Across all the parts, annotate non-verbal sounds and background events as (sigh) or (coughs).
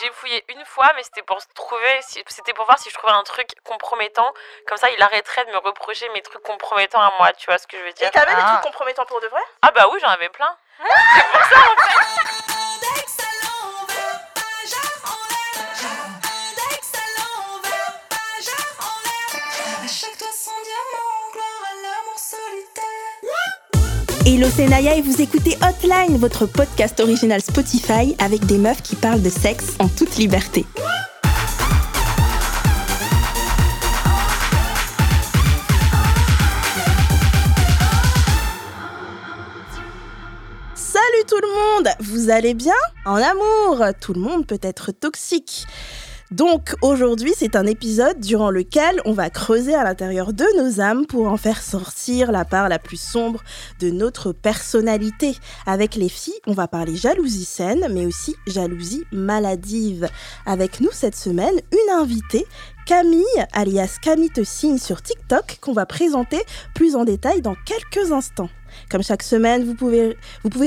j'ai fouillé une fois, mais c'était pour trouver, c'était pour voir si je trouvais un truc compromettant. Comme ça, il arrêterait de me reprocher mes trucs compromettants à moi. Tu vois ce que je veux dire Et t'avais des ah. trucs compromettants pour de vrai? Ah bah oui, j'en avais plein. C'est pour ça en fait. Hello, c'est Naya et vous écoutez Hotline, votre podcast original Spotify avec des meufs qui parlent de sexe en toute liberté. Salut tout le monde Vous allez bien? En amour Tout le monde peut être toxique. Donc aujourd'hui, c'est un épisode durant lequel on va creuser à l'intérieur de nos âmes pour en faire sortir la part la plus sombre de notre personnalité. Avec les filles, on va parler jalousie saine, mais aussi jalousie maladive. Avec nous cette semaine, une invitée Camille, alias Camille te signe sur TikTok, qu'on va présenter plus en détail dans quelques instants. Comme chaque semaine, vous pouvez,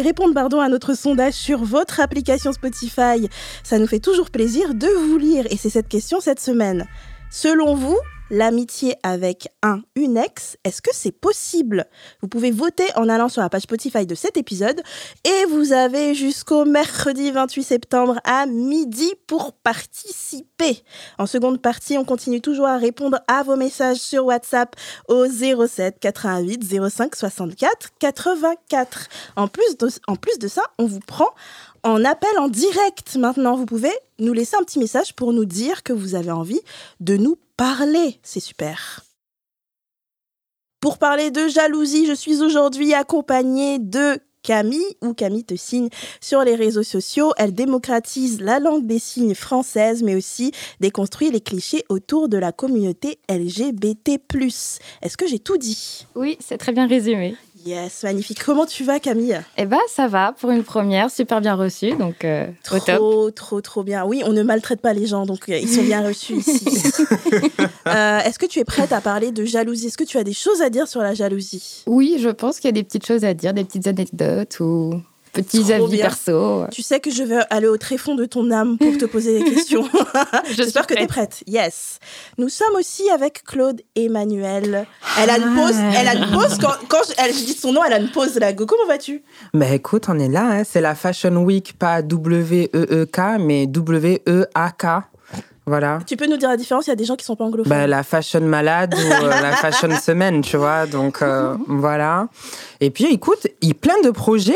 répondre à notre sondage sur votre application Spotify. Ça nous fait toujours plaisir de vous lire et c'est cette question cette semaine. Selon vous, l'amitié avec un, une ex, est-ce que c'est possible? Vous pouvez voter en allant sur la page Spotify de cet épisode et vous avez jusqu'au mercredi 28 septembre à midi pour participer. En seconde partie, on continue toujours à répondre à vos messages sur WhatsApp au 07 88 05 64 84. En plus de, en plus de ça, on vous prend en appel en direct maintenant. Vous pouvez nous laisser un petit message pour nous dire que vous avez envie de nous parler. C'est super. Pour parler de jalousie, je suis aujourd'hui accompagnée de Camille ou Camille te signe sur les réseaux sociaux. Elle démocratise la langue des signes française, mais aussi déconstruit les clichés autour de la communauté LGBT+. Est-ce que j'ai tout dit? Oui, c'est très bien résumé. Yes, magnifique. Comment tu vas, Camille? Eh ben, ça va pour une première, super bien reçue, donc euh, trop, trop, trop bien. Oui, on ne maltraite pas les gens, donc euh, ils sont bien reçus ici. (laughs) euh, Est-ce que tu es prête à parler de jalousie? Est-ce que tu as des choses à dire sur la jalousie? Oui, je pense qu'il y a des petites choses à dire, des petites anecdotes ou petits avis perso. Tu sais que je vais aller au tréfonds de ton âme pour te poser des (laughs) questions. (laughs) J'espère que tu es prête. Yes. Nous sommes aussi avec Claude Emmanuel. Elle a une pause. Elle a une pause quand, quand je, elle, dis son nom, elle a une pause là. Comment vas-tu? Bah écoute, on est là. Hein. C'est la Fashion Week, pas W-E-E-K, mais W-E-A-K. Voilà. Tu peux nous dire la différence Il y a des gens qui sont pas anglophones. Bah, la fashion malade ou euh, la (laughs) fashion semaine, tu vois. Donc euh, voilà. Et puis écoute, il y a plein de projets.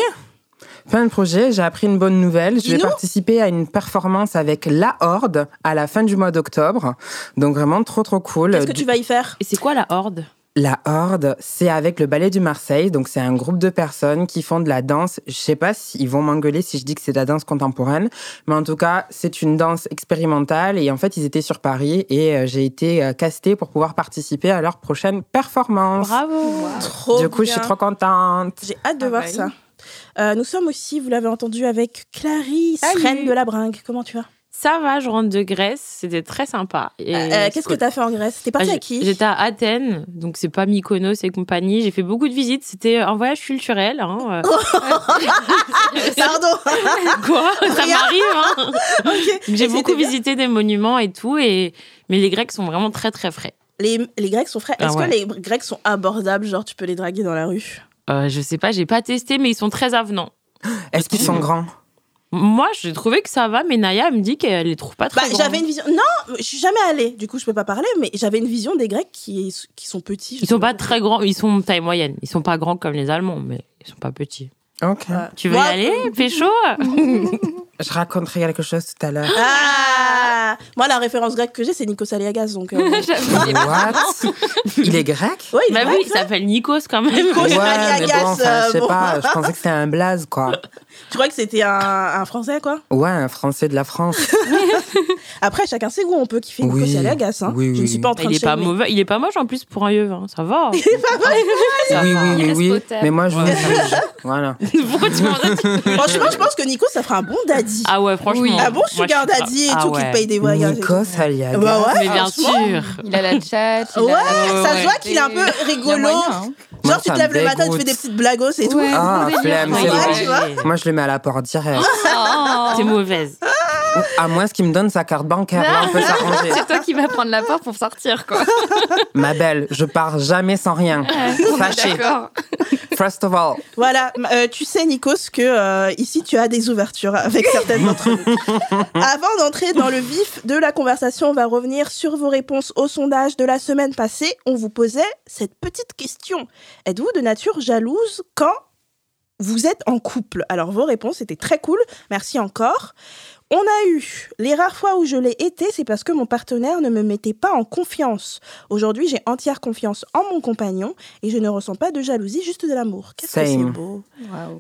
Fin de projet, j'ai appris une bonne nouvelle. Je vais participer à une performance avec La Horde à la fin du mois d'octobre. Donc vraiment trop trop cool. Qu'est-ce que tu vas y faire? Et c'est quoi La Horde? La Horde, c'est avec le Ballet du Marseille. Donc, c'est un groupe de personnes qui font de la danse. Je sais pas s'ils vont m'engueuler si je dis que c'est de la danse contemporaine. Mais en tout cas, c'est une danse expérimentale. Et en fait, ils étaient sur Paris et euh, j'ai été euh, castée pour pouvoir participer à leur prochaine performance. Bravo! Trop Du coup, je suis trop contente. J'ai hâte de ah voir bah ça. Euh, nous sommes aussi, vous l'avez entendu, avec Clarisse, reine de la bringue. Comment tu vas? Ça va, je rentre de Grèce, c'était très sympa. Euh, euh, qu'est-ce que tu as fait en Grèce? T'es partie à qui? J'étais à Athènes, donc c'est pas Mykonos et compagnie. J'ai fait beaucoup de visites, c'était un voyage culturel. Hein. (laughs) Pardon (laughs) Quoi? Ça m'arrive. Hein. (laughs) J'ai beaucoup visité des monuments et tout, et... mais les Grecs sont vraiment très très frais. Les, les Grecs sont frais. Est-ce ah que les Grecs sont abordables Genre, tu peux les draguer dans la rue? Euh, Je sais pas, j'ai pas testé, mais ils sont très avenants. Est-ce qu'ils sont grands? Moi, j'ai trouvé que ça va, mais Naya me dit qu'elle les trouve pas très bah, J'avais une vision. Non, je suis jamais allée. Du coup, je peux pas parler, mais j'avais une vision des Grecs qui, qui sont petits. Ils sont pas très grands. Ils sont taille moyenne. Ils sont pas grands comme les Allemands, mais ils sont pas petits. Ok. tu veux y aller, Pécho? (laughs) Je raconterai quelque chose tout à l'heure. Ah Moi, la référence grecque que j'ai, c'est Nikos Aliagas. Donc, euh... (laughs) What? Il est grec? Oui, il, bah oui, il s'appelle Nikos quand même. Nikos ouais, Aliagas. Bon, enfin, je sais pas, je pensais que c'était un blaze, quoi. (laughs) Tu crois que c'était un, un, Français, quoi? Ouais, un Français de la France. Après, chacun sait où on peut kiffer oui. Nikos Aliagas. Hein. Oui, oui, je ne suis pas en train il de est pas mauvais, Il est pas moche en plus pour un yeux, hein. ça va. (laughs) Il est pas moche Oui, oui, oui, oui. Mais moi, je juge. Voilà. (laughs) (laughs) Franchement, je pense que Nikos, ça fera un bon daddy. Ah ouais, franchement. Un bon sugar daddy et ah tout, qui paye des voyages. Nikos Aliagas. Bah ouais, Mais bien sûr. Il a la chat. Ouais, ça se voit qu'il est un peu rigolo. Hein. Genre, Moi, tu te lèves le matin, tu fais des petites blagos et tout. Ah, flemme, c'est tu. Moi, je le mets à la porte direct. T'es mauvaise. À moins qu'il me donne sa carte bancaire, là, on peut (laughs) s'arranger. C'est toi qui vas prendre la porte pour sortir, quoi. (laughs) Ma belle, je pars jamais sans rien. Sachez, D'accord. first of all. Voilà, euh, tu sais, Nikos, que euh, ici tu as des ouvertures avec certaines d'entre nous. (laughs) Avant d'entrer dans le vif de la conversation, on va revenir sur vos réponses au sondage de la semaine passée. On vous posait cette petite question Êtes-vous de nature jalouse quand vous êtes en couple? Alors, vos réponses étaient très cool. Merci encore. On a eu les rares fois où je l'ai été, c'est parce que mon partenaire ne me mettait pas en confiance. Aujourd'hui, j'ai entière confiance en mon compagnon et je ne ressens pas de jalousie, juste de l'amour. Qu'est-ce que c'est beau.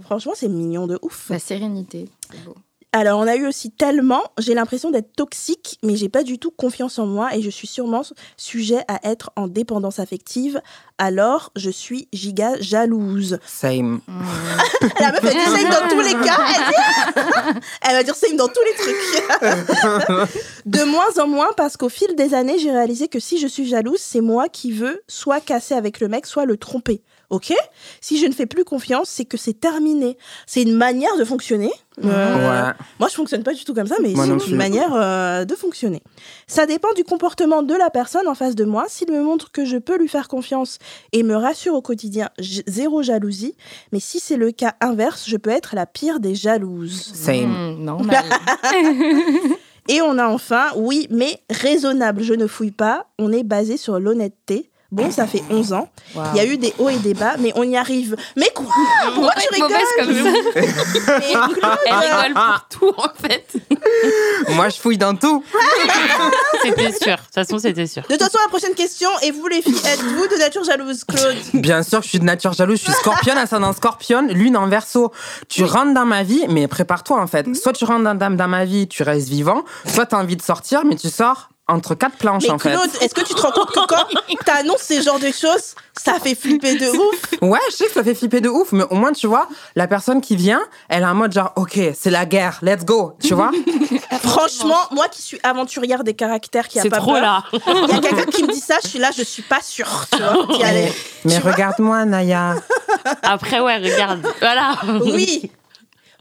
Franchement, c'est mignon de ouf. La sérénité. C'est beau. Alors, on a eu aussi tellement, j'ai l'impression d'être toxique, mais j'ai pas du tout confiance en moi et je suis sûrement sujet à être en dépendance affective. Alors, je suis giga jalouse. Same. (laughs) La meuf, elle dit same dans tous les cas. Elle, dit- (laughs) elle va dire same dans tous les trucs. (laughs) De moins en moins, parce qu'au fil des années, j'ai réalisé que si je suis jalouse, c'est moi qui veux soit casser avec le mec, soit le tromper. Ok? Si je ne fais plus confiance, c'est que c'est terminé. C'est une manière de fonctionner. Euh, Ouais. moi, je fonctionne pas du tout comme ça, mais c'est une manière euh, de fonctionner. Ça dépend du comportement de la personne en face de moi. S'il me montre que je peux lui faire confiance et me rassure au quotidien, zéro jalousie. Mais si c'est le cas inverse, je peux être la pire des jalouses. Same. Mmh, normal. (laughs) Et on a enfin, oui, mais raisonnable. Je ne fouille pas. On est basé sur l'honnêteté. Bon, ça fait 11 ans. Il y a eu des hauts et des bas, mais on y arrive. Mais quoi Pourquoi tu rigoles comme ça. Mais Claude, Elle rigole pour tout, en fait. Moi, je fouille dans tout. (laughs) C'était sûr. De toute façon, c'était sûr. De toute façon, la prochaine question, et vous les filles, êtes-vous de nature jalouse, Claude? Bien sûr, je suis de nature jalouse. Je suis scorpion, ascendant scorpion, lune en verso. Tu rentres dans ma vie, mais prépare-toi en fait. Soit tu rentres dans, dans, dans ma vie, tu restes vivant. Soit tu as envie de sortir, mais tu sors entre quatre planches Mais en fait. Claude, est-ce que tu te rends compte que quand t'annonces ces genres de choses, ça fait flipper de ouf? Ouais, je sais que ça fait flipper de ouf, mais au moins, tu vois, la personne qui vient, elle est en mode genre, ok, c'est la guerre, let's go, tu vois. (laughs) Franchement, moi qui suis aventurière des caractères, qui a C'est pas trop peur, là. il y a quelqu'un qui me dit ça, je suis là, je suis pas sûre, tu vois, (laughs) d'y aller. Mais regarde-moi, Naya. Après, ouais, regarde. Voilà. Oui.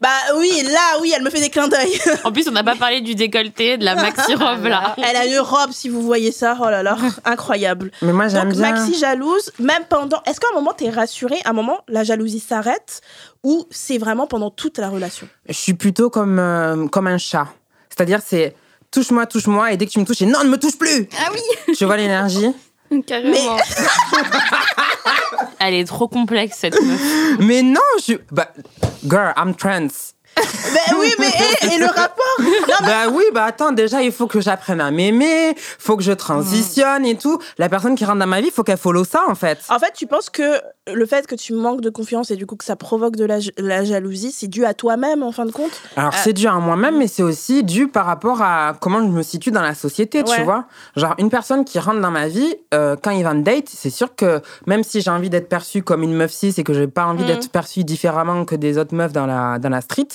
Bah oui, là, oui, elle me fait des clins d'œil. (laughs) En plus, on n'a pas parlé du décolleté, de la maxi robe là. Elle a une robe, si vous voyez ça, oh là là, incroyable. Mais moi, j'aime bien. Maxi jalouse, même pendant. Est-ce qu'à un moment t'es rassurée, à un moment la jalousie s'arrête, ou c'est vraiment pendant toute la relation? Je suis plutôt comme, euh, comme un chat. C'est-à-dire, c'est touche-moi, touche-moi, et dès que tu me touches, c'est non, ne me touche plus. Ah oui, Tu vois l'énergie? (laughs) Carrément. (laughs) Elle est trop complexe cette meuf. Mais non, je suis. Bah, girl, I'm trans. Ben oui, mais et, et le rapport? Bah oui, bah attends, déjà, il faut que j'apprenne à m'aimer, faut que je transitionne et tout. La personne qui rentre dans ma vie, faut qu'elle follow ça, en fait. En fait, tu penses que le fait que tu manques de confiance et du coup que ça provoque de la, la jalousie, c'est dû à toi-même en fin de compte? Alors, c'est dû à moi-même, mais c'est aussi dû par rapport à comment je me situe dans la société, tu vois. Genre, une personne qui rentre dans ma vie, euh, quand il va en date, c'est sûr que même si j'ai envie d'être perçue comme une meuf cis et que j'ai pas envie Mhm. d'être perçue différemment que des autres meufs dans la, dans la street,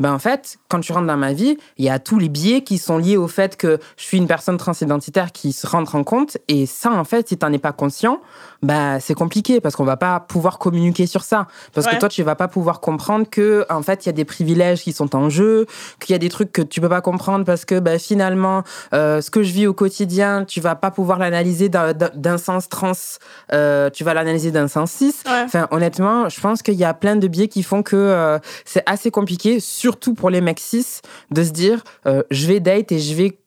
ben en fait, quand tu rentres dans ma vie, il y a tous les biais qui sont liés au fait que je suis une personne transidentitaire qui se rentre en compte. Et ça, en fait, si t'en es pas conscient, bah, c'est compliqué parce qu'on va pas pouvoir communiquer sur ça. Parce Ouais. que toi, tu vas pas pouvoir comprendre que, en fait, il y a des privilèges qui sont en jeu, qu'il y a des trucs que tu peux pas comprendre parce que, bah, finalement, euh, ce que je vis au quotidien, tu vas pas pouvoir l'analyser d'un- sens trans, euh, tu vas l'analyser d'un sens cis. Ouais. Enfin, honnêtement, je pense qu'il y a plein de biais qui font que euh, c'est assez compliqué, surtout pour les mecs cis, de se dire je vais date et je vais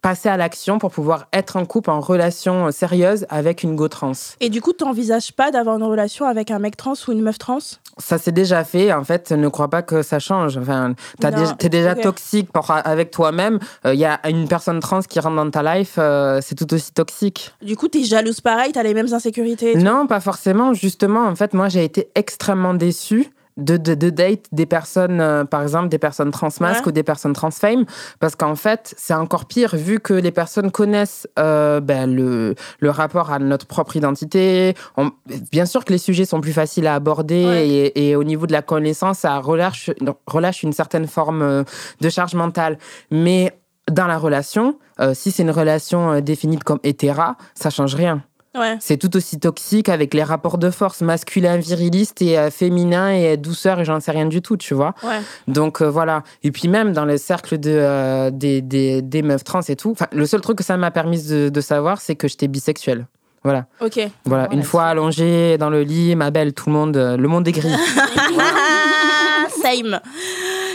passer à l'action pour pouvoir être en couple, en relation sérieuse avec une go trans. Et du coup, t'envisages pas d'avoir une relation avec un mec trans ou une meuf trans? Ça s'est déjà fait. En fait, ne crois pas que ça change. Enfin, déjà- t'es déjà ok. toxique pour- avec toi-même. Il y a une personne trans qui rentre dans ta life, euh, c'est tout aussi toxique. Du coup, t'es jalouse pareil, t'as les mêmes insécurités. Non, pas forcément. Justement, en fait, moi, j'ai été extrêmement déçue de, de, de date des personnes, euh, par exemple, des personnes transmasques Ouais. ou des personnes transfemme, parce qu'en fait, c'est encore pire vu que les personnes connaissent euh, ben, le, le rapport à notre propre identité. On- bien sûr que les sujets sont plus faciles à aborder Ouais. et, et au niveau de la connaissance, ça relâche, relâche une certaine forme euh, de charge mentale. Mais dans la relation, euh, si c'est une relation définie comme hétéra, ça change rien. Ouais. c'est tout aussi toxique avec les rapports de force masculin, viriliste et euh, féminin et douceur et j'en sais rien du tout, tu vois. Ouais. Donc euh, voilà. Et puis même dans le cercle de, euh, des, des, des meufs trans et tout, enfin, le seul truc que ça m'a permis de, de savoir, c'est que j'étais bisexuelle. Voilà. Ok. Voilà. Une fois allongée dans le lit, ma belle, tout le monde, euh, le monde est gris. (laughs) Same.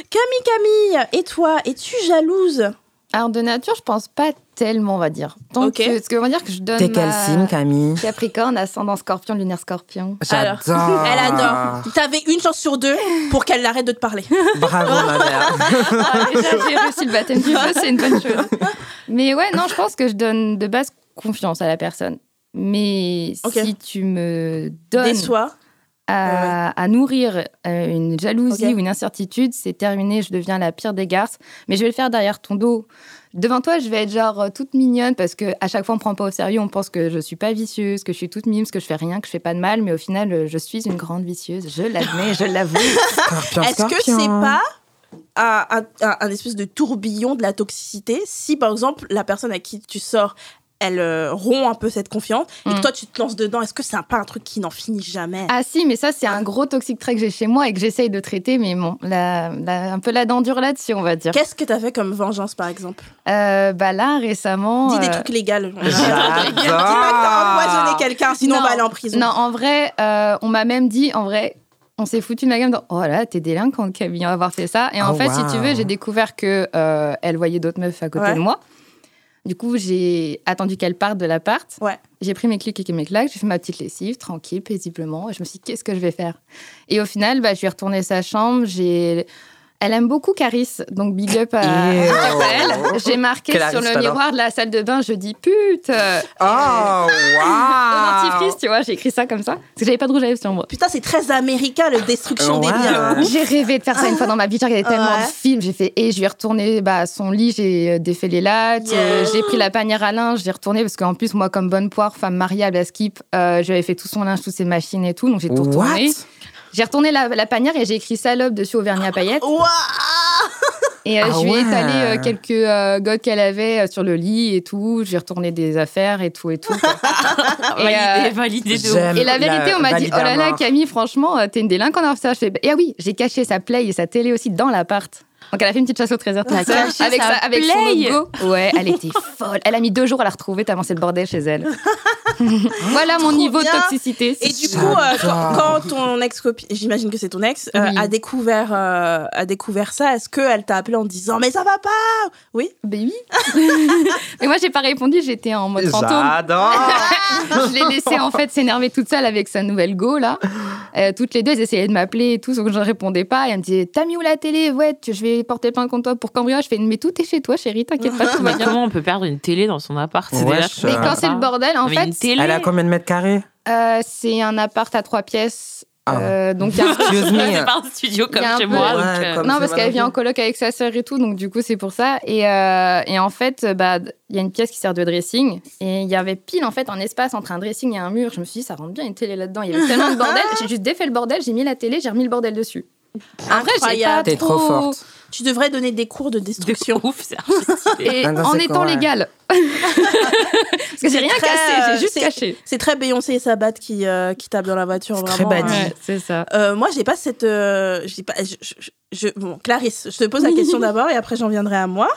Camille, Camille, et toi, es-tu jalouse? Alors de nature, je pense pas tellement, on va dire. Donc, Ok. euh, ce que on va dire que je donne T'es quel ma- signe, Camille Capricorne, ascendant Scorpion, lunaire Scorpion. Alors, J'adore. Elle adore. (laughs) T'avais une chance sur deux pour qu'elle arrête de te parler. Bravo, ma mère. (laughs) Ah, déjà, j'ai réussi le baptême du feu, c'est une bonne chose. Mais ouais, non, je pense que je donne de base confiance à la personne. Mais si tu me donnes Déçois. à, à nourrir euh, une jalousie ou une incertitude, c'est terminé, je deviens la pire des garces. Mais je vais le faire derrière ton dos. Devant toi, je vais être genre euh, toute mignonne parce que à chaque fois on prend pas au sérieux, on pense que je suis pas vicieuse, que je suis toute mime, que je fais rien, que je fais pas de mal, mais au final, euh, je suis une grande vicieuse. Je l'admets, je l'avoue. (laughs) Est-ce que c'est pas un- un espèce de tourbillon de la toxicité? Si, par exemple, la personne à qui tu sors, elle euh, rompt un peu cette confiance et que Mm. toi, tu te lances dedans Est-ce que c'est un- pas un truc qui n'en finit jamais? Ah si, mais ça c'est un gros toxique trait que j'ai chez moi et que j'essaye de traiter, mais bon, la- la- un peu la dent dure là-dessus, on va dire. Qu'est-ce que t'as fait comme vengeance, par exemple? Euh, bah là récemment. Dis des euh, trucs légaux. (laughs) Dis pas que t'as empoisonné quelqu'un, sinon on va aller en prison. Non, en vrai, euh, on m'a même dit, en vrai, on s'est foutu de ma gueule. dans, Oh là, t'es délinquante, Camille, avoir fait ça. Et en Oh, fait, si tu veux, j'ai découvert que euh, elle voyait d'autres meufs à côté Ouais. de moi. Du coup, j'ai attendu qu'elle parte de l'appart. Ouais. J'ai pris mes clics et mes claques, j'ai fait ma petite lessive, tranquille, paisiblement. Et je me suis dit, qu'est-ce que je vais faire? Et au final, bah, je lui ai retourné sa chambre. J'ai... Elle aime beaucoup Caris, donc big up à, up à elle. J'ai marqué Clarisse, sur le miroir de la salle de bain, je dis pute Oh, dentifrice, tu vois, j'ai écrit ça comme ça. Parce que j'avais pas de rouge à lèvres sur moi. Putain, c'est très américain, le destruction des biens. J'ai rêvé de faire ça une fois dans ma vie. J'ai regardé tellement Ouais. de films. J'ai fait, et je lui ai retourné bah, à son lit, j'ai euh, défait les lattes, Yeah. euh, j'ai pris la panière à linge, j'ai retourné parce qu'en plus, moi, comme bonne poire, femme mariable à skip, euh, j'avais fait tout son linge, toutes ses machines et tout. Donc j'ai tout What? retourné. J'ai retourné la, la panière et j'ai écrit salope dessus au vernis à paillettes. Ouah Et euh, Ah je lui ai ouais. étalé euh, quelques euh, godes qu'elle avait euh, sur le lit et tout. J'ai retourné des affaires et tout et tout. (laughs) Et, validé, euh, validé. J'aime Et la vérité, on m'a dit, oh là là. Camille, franchement, t'es une délinquante. Je fais, et ah oui, j'ai caché sa play et sa télé aussi dans l'appart. Donc elle a fait une petite chasse au trésor seule, caché avec, sa sa- avec son Play logo. Ouais, elle était (laughs) folle. Elle a mis deux jours à la retrouver tellement c'est le bordel chez elle. (laughs) voilà mon Trop niveau bien. de toxicité. Et du coup, euh, quand, quand ton ex-copine, j'imagine que c'est ton ex, euh, Oui. a, découvert, euh, a découvert ça, est-ce qu'elle t'a appelé en disant Mais ça va pas? Oui Ben oui. (laughs) Mais moi, j'ai pas répondu, j'étais en mode fantôme. Je l'ai laissée en fait s'énerver toute seule avec sa nouvelle go là. Euh, toutes les deux, elles essayaient de m'appeler et tout, sauf que je ne répondais pas. Et elle me disait T'as mis où la télé? Ouais, tu- je vais porter plainte contre toi pour cambriolage. Je fais Mais tout est chez toi, chérie, t'inquiète pas, tout va Mais bien. comment on peut perdre une télé dans son appart? C'est déjà- Mais quand c'est le bordel, en Mais fait, une télé? Elle a combien de mètres carrés? Euh, c'est un appart à trois pièces. Ah. Euh, donc il y a un (laughs) pas studio comme chez peu- moi. Ouais, donc, euh, comme- non, c'est parce qu'elle vient en coloc avec sa sœur et tout, donc du coup c'est pour ça. Et, euh, et en fait, euh, bah, il y a une pièce qui sert de dressing, et il y avait pile en fait un espace entre un dressing et un mur. Je me suis dit, ça rentre bien une télé là-dedans. Il y avait tellement de bordel. (laughs) J'ai juste défait le bordel, j'ai mis la télé, j'ai remis le bordel dessus. Vrai, j'ai pas Incroyable. T'es trop forte. Tu devrais donner des cours de de destruction. ouf, c'est. Et Ah non, en étant quoi, ouais. légal. (laughs) Parce que j'ai rien très, cassé, euh, j'ai juste c'est- caché. C'est très Beyoncé et Sabat qui, euh, qui tapent dans la voiture. C'est vraiment. très badis. euh. Ouais. c'est ça. Euh, moi, j'ai pas cette. euh, j'ai pas, je, je- je- bon, Clarisse, je te pose la question (laughs) d'abord et après j'en viendrai à moi.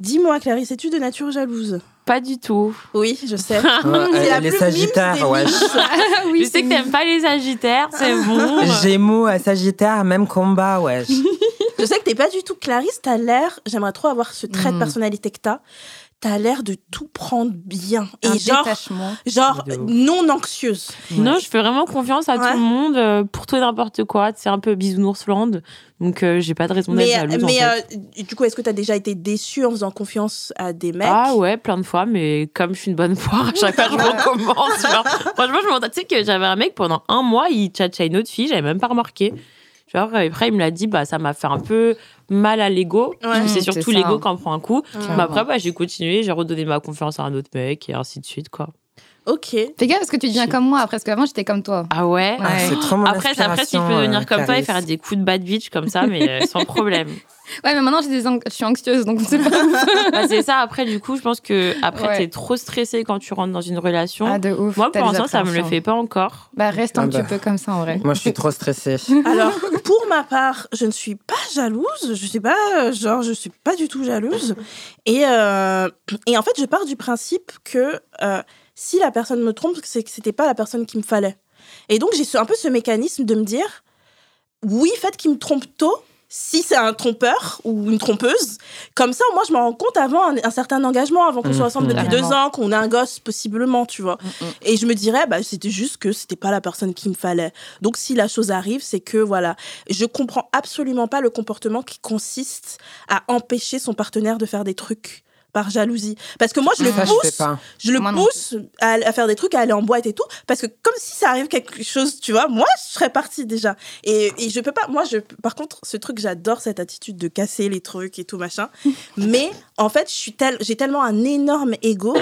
Dis-moi, Clarisse, es-tu de nature jalouse? Pas du tout. Oui, je sais. (laughs) Ouais, C'est la elle est plus sagittaire, mimes des wesh. mimes. (laughs) oui, je sais que t'aimes pas les sagittaires, c'est (laughs) bon. Gémeaux à Sagittaire, même combat, wesh. Je sais que t'es pas du tout Clarisse, t'as l'air, j'aimerais trop avoir ce trait de Mm. personnalité que t'as. T'as l'air de tout prendre bien. un Et genre, détachement. genre ouf. non anxieuse. Non, je fais vraiment confiance à Ouais. tout le monde euh, pour tout et n'importe quoi. C'est un peu bisounours-land. Donc, euh, j'ai pas de raison d'être Mais, jalouse. en mais fait. euh, du coup, est-ce que t'as déjà été déçue en faisant confiance à des mecs? Ah ouais, plein de fois, mais comme je suis une bonne poire, à chaque fois je (laughs) recommence. genre. Franchement, je m'en tu sais que j'avais un mec pendant un mois, il tchatchait une autre fille, j'avais même pas remarqué. Genre, et après, il me l'a dit, bah, ça m'a fait un peu mal à l'ego. Ouais. c'est C'est surtout l'ego qui en prend un coup. Ouais. Mais après, bah, j'ai continué, j'ai redonné ma confiance à un autre mec et ainsi de suite, quoi. Ok. Fais gaffe parce que tu deviens comme moi, parce qu'avant j'étais comme toi. Ah ouais? Ah, Ouais. c'est trop mon Après, après, tu peux venir euh, comme toi et faire des coups de bad bitch comme ça, mais euh, sans problème. (laughs) Ouais, mais maintenant, j'ai des ang- je suis anxieuse, donc c'est pas. (laughs) Bah, c'est ça. Après, du coup, je pense que après, Ouais. t'es trop stressé quand tu rentres dans une relation. Ah, de ouf. Moi, pour l'instant, ça me le fait pas encore. Bah, reste un Ah petit bah. peu comme ça, en vrai. Moi, je suis trop stressée. (laughs) Alors, pour ma part, je ne suis pas jalouse. Je sais pas, euh, genre, je suis pas du tout jalouse. Et, euh, et en fait, je pars du principe que euh, si la personne me trompe, c'est que c'était pas la personne qu'il me fallait. Et donc, j'ai un peu ce mécanisme de me dire, oui, faites qu'il me trompe tôt. Si c'est un trompeur ou une trompeuse, comme ça, moi, je m'en rends compte avant un, un certain engagement, avant qu'on Mhm. soit ensemble depuis Carrément. deux ans, qu'on ait un gosse, possiblement, tu vois. Mm, mm. Et je me dirais, bah, c'était juste que c'était pas la personne qu'il me fallait. Donc, si la chose arrive, c'est que, voilà, je comprends absolument pas le comportement qui consiste à empêcher son partenaire de faire des trucs par jalousie. Parce que moi, je le Ça, je fais pousse, je le Moi pousse à, à faire des trucs, à aller en boîte et tout. Parce que comme si ça arrive quelque chose, tu vois, moi, je serais partie déjà. Et, et je peux pas, moi, je, par contre, ce truc, j'adore cette attitude de casser les trucs et tout, machin. (laughs) Mais, en fait, je suis tel, j'ai tellement un énorme ego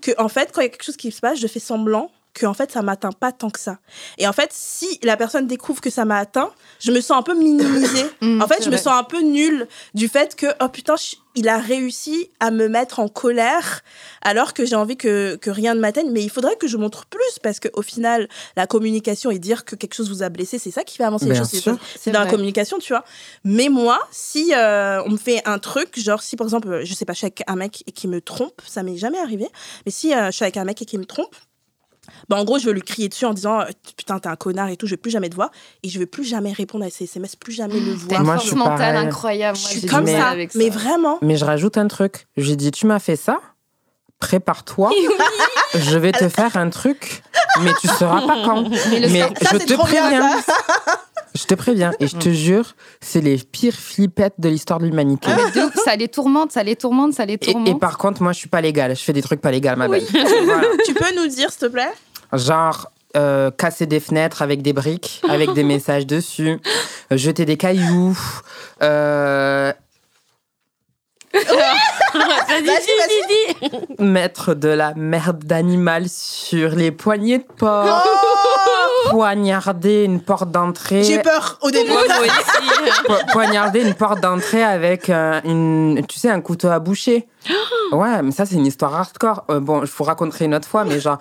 que, en fait, quand il y a quelque chose qui se passe, je fais semblant que en fait ça m'atteint pas tant que ça. Et en fait, si la personne découvre que ça m'a atteint, je me sens un peu minimisée. (coughs) Mm, en fait, je me sens un peu nulle du fait que oh putain, je- il a réussi à me mettre en colère alors que j'ai envie que, que rien ne m'atteigne. Mais il faudrait que je montre plus parce qu'au final, la communication et dire que quelque chose vous a blessé, c'est ça qui fait avancer les choses. C'est- dans la communication, tu vois. Mais moi, si euh, on me fait un truc, genre si par exemple, je sais pas, je suis avec un mec et qui me trompe, ça m'est jamais arrivé. Mais si euh, je suis avec un mec et qui me trompe, bah en gros, je veux lui crier dessus en disant euh, putain, t'es un connard et tout, je vais plus jamais te voir et je vais plus jamais répondre à ses SMS, plus jamais le T'as voir. une Moi, je force suis mentale pareil. incroyable. Je Moi, suis j'ai du comme ça, avec mais vraiment. Mais je rajoute un truc. J'ai dit, tu m'as fait ça, prépare-toi, (laughs) je vais te faire un truc, mais tu sauras pas quand. (laughs) Mais le Mais Ça, je te préviens. Je te préviens et je Mm. te jure, c'est les pires flippettes de l'histoire de l'humanité. Ah, mais ça les tourmente, ça les tourmente, ça les tourmente. et par contre, moi, je suis pas légale. Je fais des trucs pas légaux, ma belle. (laughs) Voilà. Tu peux nous dire, s'il te plaît? Genre euh, casser des fenêtres avec des briques, avec des messages dessus, euh, jeter des cailloux, euh, mettre de la merde d'animal sur les poignées de porte, (laughs) poignarder une porte J'ai d'entrée. peur au début. Moi, moi aussi. (laughs) po- Poignarder une porte d'entrée avec euh, une, tu sais, un couteau à boucher. (gasps) Ouais, mais ça, c'est une histoire hardcore. Euh, bon, je vous raconterai une autre fois, mais genre,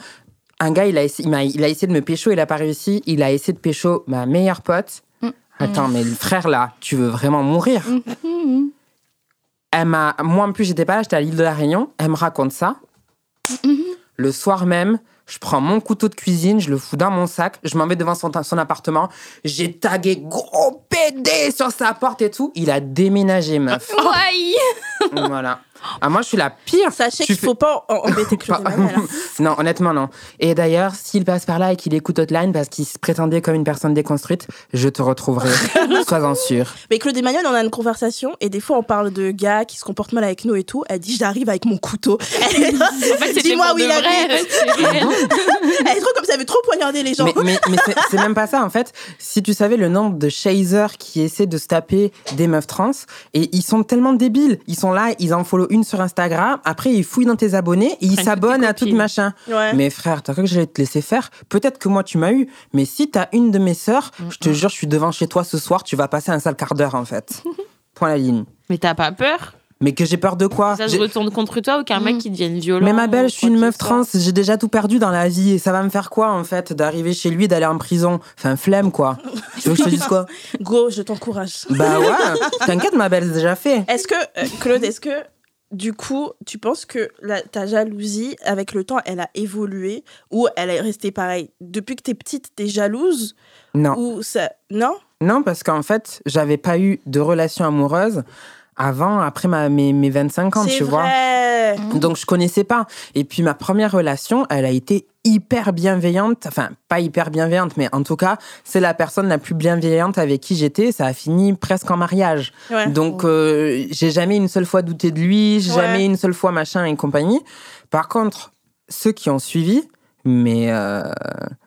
un gars, il a, essayé, il, m'a- il a essayé de me pécho, il a pas réussi. Il a essayé de pécho ma meilleure pote. Mm. Attends, mais le frère, là, tu veux vraiment mourir? Mhm. (laughs) Elle m'a, moi en plus j'étais pas là, j'étais à l'île de la Réunion. Elle me raconte ça. Le soir même, je prends mon couteau de cuisine, je le fous dans mon sac, je m'en vais devant son, son appartement. J'ai tagué gros PD sur sa porte et tout. Il a déménagé, meuf. (laughs) Voilà. Ah, moi je suis la pire. Sachez qu'il faut pas en- embêter Claude hein. (laughs) non, honnêtement, non. Et d'ailleurs, s'il passe par là et qu'il écoute Hotline parce qu'il se prétendait comme une personne déconstruite, je te retrouverai. (laughs) Sois-en sûr. Mais Claude Emmanuel, on a une conversation et des fois on parle de gars qui se comportent mal avec nous et tout. Elle dit j'arrive avec mon couteau. (laughs) En fait, c'était Dis-moi où il habite. c'est réel. Elle est trop comme ça, elle veut trop poignarder les gens. Mais, mais, c'est même pas ça, en fait. Si tu savais le nombre de chasers qui essaient de se taper des meufs trans, et ils sont tellement débiles. Ils sont là, ils en follow une sur Instagram, après ils fouillent dans tes abonnés, et ils s'abonnent à tout machin. Ouais. Mais frère, t'as cru que j'allais te laisser faire? Peut-être que moi tu m'as eu, mais si t'as une de mes sœurs, je te jure, je suis devant chez toi ce soir, tu vas passer un sale quart d'heure, en fait. (laughs) Point la ligne. Mais t'as pas peur? Mais que j'ai peur de quoi? Ça se retourne contre toi ou qu'un mec qui devienne violent Mais ma belle, je suis une meuf trans, j'ai déjà tout perdu dans la vie et ça va me faire quoi en fait d'arriver chez lui, d'aller en prison? Enfin, flemme quoi. Tu veux que je te dise quoi? (laughs) Go, je t'encourage. Bah ouais, (laughs) t'inquiète ma belle, c'est déjà fait. Est-ce que, euh, Claude, est-ce que du coup, tu penses que la- ta jalousie, avec le temps, elle a évolué ou elle est restée pareille? Depuis que t'es petite, t'es jalouse? Non, ou ça Non? Non parce qu'en fait, j'avais pas eu de relation amoureuse avant, après ma, mes, mes 25 ans, tu vois. vrai. Donc je connaissais pas. Et puis ma première relation, elle a été hyper bienveillante. Enfin, pas hyper bienveillante, mais en tout cas, c'est la personne la plus bienveillante avec qui j'étais. Ça a fini presque en mariage. Ouais. Donc, euh, j'ai jamais une seule fois douté de lui, j'ai Ouais. jamais une seule fois machin et compagnie. Par contre, ceux qui ont suivi, mais euh,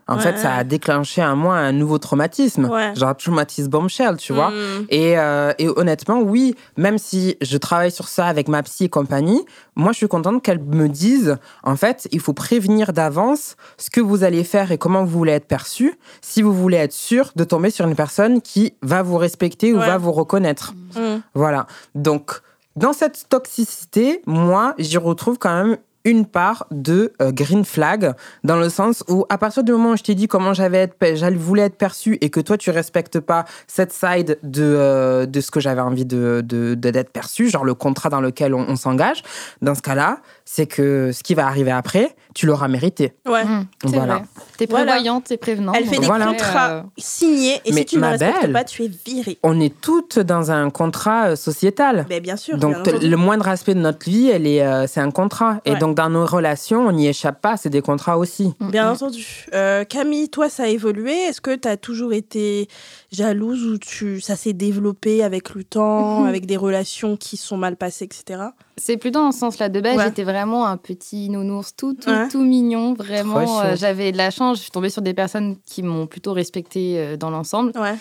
En Ouais. fait, ça a déclenché en moi un nouveau traumatisme. Ouais. Genre traumatisme bombshell, tu vois. Mm. Et, euh, et honnêtement, oui, même si je travaille sur ça avec ma psy et compagnie, moi, je suis contente qu'elle me dise, en fait, il faut prévenir d'avance ce que vous allez faire et comment vous voulez être perçu, si vous voulez être sûr de tomber sur une personne qui va vous respecter ou Ouais. va vous reconnaître. Mm. Voilà. Donc, dans cette toxicité, moi, j'y retrouve quand même une part de euh, green flag, dans le sens où, à partir du moment où je t'ai dit comment j'avais être, j'allais voulais être perçue et que toi, tu respectes pas cette side de, euh, de ce que j'avais envie de, d'être perçu, genre le contrat dans lequel on, on s'engage, dans ce cas-là, c'est que ce qui va arriver après, tu l'auras mérité. Ouais. Mmh, c'est Voilà. vrai. T'es prévoyante, t'es prévenante. Elle fait des Voilà. contrats euh, signés et Mais si tu ne ma respectes belle. pas, tu es viré. On est toutes dans un contrat euh, sociétal. Mais bien sûr. Donc, bien le moindre aspect de notre vie, elle est, euh, c'est un contrat. Et donc, dans nos relations, on n'y échappe pas, c'est des contrats aussi. mm, Bien entendu. Euh, Camille, toi, ça a évolué. Est-ce que tu as toujours été jalouse ou tu... ça s'est développé avec le temps, Mhm. avec des relations qui sont mal passées, etc. C'est plus dans ce sens-là. De base, Ouais. j'étais vraiment un petit nounours tout, tout, Ouais. tout mignon. Vraiment, euh, j'avais de la chance. Je suis tombée sur des personnes qui m'ont plutôt respectée euh, dans l'ensemble. Ouais.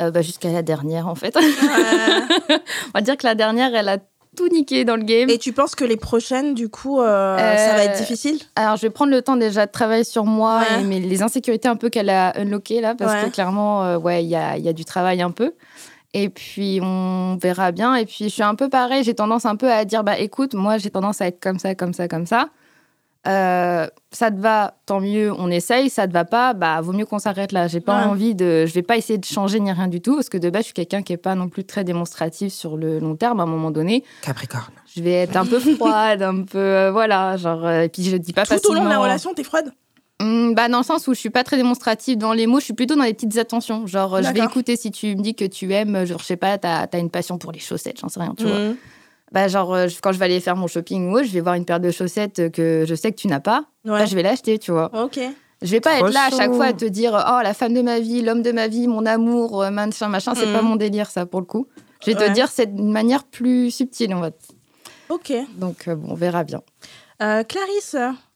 Euh, bah, Jusqu'à la dernière, en fait. Ouais. (laughs) On va dire que la dernière, elle a tout niqué dans le game. Et tu penses que les prochaines, du coup, euh, ça va être difficile? Alors, je vais prendre le temps déjà de travailler sur moi Ouais. et mais les insécurités un peu qu'elle a unlockées là, parce Ouais. que clairement, euh, ouais, il y a, il y a du travail un peu. Et puis, on verra bien. Et puis, je suis un peu pareil. J'ai tendance un peu à dire, bah, écoute, moi, j'ai tendance à être comme ça, comme ça, comme ça. Euh, ça te va, tant mieux, on essaye. Ça te va pas, bah, vaut mieux qu'on s'arrête là. J'ai pas Ouais. envie de. Je vais pas essayer de changer ni rien du tout, parce que de base, je suis quelqu'un qui est pas non plus très démonstratif sur le long terme. À un moment donné, Capricorne. je vais être un peu froide, un peu. euh, voilà, genre. euh, et puis, je dis pas Tout au long de la relation, t'es froide? Hum, bah, dans le sens où je suis pas très démonstrative dans les mots, je suis plutôt dans les petites attentions. Genre, euh, je vais écouter si tu me dis que tu aimes, genre, je sais pas, t'as as une passion pour les chaussettes, j'en sais rien, tu vois. Mhm. Bah, genre, euh, je- quand je vais aller faire mon shopping ou autre, je vais voir une paire de chaussettes que je sais que tu n'as pas, Ouais. bah, je vais l'acheter, tu vois. Ok. Je vais pas Trop être là à chaque fois à te dire, oh, la femme de ma vie, l'homme de ma vie, mon amour, euh, machin, machin, c'est pas mon délire, ça, pour le coup. Je vais Ouais. te dire, c'est d'une manière plus subtile, on va. Ok. Donc, euh, bon, on verra bien. Euh, Clarisse,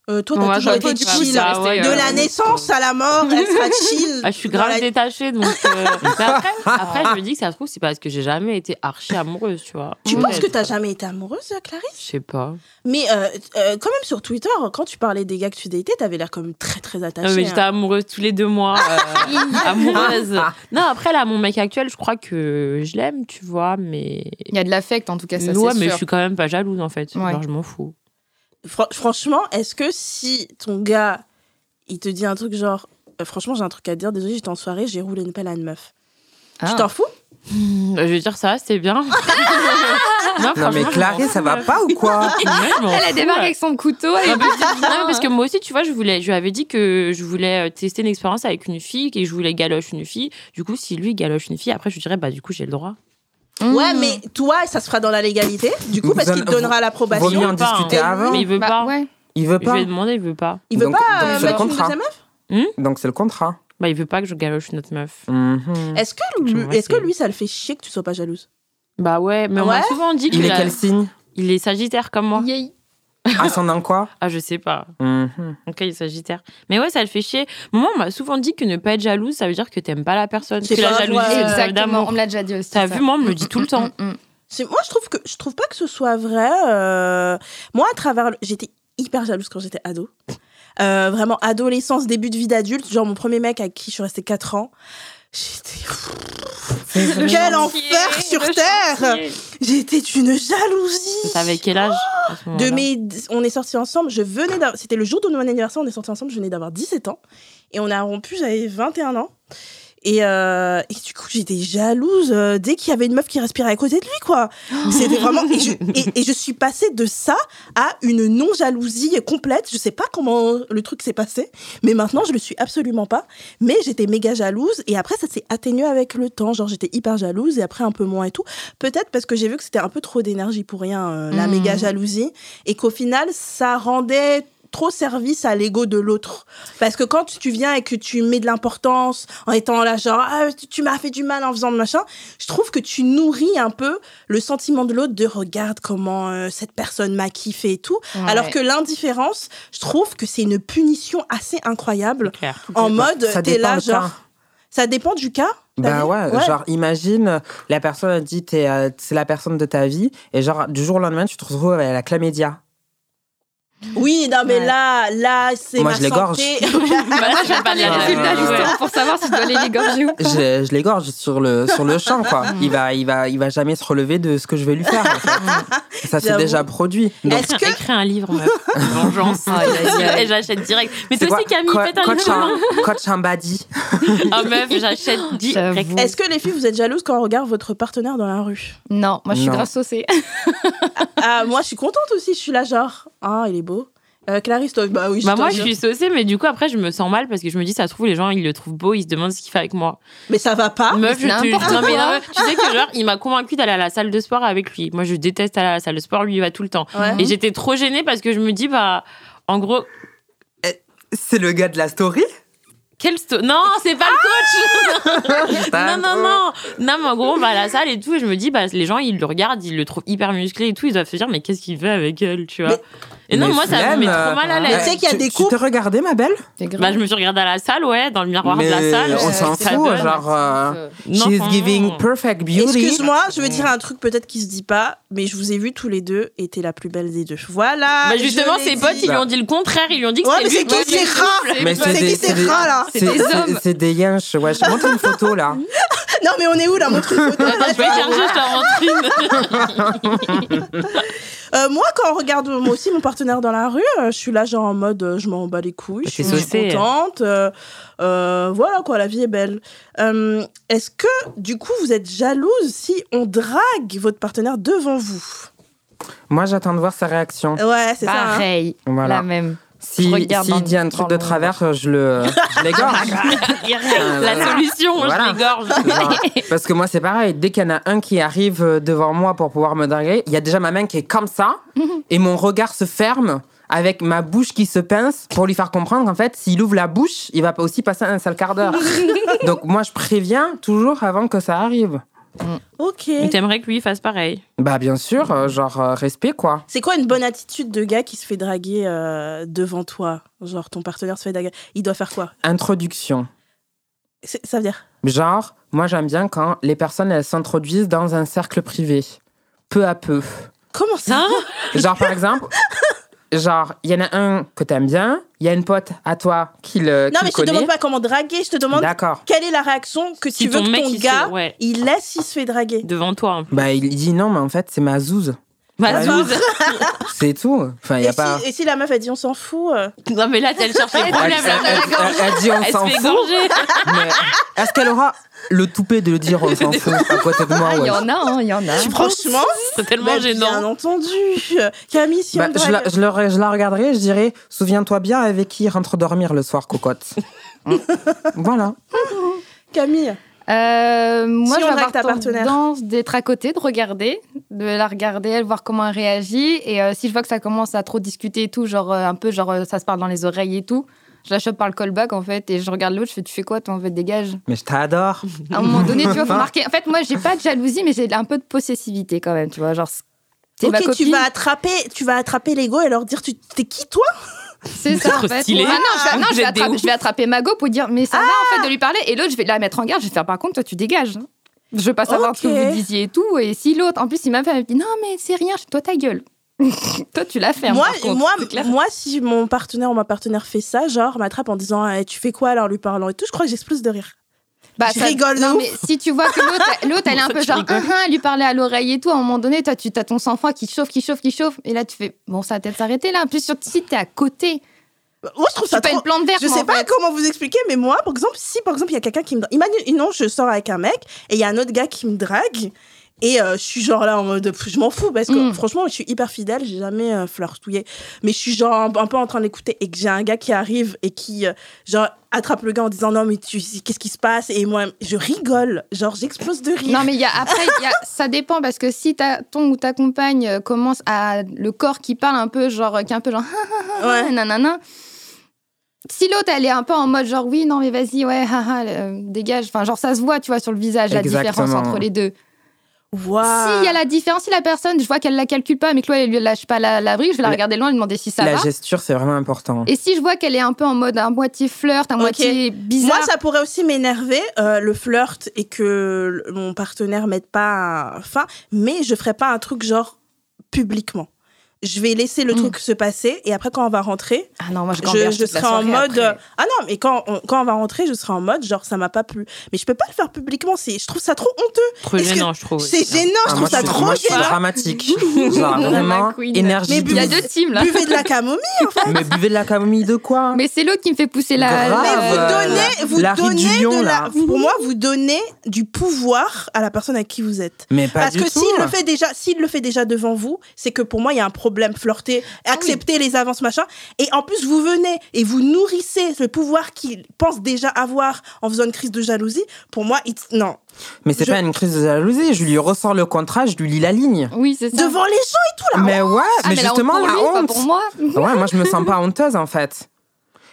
euh, toi, t'as toujours été chill. ça, ouais, de euh, la naissance à la mort, elle sera (laughs) chill. Ah, je suis grave la- détachée, donc. euh, (laughs) mais après, après, je me dis que ça se trouve, c'est parce que j'ai jamais été archi amoureuse, tu vois. Tu penses que t'as jamais été amoureuse, Clarisse? Je sais pas. Mais euh, euh, quand même sur Twitter, quand tu parlais des gars que tu datais, t'avais l'air comme très très attaché. Non, mais j'étais hein. amoureuse tous les deux mois. euh, (laughs) amoureuse. Non, après, là, mon mec actuel, je crois que je l'aime, tu vois, mais. Il y a de l'affect, en tout cas, ça, ouais, c'est mais sûr. je suis quand même pas jalouse, en fait. Ouais. Genre, je m'en fous. Fran- franchement, est-ce que si ton gars, il te dit un truc genre, euh, franchement, j'ai un truc à te dire, désolé, j'étais en soirée, j'ai roulé une pelle à une meuf. Ah. Tu t'en fous? Bah, je vais dire ça, c'était bien. (laughs) non, Non, mais Clarisse, ça va pas ou quoi Elle a ouais. avec son couteau. elle Non, parce que- non, mais parce que moi aussi, tu vois, je voulais, je lui avais dit que je voulais euh, tester une expérience avec une fille, et je voulais galoche une fille. Du coup, si lui galoche une fille, après, je lui dirais, bah, du coup, j'ai le droit. Ouais, Mmh. mais toi, ça se fera dans la légalité, du coup, parce en- qu'il te donnera Vaut l'approbation. mieux en veut pas, discuter hein. avant. Mais il veut Bah, pas. ouais. Il veut Je pas. lui ai demandé, il veut pas. Il veut Donc- pas donc euh, c'est le mettre une deuxième meuf Donc c'est le contrat. Bah, il veut pas que je galoche une autre meuf. Mhm. Est-ce que, Je lui, est-ce que lui, ça le fait chier que tu sois pas jalouse? Bah ouais, mais on Ouais m'a souvent dit qu'il Il est a- quel signe? Il est sagittaire comme moi. Yay. (laughs) Ascendant quoi? Ah, je sais pas. Mhm. Ok, il est sagittaire. Mais ouais, ça le fait chier. Moi, on m'a souvent dit que ne pas être jalouse, ça veut dire que t'aimes pas la personne. C'est Que la pas jalousie, une preuve Exactement, d'amour. on me l'a déjà dit aussi. T'as ça. vu, moi, on me le dit tout le temps. Mm, mm, mm. C'est- Moi, je trouve que je trouve pas que ce soit vrai. euh, Moi, à travers, le- j'étais hyper jalouse quand j'étais ado. Euh, vraiment adolescence, début de vie d'adulte. Genre mon premier mec avec qui je suis restée 4 ans. J'étais Le Quel enfer sur terre j'étais d'une jalousie. T'avais quel âge à ce De mes, on est sortis ensemble. Je venais d'avoir- c'était le jour de mon anniversaire. On est sortis ensemble. Je venais d'avoir 17 ans et on a rompu. J'avais 21 ans. Et, euh, et du coup, j'étais jalouse euh, dès qu'il y avait une meuf qui respirait à côté de lui, quoi. (gasps) C'était vraiment. Et je, et- et je suis passée de ça à une non-jalousie complète. Je sais pas comment le truc s'est passé, mais maintenant, je le suis absolument pas. Mais j'étais méga jalouse. Et après, ça s'est atténué avec le temps. Genre, j'étais hyper jalouse et après, un peu moins et tout. Peut-être parce que j'ai vu que c'était un peu trop d'énergie pour rien, euh, la Mhm. méga jalousie. Et qu'au final, ça rendait trop service à l'ego de l'autre. Parce que quand tu viens et que tu mets de l'importance en étant là, genre, ah, tu- m'as fait du mal en faisant de machin, je trouve que tu nourris un peu le sentiment de l'autre de regarde comment euh, cette personne m'a kiffé et tout. Ouais. Alors que l'indifférence, je trouve que c'est une punition assez incroyable. Clair. En mode, t'es là, genre. Ça dépend du cas. Bah ouais, genre imagine, la personne a dit euh, c'est la personne de ta vie, et genre du jour au lendemain, tu te retrouves avec la chlamydia. Oui, non, mais Ouais. là, là, c'est Moi, ma je l'égorge. santé. (laughs) Bah, moi, j'aime pas les résultats ouais. justement pour savoir si je dois aller l'égorger ou pas. Je, je l'égorge sur le, sur le champ, quoi. Il va, il, va, il va jamais se relever de ce que je vais lui faire, en fait. (laughs) Ça s'est déjà produit. Donc, Est-ce que Écris un livre, meuf. Vengeance. (laughs) Et j'achète direct. Mais c'est toi aussi, Camille, fais un livre. un, coach un badi. Ah, meuf, j'achète direct. Est-ce que les filles, vous êtes jalouses quand on regarde votre partenaire dans la rue? Non, moi je suis Non. grave saucée. Ah, moi, je suis contente aussi. Je suis là, genre, ah, il est beau. Euh, Clarisse, toi, bah oui, Bah moi je suis saucée mais du coup après je me sens mal parce que je me dis ça se trouve les gens ils le trouvent beau ils se demandent ce qu'il fait avec moi. Mais ça va pas. Meuf je te n'importe non, mais quoi. non, mais tu sais que genre il m'a convaincu d'aller à la salle de sport avec lui. Moi je déteste aller à la salle de sport lui il va tout le temps. Ouais. Et j'étais trop gênée parce que je me dis bah en gros C'est le gars de la story? Quel sto- non c'est pas le coach (laughs) non non non non mais en gros on va à la salle et tout et je me dis bah les gens ils le regardent ils le trouvent hyper musclé et tout ils doivent se dire mais qu'est-ce qu'il fait avec elle tu vois? Mais- et non Mais moi ça me met euh, trop mal à Mais l'aise. tu sais qu'il y a tu- des Tu couples- t'es regardé, ma belle? Bah je me suis regardée à la salle ouais dans le miroir Mais de la salle. on euh, s'en ça fout, donne. genre... euh, Non, she's enfin, giving non. perfect beauty. Excuse-moi, je veux dire un truc peut-être qui se dit pas, mais je vous ai vu tous les deux et t'es la plus belle des deux. Voilà. Bah je justement, l'ai ses dit. potes, ils lui ont dit le contraire. Ils lui ont dit que Ouais, mais c'était c'est qui ces rats Mais C'est qui ces rats, là c'est- des hommes. C'est des yinches, ouais. Je te montre une photo, là. (laughs) Non, mais on est où là? Montre une photo. Attends, (laughs) je vais chercher, je t'en montre une. Euh, moi, quand on regarde moi aussi mon partenaire dans la rue, euh, je suis là genre en mode euh, je m'en bats les couilles, je T'es suis contente. euh, euh, voilà quoi, la vie est belle. Euh, Est-ce que du coup vous êtes jalouse si on drague votre partenaire devant vous? Moi, j'attends de voir sa réaction. Ouais, c'est ça. hein. Pareil, Voilà. la même. Si, regarde dans- dit un truc de travers, je le, je l'égorge. (laughs) La solution, Voilà. je l'égorge. Genre, parce que moi, c'est pareil. Dès qu'il y en a un qui arrive euh, devant moi pour pouvoir me draguer, il y a déjà ma main qui est comme ça (laughs) et mon regard se ferme avec ma bouche qui se pince pour lui faire comprendre qu'en fait, s'il ouvre la bouche, il va pas aussi passer un sale quart d'heure. (laughs) Donc, moi, je préviens toujours avant que ça arrive. Ok. Mais T'aimerais que lui fasse pareil. Bah, bien sûr, euh, genre, euh, respect, quoi. C'est quoi une bonne attitude de gars qui se fait draguer euh, devant toi? Genre ton partenaire se fait draguer. Il doit faire quoi? Introduction. C'est- Ça veut dire? Genre, moi, j'aime bien quand les personnes, elles s'introduisent dans un cercle privé. Peu à peu. Comment ça? Ça Genre, par exemple, (laughs) genre, il y en a un que t'aimes bien, il y a une pote à toi qui le, Non, qui mais le je te demande pas comment draguer, je te demande D'accord. quelle est la réaction que Si tu veux ton que mec, ton il se- gars ouais. il laisse s'il se fait draguer. Devant toi. Bah, il dit non, mais en fait, c'est ma zouze. Bah, Ouais. (laughs) Zouz. C'est tout. Enfin, il y Et, a pas. si, et si la meuf a dit on s'en fout euh, Non, mais là, elle cherche les Elle, problèmes. elle- là. elle- elle- elle dit on Elle s'en se fait fout. égorger. Mais est-ce qu'elle aura le toupet de le dire on s'en fout? À côté de moi Ah, il ouais. y en a, hein, il y en a. Franchement, C'est tellement bah, gênant. Bien entendu. Camille, si Bah, on je, la, je, l'aurais- je la regarderai, je dirais Souviens-toi bien avec qui rentre dormir le soir, cocotte. (laughs) voilà. Camille, Euh, moi, Si je vais avoir tendance d'être à côté, de regarder, de la regarder, elle, voir comment elle réagit. Et euh, si je vois que ça commence à trop discuter et tout, genre euh, un peu, genre euh, ça se parle dans les oreilles et tout, je la chope par le callback en fait et je regarde l'autre, je fais tu fais quoi toi en fait dégage. Mais je t'adore. (laughs) À un moment donné, tu vois, faut (laughs) marquer. En fait, moi, j'ai pas de jalousie, mais j'ai un peu de possessivité quand même, tu vois, genre. C'est ma ok, tu vas attraper, tu vas attraper l'ego et leur dire tu t'es qui toi? C'est ça, en trop fait. stylé. Ah non, je vais, non, je vais attraper, je vais attraper Mago pour dire, mais ça va en fait de lui parler. Et l'autre, je vais la mettre en garde. Je vais faire, par contre, toi, tu dégages. Je veux pas savoir ce que vous disiez et tout. Et si l'autre, en plus, il m'a fait, il me dit, non, mais c'est rien, toi, ta gueule. (laughs) toi, tu la fermes. Moi, par contre, moi, moi, si mon partenaire ou ma partenaire fait ça, genre m'attrape en disant Eh, tu fais quoi alors lui parlant et tout, je crois que j'explose de rire. Bah, je rigole Non, ouf. mais si tu vois que l'autre, (laughs) l'autre, elle est un peu genre, rigoles. ah, ah, lui parler à l'oreille et tout, à un moment donné, toi, tu as ton sang-froid qui chauffe, qui chauffe, qui chauffe. Et là, tu fais, bon, ça va peut-être s'arrêter là. En plus, sur- si t'es à côté, Moi, je trouve ça pas trop. une plante verte. Je sais pas fait. comment vous expliquer, mais moi, par exemple, si par exemple il y a quelqu'un qui me. Imagine, non, je sors avec un mec et il y a un autre gars qui me drague Et euh, je suis genre là en mode, je m'en fous parce que Mm. franchement, je suis hyper fidèle, j'ai jamais euh, flirtouillé. Mais je suis genre un, un peu en train d'écouter et que j'ai un gars qui arrive et qui, euh, genre, attrape le gars en disant non, mais tu, qu'est-ce qui se passe? Et moi, je rigole, genre, j'explose de rire. Non, mais il y a, après, il y a, ça dépend parce que si ta, ton ou ta compagne euh, commence à. le corps qui parle un peu, genre, qui est un peu genre. (laughs) Ouais. nanana. Si l'autre, elle est un peu en mode genre, oui, non, mais vas-y, ouais, (laughs) haha, euh, dégage. Enfin, genre, ça se voit, tu vois, sur le visage, la différence entre les deux. Waouh. S'il y a la différence, si la personne, je vois qu'elle la calcule pas, mais que elle lui lâche pas la, la brique, je vais la La- regarder loin et lui demander si ça la va. gesture, c'est vraiment important. Et si je vois qu'elle est un peu en mode à moitié flirt, à Ok. moitié bizarre. Moi, ça pourrait aussi m'énerver, euh, le flirt, et que mon partenaire mette pas fin, mais je ferai pas un truc genre publiquement. Je vais laisser le Mm. truc se passer, et après, quand on va rentrer, Ah non, moi, je serai en mode. après. Ah non, mais quand on, quand on va rentrer, je serai en mode genre ça m'a pas plu. Mais je peux pas le faire publiquement, c'est, je trouve ça trop honteux. Trop que gênant, je trouve. C'est gênant, je Ah, trouve moi, ça je trop moi, gênant. dramatique. (laughs) Genre vraiment énergie. Mais Il y a deux teams là. Buvez de la camomille, en fait. Mais buvez de la camomille de quoi? Mais c'est l'autre qui me fait pousser la. Grave. Mais vous donnez, vous la donnez du lion, de la, là. pour moi, vous donnez du pouvoir à la personne avec qui vous êtes. Mais pas Parce du que tout. s'il le fait déjà, s'il le fait déjà devant vous, c'est que pour moi il y a un problème. Flirter, accepter les avances, machin. Et en plus vous venez et vous nourrissez le pouvoir qu'il pense déjà avoir en faisant une crise de jalousie. Pour moi, it's- non. Mais c'est Je- pas une crise de jalousie. Je lui ressors le contrat, je lui lis la ligne. Oui, c'est ça. Devant les gens et tout là. Mais ouais, Ah, mais, la justement, honte pour la lui, pas honte. pour moi. (laughs) Ouais, moi, je me sens pas (laughs) honteuse, en fait.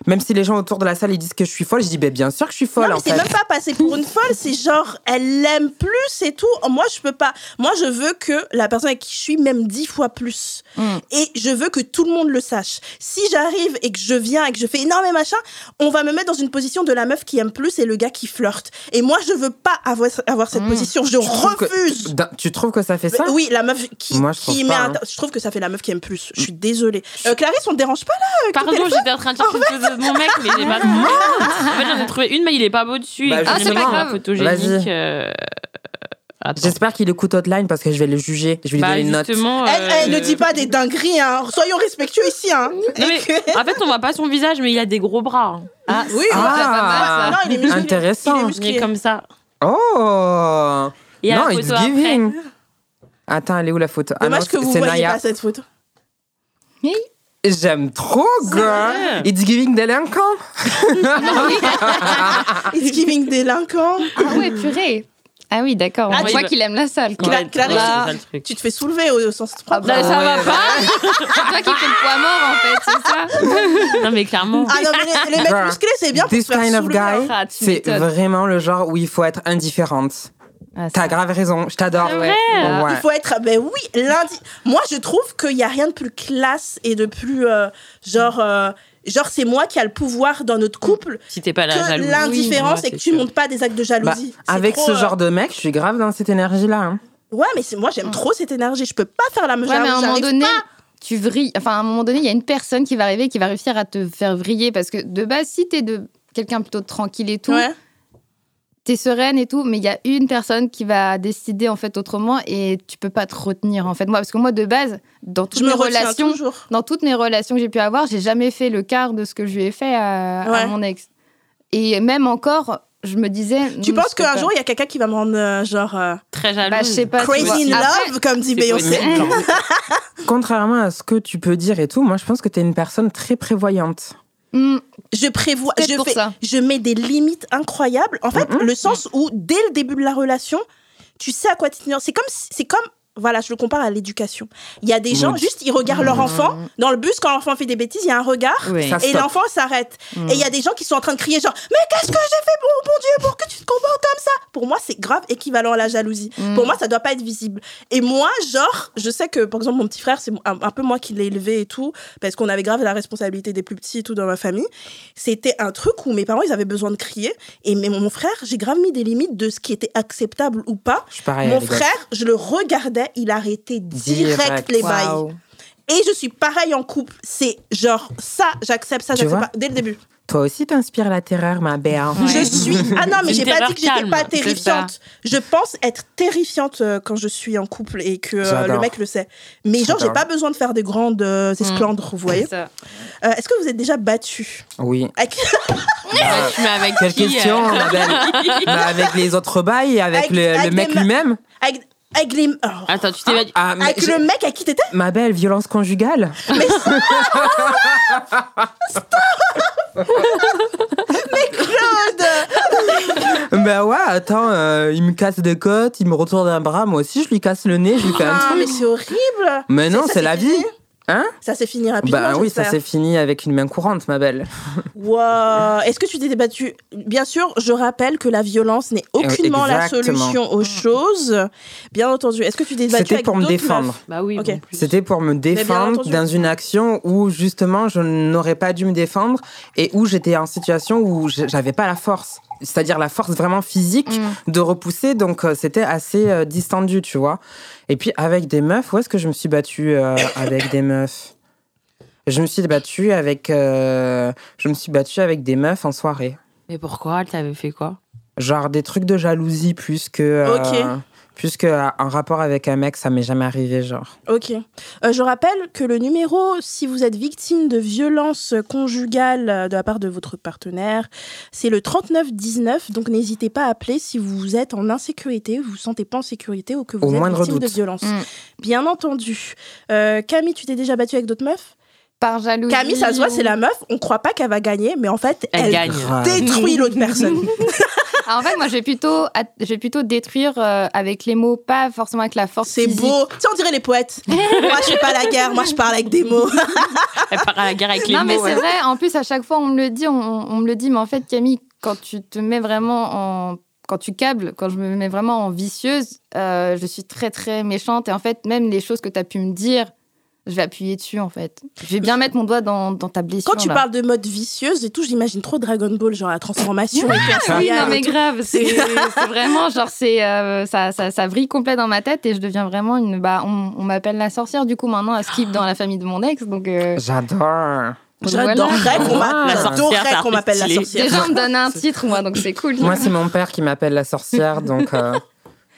Même si les gens autour de la salle ils disent que je suis folle, je dis ben, bien sûr que je suis folle non, mais en c'est fait. même pas passer pour une folle, c'est genre, elle l'aime plus et tout. Moi, je peux pas. Moi, je veux que la personne avec qui je suis m'aime dix fois plus. Mm. Et je veux que tout le monde le sache. Si j'arrive et que je viens et que je fais énormément machin, on va me mettre dans une position de la meuf qui aime plus et le gars qui flirte. Et moi, je veux pas avoir, avoir cette Mm. position. Je Tu trouves que- refuse. Tu trouves que ça fait ça? Oui, la meuf qui, Moi, je trouve qui pas, met un- hein. Je trouve que ça fait la meuf qui aime plus. Je suis désolée. Euh, Clarisse, on te dérange pas là Pardon, j'étais en train de chercher une photo de mon mec, mais j'ai pas (laughs) trouvé. En fait, j'en ai trouvé une, mais il est pas beau dessus. Bah, Ah, c'est pas pas la grave. photogénique. Euh. J'espère qu'il écoute Hotline parce que je vais le juger. Je vais lui Bah, donner une note. Elle, elle euh, ne dit pas des dingueries, hein. Soyons respectueux ici, hein. Non, mais, Et que- en fait, on voit pas son visage, mais il a des gros bras. hein. Ah, Oui, déjà pas mal, ça. Non, il est musclé. Intéressant. Il est Il musclé. est comme ça. Oh Il y a Non, it's photo après. giving. Attends, elle est où la photo? Ah Dommage non, que vous c'est voyez Naya. pas cette photo. J'aime trop, gars. vrai It's giving délinquant. (laughs) It's giving délinquant. Ah ouais, purée. Ah oui, d'accord. Ah, On voit qu'il aime la salle. Quoi. Cla- Clarisse. Tu te fais soulever au, sens propre. bah, ça va Ouais. pas. (laughs) C'est toi qui fais le poids mort, en fait, c'est ça Non, mais clairement. Ah non, mais les, les mecs musclés, c'est bien pour This se faire kind of soulever. hein. guy, Ah, c'est vraiment le genre où il faut être indifférente. Ah, T'as grave raison, je t'adore. Ah ouais. Ouais. Il faut être. Ben oui, lundi. Moi, je trouve qu'il n'y a rien de plus classe et de plus. euh, genre. euh, Genre, c'est moi qui a le pouvoir dans notre couple Si t'es pas la que jalousie. l'indifférence et que tu sûr. montes pas des actes de Bah, jalousie. C'est avec trop, ce euh, genre de mec, je suis grave dans cette énergie-là. hein. Ouais, mais c'est moi, j'aime trop cette énergie. Je peux pas faire la meuf Ouais, mais à un moment donné, pas. tu vrilles. Enfin, à un moment donné, il y a une personne qui va arriver qui va réussir à te faire vriller parce que de base, si t'es de quelqu'un plutôt tranquille et tout, Ouais. T'es sereine et tout, mais il y a une personne qui va décider en fait autrement et tu peux pas te retenir en fait. Moi, parce que moi de base, dans toutes Je mes relations, toujours. dans toutes mes relations que j'ai pu avoir, j'ai jamais fait le quart de ce que je lui ai fait à, mon ex. Et même encore, je me disais. Tu penses qu'un jour, il y a quelqu'un qui va me rendre euh, genre euh, Très jalouse. Bah, je sais pas. tu crazy in Après, love, comme dit Beyoncé possible. (laughs) (laughs) Contrairement à ce que tu peux dire et tout, moi je pense que t'es une personne très prévoyante. Hmm, Je prévois, je pour fais, ça. je mets des limites incroyables. En fait, Mhm. le sens où dès le début de la relation, tu sais à quoi tu tenir. C'est comme, c'est comme, voilà, je le compare à l'éducation. Il y a des gens, juste, ils regardent leur enfant dans le bus quand l'enfant fait des bêtises, il y a un regard. oui. Ça Et l'enfant s'arrête. Mm. Et il y a des gens qui sont en train de crier genre mais qu'est-ce que j'ai fait bon, bon Dieu pour que tu te comportes comme ça? Pour moi c'est grave équivalent à la jalousie. Mm. Pour moi ça doit pas être visible. Et moi genre je sais que par exemple mon petit frère c'est un, un peu moi qui l'ai élevé et tout parce qu'on avait grave la responsabilité des plus petits et tout dans ma famille. C'était un truc où mes parents ils avaient besoin de crier et mais mon frère j'ai grave mis des limites de ce qui était acceptable ou pas. Je suis pareil. Mon les gars. frère je le regardais il arrêtait direct, Direct. les bails. Et je suis pareil en couple. C'est genre ça, j'accepte ça, j'accepte vois? pas. Dès le début. Toi aussi t'inspires la terreur, ma belle. Ouais. Je suis. Ah non, mais j'ai pas dit que j'étais pas terrifiante. Je pense être terrifiante euh, quand je suis en couple et que euh, le mec le sait. Mais genre, j'ai pas besoin de faire des grandes euh, esclandres, vous voyez? C'est ça. Euh, Est-ce que vous êtes déjà battu Oui. Avec- (laughs) Bah, tu mets avec Quelle qui, question, euh, ma belle (laughs) Bah, Avec les autres bails, avec, Avec- le, mec lui-même avec- Avec les. oh. Attends, tu t'es. Ah, mais Avec le mec à qui t'étais Ma belle, violence conjugale. Mais (laughs) Claude Bah ouais, attends, euh, il me casse des côtes, il me retourne un bras, moi aussi je lui casse le nez, je lui fais un Ah, truc. mais c'est horrible Mais non, c'est la fini vie. Hein Ça s'est fini rapidement. Bah oui, ça s'est fini avec une main courante, ma belle. (laughs) Wow. Est-ce que tu t'es débattu Bien sûr, je rappelle que la violence n'est aucunement la solution aux choses. Bien entendu. Est-ce que tu t'es débattu C'était avec pour me défendre. Bah oui. C'était pour me défendre dans une action où justement je n'aurais pas dû me défendre et où j'étais en situation où je- j'avais pas la force. C'est-à-dire la force vraiment physique Mm. de repousser, donc euh, c'était assez euh, distendu, tu vois. Et puis avec des meufs, où est-ce que je me suis battue euh, avec des meufs? Je me suis battue avec, euh, je me suis battue avec des meufs en soirée. Mais pourquoi? Elle t'avait fait quoi? Genre des trucs de jalousie plus que. euh, Ok. Plus qu'un rapport avec un mec, ça m'est jamais arrivé, genre. Ok. Euh, je rappelle que le numéro, si vous êtes victime de violences conjugales euh, de la part de votre partenaire, c'est le 3919. Donc n'hésitez pas à appeler si vous êtes en insécurité, vous vous sentez pas en sécurité ou que vous Au êtes victime de doute. violences. Mm. Bien entendu. Euh, Camille, tu t'es déjà battue avec d'autres meufs? Par jalousie. Camille, ça se voit, c'est la meuf. On croit pas qu'elle va gagner, mais en fait, Elle elle, gagne. Grave. détruit l'autre personne. (laughs) En fait, moi, je vais plutôt, je vais plutôt détruire euh, avec les mots, pas forcément avec la force. C'est beau. Tu sais, on dirait les poètes. moi, je suis pas à la guerre. Moi, je parle avec des mots. (laughs) Elle part à la guerre avec les Non, mais mots. c'est vrai. En plus, à chaque fois, on me le dit, on, on me le dit. Mais en fait, Camille, quand tu te mets vraiment en. Quand tu câbles, quand je me mets vraiment en vicieuse, euh, je suis très, très méchante. Et en fait, même les choses que tu as pu me dire, je vais appuyer dessus, en fait. Je vais bien mettre mon doigt dans, dans ta blessure. Quand tu là. parles de mode vicieuse et tout, j'imagine trop Dragon Ball, genre la transformation. et tout, Oui, non, mais grave. (laughs) C'est vraiment, genre, c'est, euh, ça, ça, ça vrille complet dans ma tête et je deviens vraiment une. Bah, on, on m'appelle la sorcière, du coup, maintenant, à skip dans la famille de mon ex. Donc, euh, J'adore. J'adorerais qu'on qu'on m'appelle la sorcière. déjà, on me donne un (laughs) titre, moi, donc c'est cool. Moi, c'est mon père qui m'appelle la sorcière, donc euh,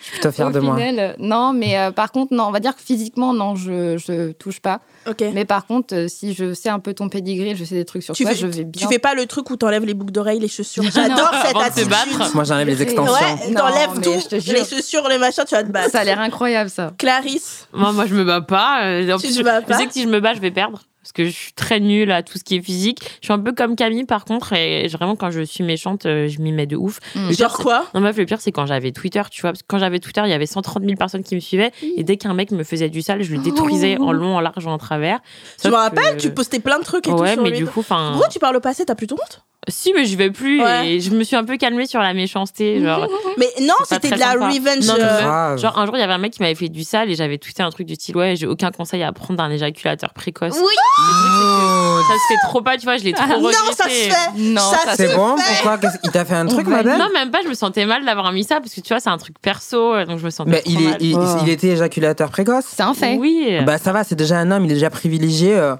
je suis plutôt fière Au de moi. final, euh, non, mais euh, par contre, non, on va dire que physiquement, non, je, je touche pas. Ok. Mais par contre, euh, si je sais un peu ton pedigree, je sais des trucs sur Tu toi, fais, je vais bien. tu fais pas le truc où t'enlèves les boucles d'oreilles, les chaussures. (laughs) J'adore cette attitude. battre. Moi, j'enlève les extensions. Ouais, t'enlèves tout. je jure. Les chaussures, les machins, tu vas te battre. Ça a l'air incroyable, ça. Clarisse, Moi, moi, je me bats pas. En Tu plus, te je, bats je pas sais que si je me bats, je vais perdre. Parce que je suis très nulle à tout ce qui est physique. Je suis un peu comme Camille, par contre. Et vraiment, quand je suis méchante, euh, je m'y mets de ouf. Mm. Pire, genre quoi? Non, meuf, le pire, c'est quand j'avais Twitter, tu vois. Parce que quand j'avais Twitter, il y avait 130 000 personnes qui me suivaient. Et dès qu'un mec me faisait du sale, je le détruisais en long, en large, en travers. Tu me rappelles, que- tu postais plein de trucs et tout Ouais, mais du coup, enfin. Pourquoi tu parles au passé T'as plus ton honte Si, mais je vais plus. Ouais. Et je me suis un peu calmée sur la méchanceté. Genre, (laughs) (laughs) Mais non, c'était de la sympa. revenge. Non, euh, genre, un jour, il y avait un mec qui m'avait fait du sale et j'avais tweeté un truc du style Ouais, j'ai aucun conseil à prendre d'un éjaculateur précoce. Oui. Oh, Ça se fait trop pas, tu vois, je l'ai trop Non, regretté. ça se fait. Non, Ça ça se C'est fait. bon Pourquoi? Qu'est-ce- Il t'a fait un truc, ma belle Non, même pas, je me sentais mal d'avoir mis ça parce que tu vois, c'est un truc perso, euh, donc je me sentais Mais trop il, est, mal. il, Oh. il était éjaculateur précoce? C'est un fait. Oui. Bah ça va, c'est déjà un homme, il est déjà privilégié. euh,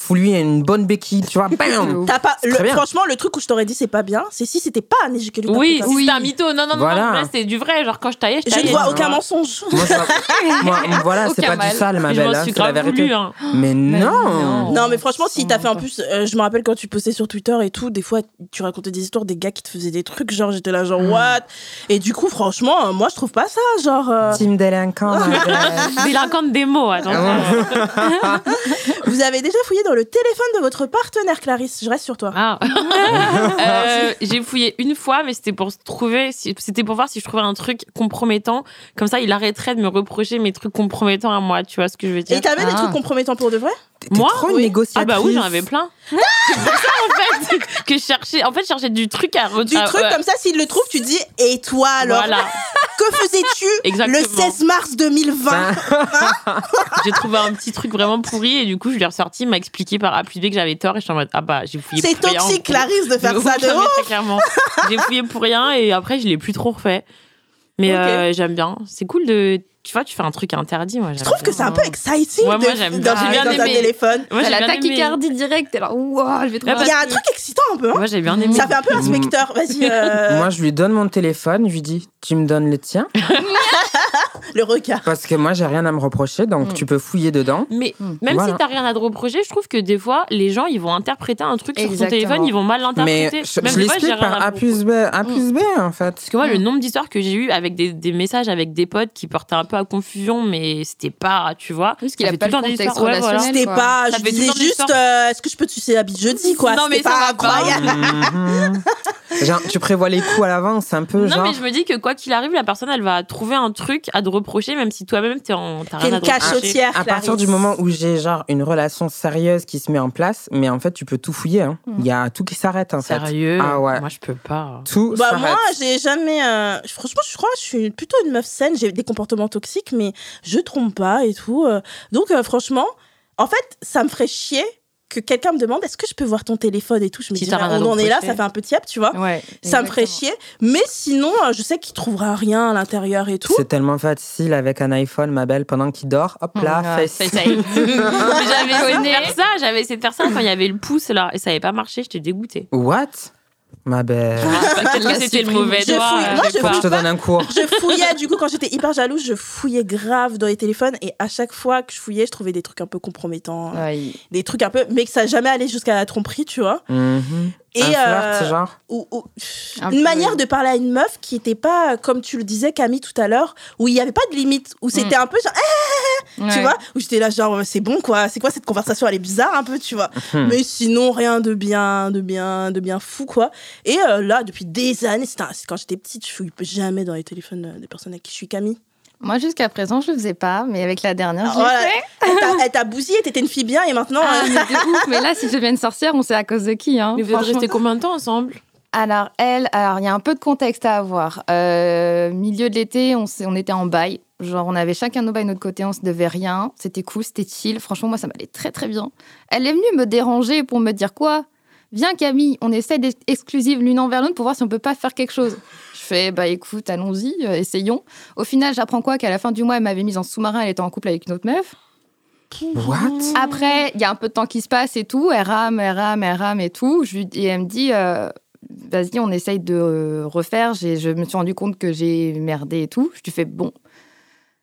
Fous-lui une bonne béquille, tu vois. (laughs) Bam T'as pas, C'est le- bien. franchement, le truc où je t'aurais dit c'est pas bien, c'est si c'était pas un éjaculateur Oui, précoce. c'était un mytho. Non, non, non, Voilà. non, là, c'était du vrai. Genre, quand je taillais, je Je taillais. ne vois aucun mensonge. Moi, je vois- (laughs) moi, voilà, c'est Aucun pas mal. du sale, ma je belle. m'en hein, suis c'est la grave vérité. voulu. Hein. Mais non. non. Non, mais franchement, si t'as fait en plus, euh, je me rappelle quand tu postais sur Twitter et tout, des fois, tu racontais des histoires des gars qui te faisaient des trucs, genre j'étais là, genre what? Et du coup, franchement, euh, moi je trouve pas ça, genre. euh, Team délinquant, (laughs) ma belle. Délinquante des mots, attention. Vous avez déjà fouillé dans le téléphone de votre partenaire, Clarisse Je reste sur toi. Ah. (laughs) Euh, j'ai fouillé une fois, mais c'était pour trouver, si- c'était pour voir si je trouvais un truc compromettant. Comme ça, il arrêterait de me reprocher mes trucs compromettants à moi. Tu vois ce que je veux dire Et t'avais des Ah. trucs compromettants pour de vrai? Moi, trop oui. négociatrice. Ah bah oui, j'en avais plein. (laughs) C'est pour ça en fait (laughs) que je cherchais. En fait, je cherchais du truc à Du truc comme ça, s'il le trouve, tu dis Et toi alors Voilà. (laughs) Que faisais-tu Exactement. le 16 mars 2020 J'ai trouvé un petit truc vraiment pourri et du coup, je l'ai ressorti, il m'a expliqué par A plus B que j'avais tort et je suis en mode ah bah j'ai fouillé C'est pour rien. toxique, Clarisse, de faire De ça de ouf. très clairement. J'ai fouillé pour rien et après, je l'ai plus trop refait. Mais euh, j'aime bien. C'est cool de. Tu vois, tu fais un truc interdit. Moi, Je trouve que c'est un peu exciting Ouais, moi, j'aime dans, bien. dans J'ai bien un aimé. téléphone. Moi, j'ai la tachycardie directe, t'es là, ouah, je vais trop Ouais, Il y a un truc excitant un peu. hein. Moi, j'ai bien aimé. Ça fait un peu inspecteur. Vas-y, euh, Moi, je lui donne mon téléphone, je lui dis Tu me donnes le tien? (laughs) Le regard. Parce que moi, j'ai rien à me reprocher, donc Mm. tu peux fouiller dedans. Mais Hmm. même Voilà. si t'as rien à te reprocher, je trouve que des fois, les gens, ils vont interpréter un truc sur ton téléphone, ils vont mal Mais l'interpréter. je, Même je l'explique par A plus B, A plus B, en fait. Parce que moi, le nombre d'histoires que j'ai eu avec des messages avec des potes qui portaient un peu confusion, mais c'était pas, tu vois. Parce qu'il a pas tout le le temps des contexte histoires. Ouais, voilà. relationnel. C'était pas, Ça je disais juste, euh, est-ce que je peux te sucer la bite jeudi, quoi? Non, mais pas va pas. incroyable. (laughs) Genre, tu prévois les coups à l'avance, c'est un peu Non, genre. mais je me dis que quoi qu'il arrive, la personne, elle va trouver un truc à te reprocher, même si toi-même, t'es en, t'as rien à cachotière, À partir du moment où j'ai genre une relation sérieuse qui se met en place, mais en fait tu peux tout fouiller. hein. Il y a tout qui s'arrête en fait. Sérieux? Ah ouais. Moi, je peux pas. Tout Bah moi, j'ai jamais. euh, Franchement, je crois que je suis plutôt une meuf saine. J'ai des comportements toxiques, mais je trompe pas et tout. euh. Donc euh, franchement, en fait, ça me ferait chier que quelqu'un me demande est-ce que je peux voir ton téléphone et tout? Je me Si dis, à on en est là, ça fait un peu tiep, tu vois. Ouais. Ça me ferait chier. Mais sinon, euh, je sais qu'il trouvera rien à l'intérieur et tout. C'est tellement facile avec un iPhone, ma belle, pendant qu'il dort. Hop là, Ah, face. Face j'avais essayé de faire ça, j'avais essayé de faire ça quand il y avait le pouce là, et ça avait pas marché, j'étais dégoûtée. What? Ma belle. Peut-être l'a que c'était le mauvais Je doigt. fouille. euh, Moi, je te donne un cours. Je fouillais, du coup, quand j'étais hyper jalouse, je fouillais grave dans les téléphones. Et à chaque fois que je fouillais, je trouvais des trucs un peu compromettants. Des trucs un peu. Mais que ça n'a jamais allé jusqu'à la tromperie, tu vois. Et, un flirt, euh, genre? ou, ou- Un une peu. manière de parler à une meuf qui était pas, comme tu le disais Camille tout à l'heure, où il n'y avait pas de limite, où c'était un peu genre, eh, tu Ouais. vois, où j'étais là genre, c'est bon quoi, c'est quoi cette conversation, elle est bizarre un peu, tu vois. Hmm. Mais sinon, rien de bien, de bien, de bien fou quoi. Et euh, là, depuis des années, un- c'est quand j'étais petite, je fouille jamais dans les téléphones euh, des personnes avec qui je suis Camille. Moi, jusqu'à présent, je le faisais pas, mais avec la dernière, je Voilà. fait. (laughs) Elle t'a- bousillé, t'étais une fille bien et maintenant. Ah, euh, mais de ouf. Mais là, si je deviens une sorcière, on sait à cause de qui. Hein, Mais vous êtes restés combien de temps ensemble? Alors, elle, alors il y a un peu de contexte à avoir. Euh, milieu de l'été, on, s'est- on était en bail. Genre, on avait chacun nos bails de notre côté, on se devait rien. C'était cool, c'était chill. Franchement, moi, ça m'allait très, très bien. Elle est venue me déranger pour me dire quoi? Viens, Camille, on essaie d'être exclusives l'une envers l'autre pour voir si on peut pas faire quelque chose. Je fais, bah écoute, allons-y, euh, essayons. Au final, j'apprends quoi Qu'à la fin du mois, elle m'avait mise en sous-marin, elle était en couple avec une autre meuf. What? Après, il y a un peu de temps qui se passe et tout. Elle rame, elle rame, elle rame et tout. Je et elle me dit, euh, vas-y, on essaye de euh, refaire. Je me suis rendu compte que j'ai merdé et tout. Je lui fais, bon,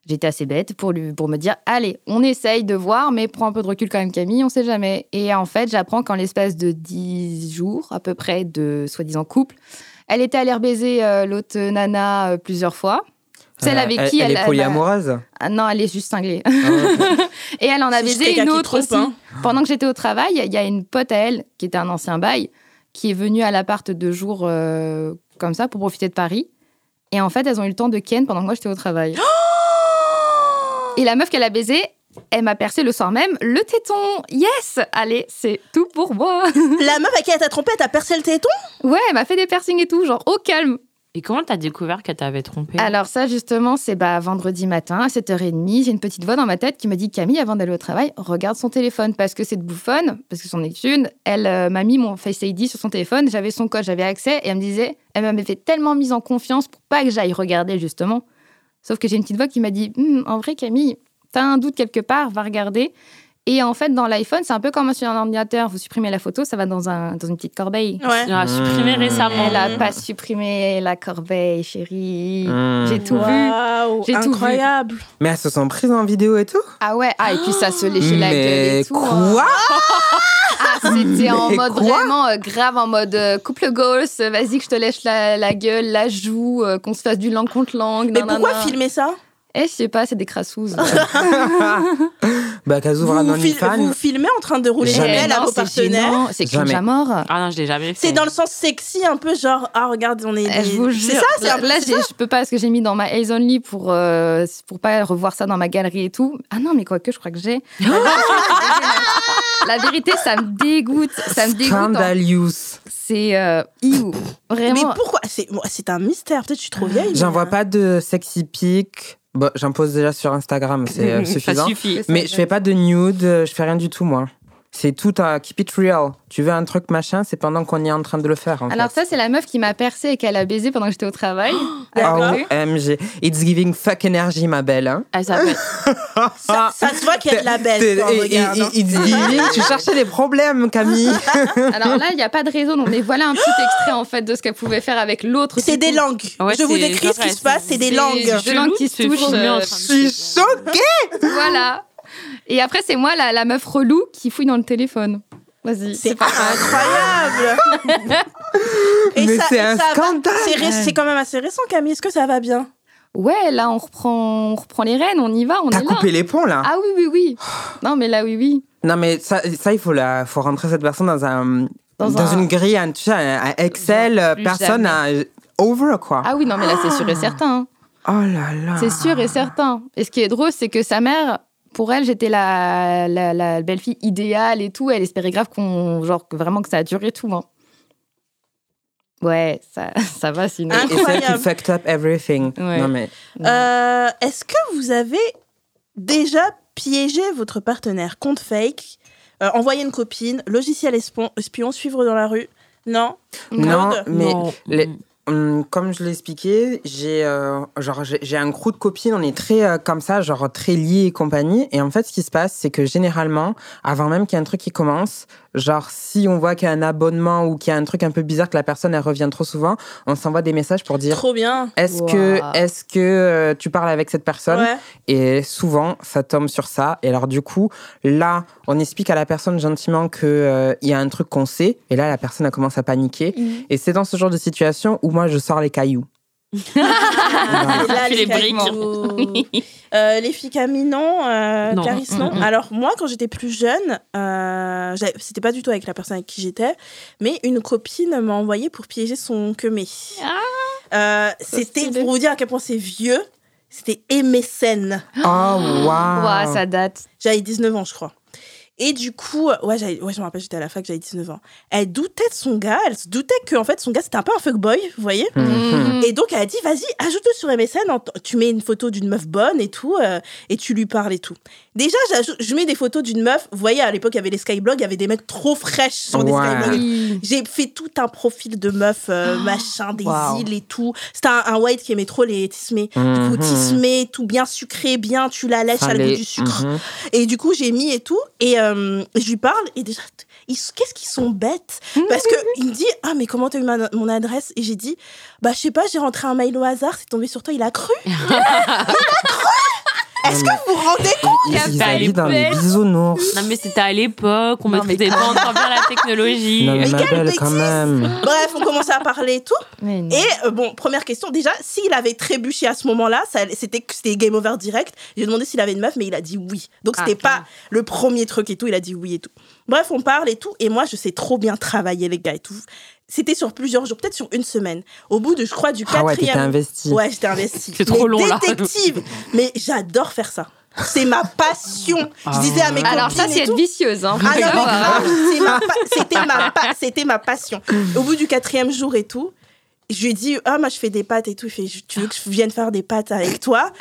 j'étais assez bête pour, lui, pour me dire, allez, on essaye de voir, mais prends un peu de recul quand même, Camille, on sait jamais. Et en fait, j'apprends qu'en l'espace de 10 jours, à peu près, de soi-disant couple, elle était allée baiser euh, l'autre nana euh, plusieurs fois. Celle Euh, avec elle, qui elle elle, est elle- polyamoureuse. Ah non, elle est juste cinglée. Ah. (laughs) Et elle en a baisé une autre trompe, aussi. hein. Pendant que j'étais au travail, il y a une pote à elle, qui était un ancien bail, qui est venue à l'appart deux jours euh, comme ça pour profiter de Paris. Et en fait, elles ont eu le temps de Ken pendant que moi j'étais au travail. (gasps) Et la meuf qu'elle a baisée, elle m'a percé le soir même le téton. Yes Allez, c'est tout pour moi. (laughs) La meuf à qui elle t'a trompé, elle t'a percé le téton? Ouais, elle m'a fait des piercings et tout, genre au calme. Et comment t'as découvert qu'elle t'avait trompé? Alors ça, justement, c'est bah, vendredi matin à 7h30. J'ai une petite voix dans ma tête qui me dit Camille, avant d'aller au travail, regarde son téléphone parce que c'est de bouffonne, parce que son étude, elle euh, m'a mis mon Face ID sur son téléphone, j'avais son code, j'avais accès, et elle me disait, elle m'avait fait tellement mise en confiance pour pas que j'aille regarder, justement. Sauf que j'ai une petite voix qui m'a dit Hum, En vrai, Camille, t'as un doute quelque part, va regarder. Et en fait, dans l'iPhone, c'est un peu comme sur un ordinateur. Vous supprimez la photo, ça va dans, un, dans une petite corbeille. Ouais. Elle a supprimé Mmh. récemment. Elle a pas supprimé la corbeille, chérie. Mmh. J'ai tout vu. J'ai tout vu. incroyable. Mais elles se sont prises en vidéo et tout? Ah ouais, ah et puis ça se léchait la gueule et tout. hein. Ah, c'était en mode vraiment euh, grave, en mode euh, couple goals, euh, vas-y que je te lèche la, la gueule, la joue, euh, qu'on se fasse du langue contre langue. Mais nanana. pourquoi filmer ça? Eh, je sais pas, c'est des crassouzes. (laughs) (laughs) Bah, qu'elles ouvrent vous, un vous, fil- OnlyFans. vous filmez en train de rouler Jamais. pelles à non, vos c'est partenaires gênant, C'est Jamais. cringe à mort. Ah non, je l'ai jamais fait. C'est dans le sens sexy, un peu genre, ah regarde, on est. Eh, je vous C'est jure. ça, c'est Là, un peu là, c'est j'ai- je peux pas parce que j'ai mis dans ma Ace Only pour, euh, pour pas revoir ça dans ma galerie et tout. Ah non, mais quoique, je crois que j'ai. (laughs) La vérité, ça me dégoûte. Ça me dégoûte. hein. Scandalous. C'est euh, iou. Mais Vraiment. pourquoi? C'est bon, c'est un mystère. Peut-être que je suis trop vieille. J'en mais, vois pas de sexy pic. Bon, j'en pose déjà sur Instagram, c'est euh, (laughs) Ça suffisant. suffit. Mais je fais pas de nude, euh, je fais rien du tout, moi. C'est tout à keep it real. Tu veux un truc machin, c'est pendant qu'on est en train de le faire. En Alors fait. ça, c'est la meuf qui m'a percé et qu'elle a baisé pendant que j'étais au travail. D'accord. OMG. It's giving fuck energy, ma belle. Hein. S'appelle. (laughs) Ça, ça se voit qu'il y a de la belle. T'es- quand on regarde, hein. It's giving. tu cherchais des problèmes, Camille. (laughs) Alors là, il n'y a pas de raison. Donc, mais voilà un petit extrait en fait de ce qu'elle pouvait faire avec l'autre. C'est des langues. Ouais, je vous décris ce qui se passe, c'est des c'est- langues. Deux langues qui se touchent. euh, Je suis choquée. Voilà. Et après, c'est moi, la, la meuf relou, qui fouille dans le téléphone. Vas-y. C'est incroyable. (laughs) Et Mais c'est un scandale. C'est quand même assez récent, Camille. Est-ce que ça va bien? Ouais, là, on reprend, on reprend les rênes, on y va, on T'as est là. coupé les ponts là? Ah oui, oui, oui. Non, mais là, oui, oui. Non, mais ça, ça il faut, la, faut rentrer cette personne dans, un, Dans dans, un- une grille, un, tu sais, un Excel, euh, personne a over quoi. Ah oui, non, mais là, c'est sûr et (gasps) certain. hein. Oh là là. C'est sûr et certain. Et ce qui est drôle, c'est que sa mère, pour elle, j'étais la, la, la belle-fille idéale et tout. Elle espérait grave qu'on, genre, que vraiment que ça a duré tout. hein. Ouais, ça, (laughs) ça va sinon. Et celle qui Incroyable. fucked up everything. Ouais. Non mais Euh, Est-ce que vous avez déjà piégé votre partenaire? Compte fake, euh, envoyer une copine, logiciel espion, espion, suivre dans la rue? Non? Non, mais Non. les- Hum, comme je l'ai expliqué, j'ai euh, genre j'ai j'ai un crew de copines, on est très euh, comme ça, genre très liés et compagnie. Et en fait, ce qui se passe, c'est que généralement, avant même qu'il y ait un truc qui commence, genre si on voit qu'il y a un abonnement ou qu'il y a un truc un peu bizarre que la personne elle revient trop souvent, on s'envoie des messages pour dire Trop bien. est-ce que est-ce que euh, tu parles avec cette personne Ouais. Et souvent, ça tombe sur ça. Et alors, du coup, là, on explique à la personne gentiment qu'il il y a un truc qu'on sait. Et là, la personne, elle commence à paniquer. Et c'est dans ce genre de situation où moi, je sors les cailloux. Là, Tu les briques. (laughs) Euh, les filles Camille, non. Euh, Non. Clarisse, non. Alors, moi, quand j'étais plus jeune, euh, c'était pas du tout avec la personne avec qui j'étais, mais une copine m'a envoyé pour piéger son quemé. Euh, c'était, pour vous dire à quel point c'est vieux, c'était MSN. Oh, waouh! Ouah, ça date. J'avais 19 ans, je crois. Et du coup, euh, ouais, ouais je me rappelle, j'étais à la fac, j'avais 19 ans. Elle doutait de son gars, elle se doutait que en fait, son gars, c'était un peu un fuckboy, vous voyez Mhm. Et donc, elle a dit, vas-y, ajoute-le sur MSN, en- tu mets une photo d'une meuf bonne et tout, euh, et tu lui parles et tout. Déjà, je mets des photos d'une meuf, vous voyez, à l'époque, il y avait les skyblogs, il y avait des mecs trop fraîches sur des skyblogs. J'ai fait tout un profil de meuf, euh, machin, des Wow. îles et tout. C'était un, un white qui aimait trop les tismés. Du coup, Mhm. tismé, tout bien sucré, bien, tu la lèches à le goût Fallait- du sucre. Mhm. Et du coup, j'ai mis et tout. Et euh, je lui parle. Et déjà, qu'est-ce qu'ils sont bêtes? Parce que il me dit Ah, mais comment t'as eu ma- mon adresse Et j'ai dit Bah, je sais pas, j'ai rentré un mail au hasard, c'est tombé sur toi, il a cru. (laughs) il a cru Est-ce que vous vous rendez compte Ils, habitent dans les bisounours. Non, mais c'était à l'époque, on maîtrisait pas encore bien la technologie. Non, mais Mais ma quelle quand même. Bref, on commençait à parler et tout. Non. Et euh, bon, première question, déjà, s'il avait trébuché à ce moment-là, c'était game over direct. J'ai demandé s'il avait une meuf, mais il a dit oui. Donc c'était Ah, pas le premier truc et tout, il a dit oui et tout. Bref, on parle et tout, et moi je sais trop bien travailler les gars et tout. C'était sur plusieurs jours, peut-être sur une semaine. Au bout de, je crois, du Ah ouais, t'étais quatrième. investi. Ouais, j'étais investie. (laughs) C'est trop Mais long, là. Détective, mais j'adore faire ça. C'est ma passion. Je disais à mes copines Alors, ça, c'est être tout, vicieuse. Hein. ah non, mais Grave. grave, c'est ma pa- c'était ma, pa- c'était ma passion. Au bout du quatrième jour et tout, je lui ai dit, ah, moi, je fais des pâtes et tout. Il fait, tu veux que je vienne faire des pâtes avec toi?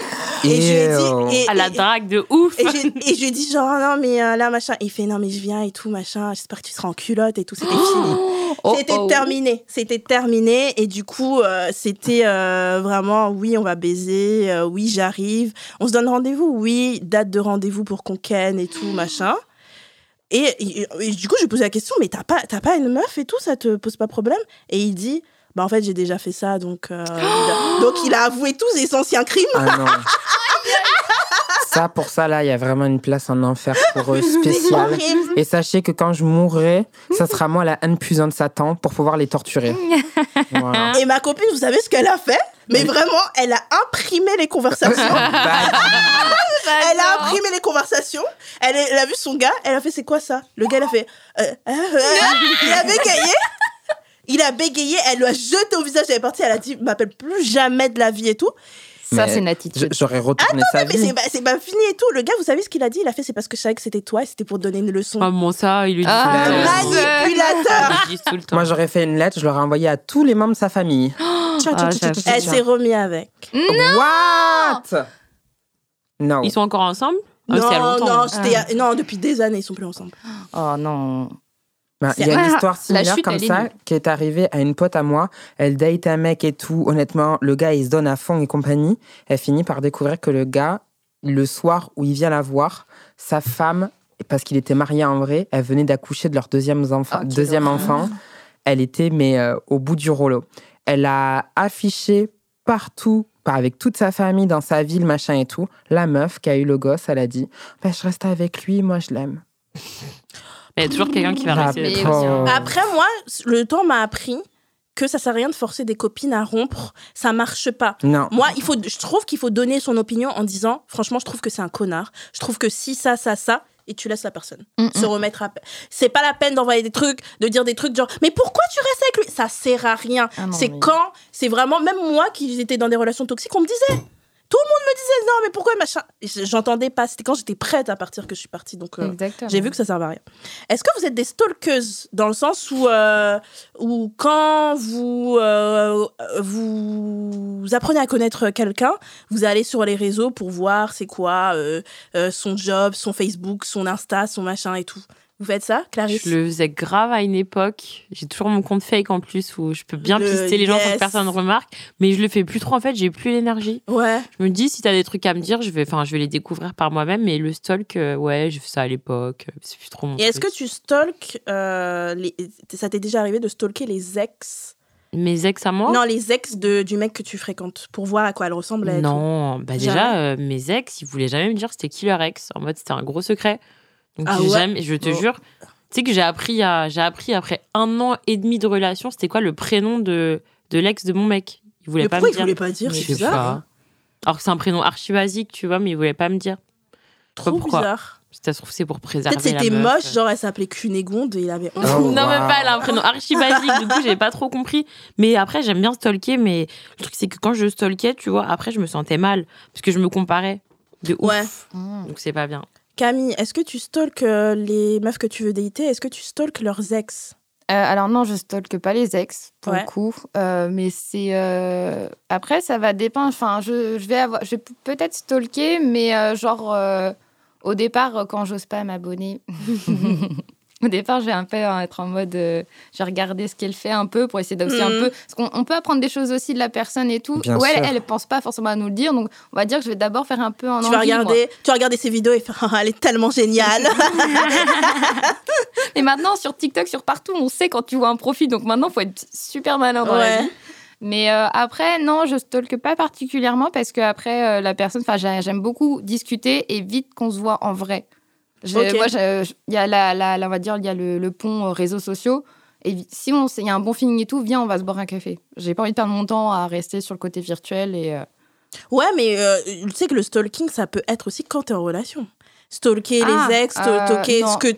Et je lui ai dit, et, À la et- drague de ouf. et j'ai- et je lui ai dit, genre, non, mais euh, là, machin. Il fait, non, mais je viens et tout, machin. J'espère que tu seras en culotte et tout. C'était fini. Oh, C'était oh. terminé. C'était terminé. Et du coup, euh, c'était euh, vraiment, oui, on va baiser. euh, oui, j'arrive. On se donne rendez-vous. Oui, date de rendez-vous pour qu'on ken et tout, machin. Et, et- et du coup, je lui posais la question, mais t'as pas, t'as pas une meuf et tout, ça te pose pas problème? Et il dit, bah en fait, j'ai déjà fait ça, donc, euh, (gasps) il a- donc il a avoué tous ses anciens crimes. Ah non. ça, pour ça, là, il y a vraiment une place en enfer pour eux spéciale. (laughs) Et sachez que quand je mourrai, ça sera moi la haine puissante de Satan pour pouvoir les torturer. (laughs) Voilà. Et ma copine, vous savez ce qu'elle a fait? Mais vraiment, elle a imprimé les conversations. (laughs) Bah, Elle a imprimé les conversations. Elle, est- elle a vu son gars. Elle a fait c'est quoi ça? Le gars il a fait. euh, euh, euh, il a bégayé. Il a bégayé. Elle lui a jeté au visage. Elle est partie. Elle a dit m'appelle plus jamais de la vie et tout. Ça, c'est une attitude. J'aurais retourné sa Mais vie. c'est pas, c'est pas fini et tout. Le gars, vous savez ce qu'il a dit? Il a fait c'est parce que je savais que c'était toi et c'était pour donner une leçon. Ah, bon, ça, il lui dit Ah, tout le temps. Manipulateur. Il lui dit tout le temps. Moi, j'aurais fait une lettre, je l'aurais envoyée à tous les membres de sa famille. (gasps) Ah, Elle s'est remis avec. What? Non. Ils sont encore ensemble? Ah, non, non, c'était- non, depuis des années, ils sont plus ensemble. Oh non. Ben, Il y a une histoire la similaire chute, comme est ça qui est arrivée à une pote à moi. Elle date un mec et tout. Honnêtement, le gars, il se donne à fond et compagnie. Elle finit par découvrir que le gars, le soir où il vient la voir, sa femme, parce qu'il était marié en vrai, elle venait d'accoucher de leur deuxième enfant. Oh, deuxième horreur. enfant. Elle était, mais euh, au bout du rouleau. Elle a affiché partout, pas avec toute sa famille, dans sa ville, machin et tout. La meuf qui a eu le gosse, elle a dit bah, Je reste avec lui, moi je l'aime. Mais il y a toujours quelqu'un qui va La rester. Mais avec toi. pauvre. Après, moi, le temps m'a appris que ça sert à rien de forcer des copines à rompre. Ça marche pas. Non. Moi, il faut, je trouve qu'il faut donner son opinion en disant, franchement, je trouve que c'est un connard. Je trouve que si ça, ça, ça, et tu laisses la personne Mm, se remettre à. C'est pas la peine d'envoyer des trucs, de dire des trucs genre, mais pourquoi tu restes avec lui? Ça sert à rien. Ah c'est mais- quand, c'est vraiment, même moi qui étais dans des relations toxiques, on me disait. Tout le monde me disait, non, mais pourquoi machin J'entendais pas. C'était quand j'étais prête à partir que je suis partie. Donc, euh, j'ai vu que ça servait à rien. Est-ce que vous êtes des stalkeuses dans le sens où, euh, où quand vous, euh, vous apprenez à connaître quelqu'un, vous allez sur les réseaux pour voir c'est quoi son job, son Facebook, son Insta, son machin et tout. Vous faites ça, Clarisse Je le faisais grave à une époque. J'ai toujours mon compte fake en plus où je peux bien Le pister les gens sans que personne ne remarque. Mais je le fais plus trop en fait. J'ai plus l'énergie. Ouais. Je me dis si t'as des trucs à me dire, je vais, enfin, je vais les découvrir par moi-même. Mais le stalk, euh, ouais, j'ai fait ça à l'époque. C'est plus trop mon Et est-ce que tu stalks euh, les... Ça t'est déjà arrivé de stalker les ex? Mes ex à moi? Non, les ex de, du mec que tu fréquentes pour voir à quoi elle ressemble. et tout. Non, bah déjà, euh, mes ex, ils voulaient jamais me dire c'était qui leur ex. En mode, c'était un gros secret. Donc, Ah j'ai ouais jamais, je te Bon. jure, tu sais que j'ai appris, à, j'ai appris après un an et demi de relation, c'était quoi le prénom de, de l'ex de mon mec? Il voulait Mais pas pourquoi me il dire. voulait pas dire? C'est bizarre. pas. hein. Alors que c'est un prénom archi basique, tu vois, mais il voulait pas me dire. Trop pourquoi. bizarre. Ça se trouve, c'est pour préserver. Peut-être c'était moche, genre elle s'appelait Cunégonde et il avait. Oh, non, même pas, elle a un prénom archi basique, du coup, j'ai pas trop compris. Mais après, j'aime bien stalker, mais le truc, c'est que quand je stalkais, tu vois, après, je me sentais mal, parce que je me comparais de ouf. Ouais. Mm. Donc, c'est pas bien. Camille, est-ce que tu stalks euh, les meufs que tu veux dater? Est-ce que tu stalks leurs ex? Euh, alors non, je stalke pas les ex pour Ouais. le coup, Euh, mais c'est après ça va dépendre. Enfin, je, je vais avoir, je vais peut-être stalker, mais genre au départ quand j'ose pas m'abonner. (laughs) (laughs) Au départ, je vais un peu être en mode, euh, je vais regarder ce qu'elle fait un peu pour essayer d'aussi un Mhm. peu, parce qu'on on peut apprendre des choses aussi de la personne et tout. Bien ouais, elle, sûr. elle pense pas forcément à nous le dire, donc on va dire que je vais d'abord faire un peu en tu vas, envie, moi. regarder, tu vas regarder ses vidéos et faire (laughs) Elle est tellement géniale (laughs) Et maintenant, sur TikTok, sur partout, on sait quand tu vois un profil. Donc maintenant, il faut être super malin dans la vie. Mais euh, après, non, je stalke pas particulièrement parce que après, euh, la personne, enfin, j'ai- j'aime beaucoup discuter et vite qu'on se voit en vrai. J'ai- Ok. Moi, il y a la, la- la- on va dire, il y a le, le pont euh, réseaux sociaux. Et si on, il y a un bon feeling et tout, viens, on va se boire un café. J'ai pas envie de perdre mon temps à rester sur le côté virtuel et. euh, Ouais, mais euh, tu sais que le stalking, ça peut être aussi quand t'es en relation. Stalker Ah, les ex, euh, stalker ce que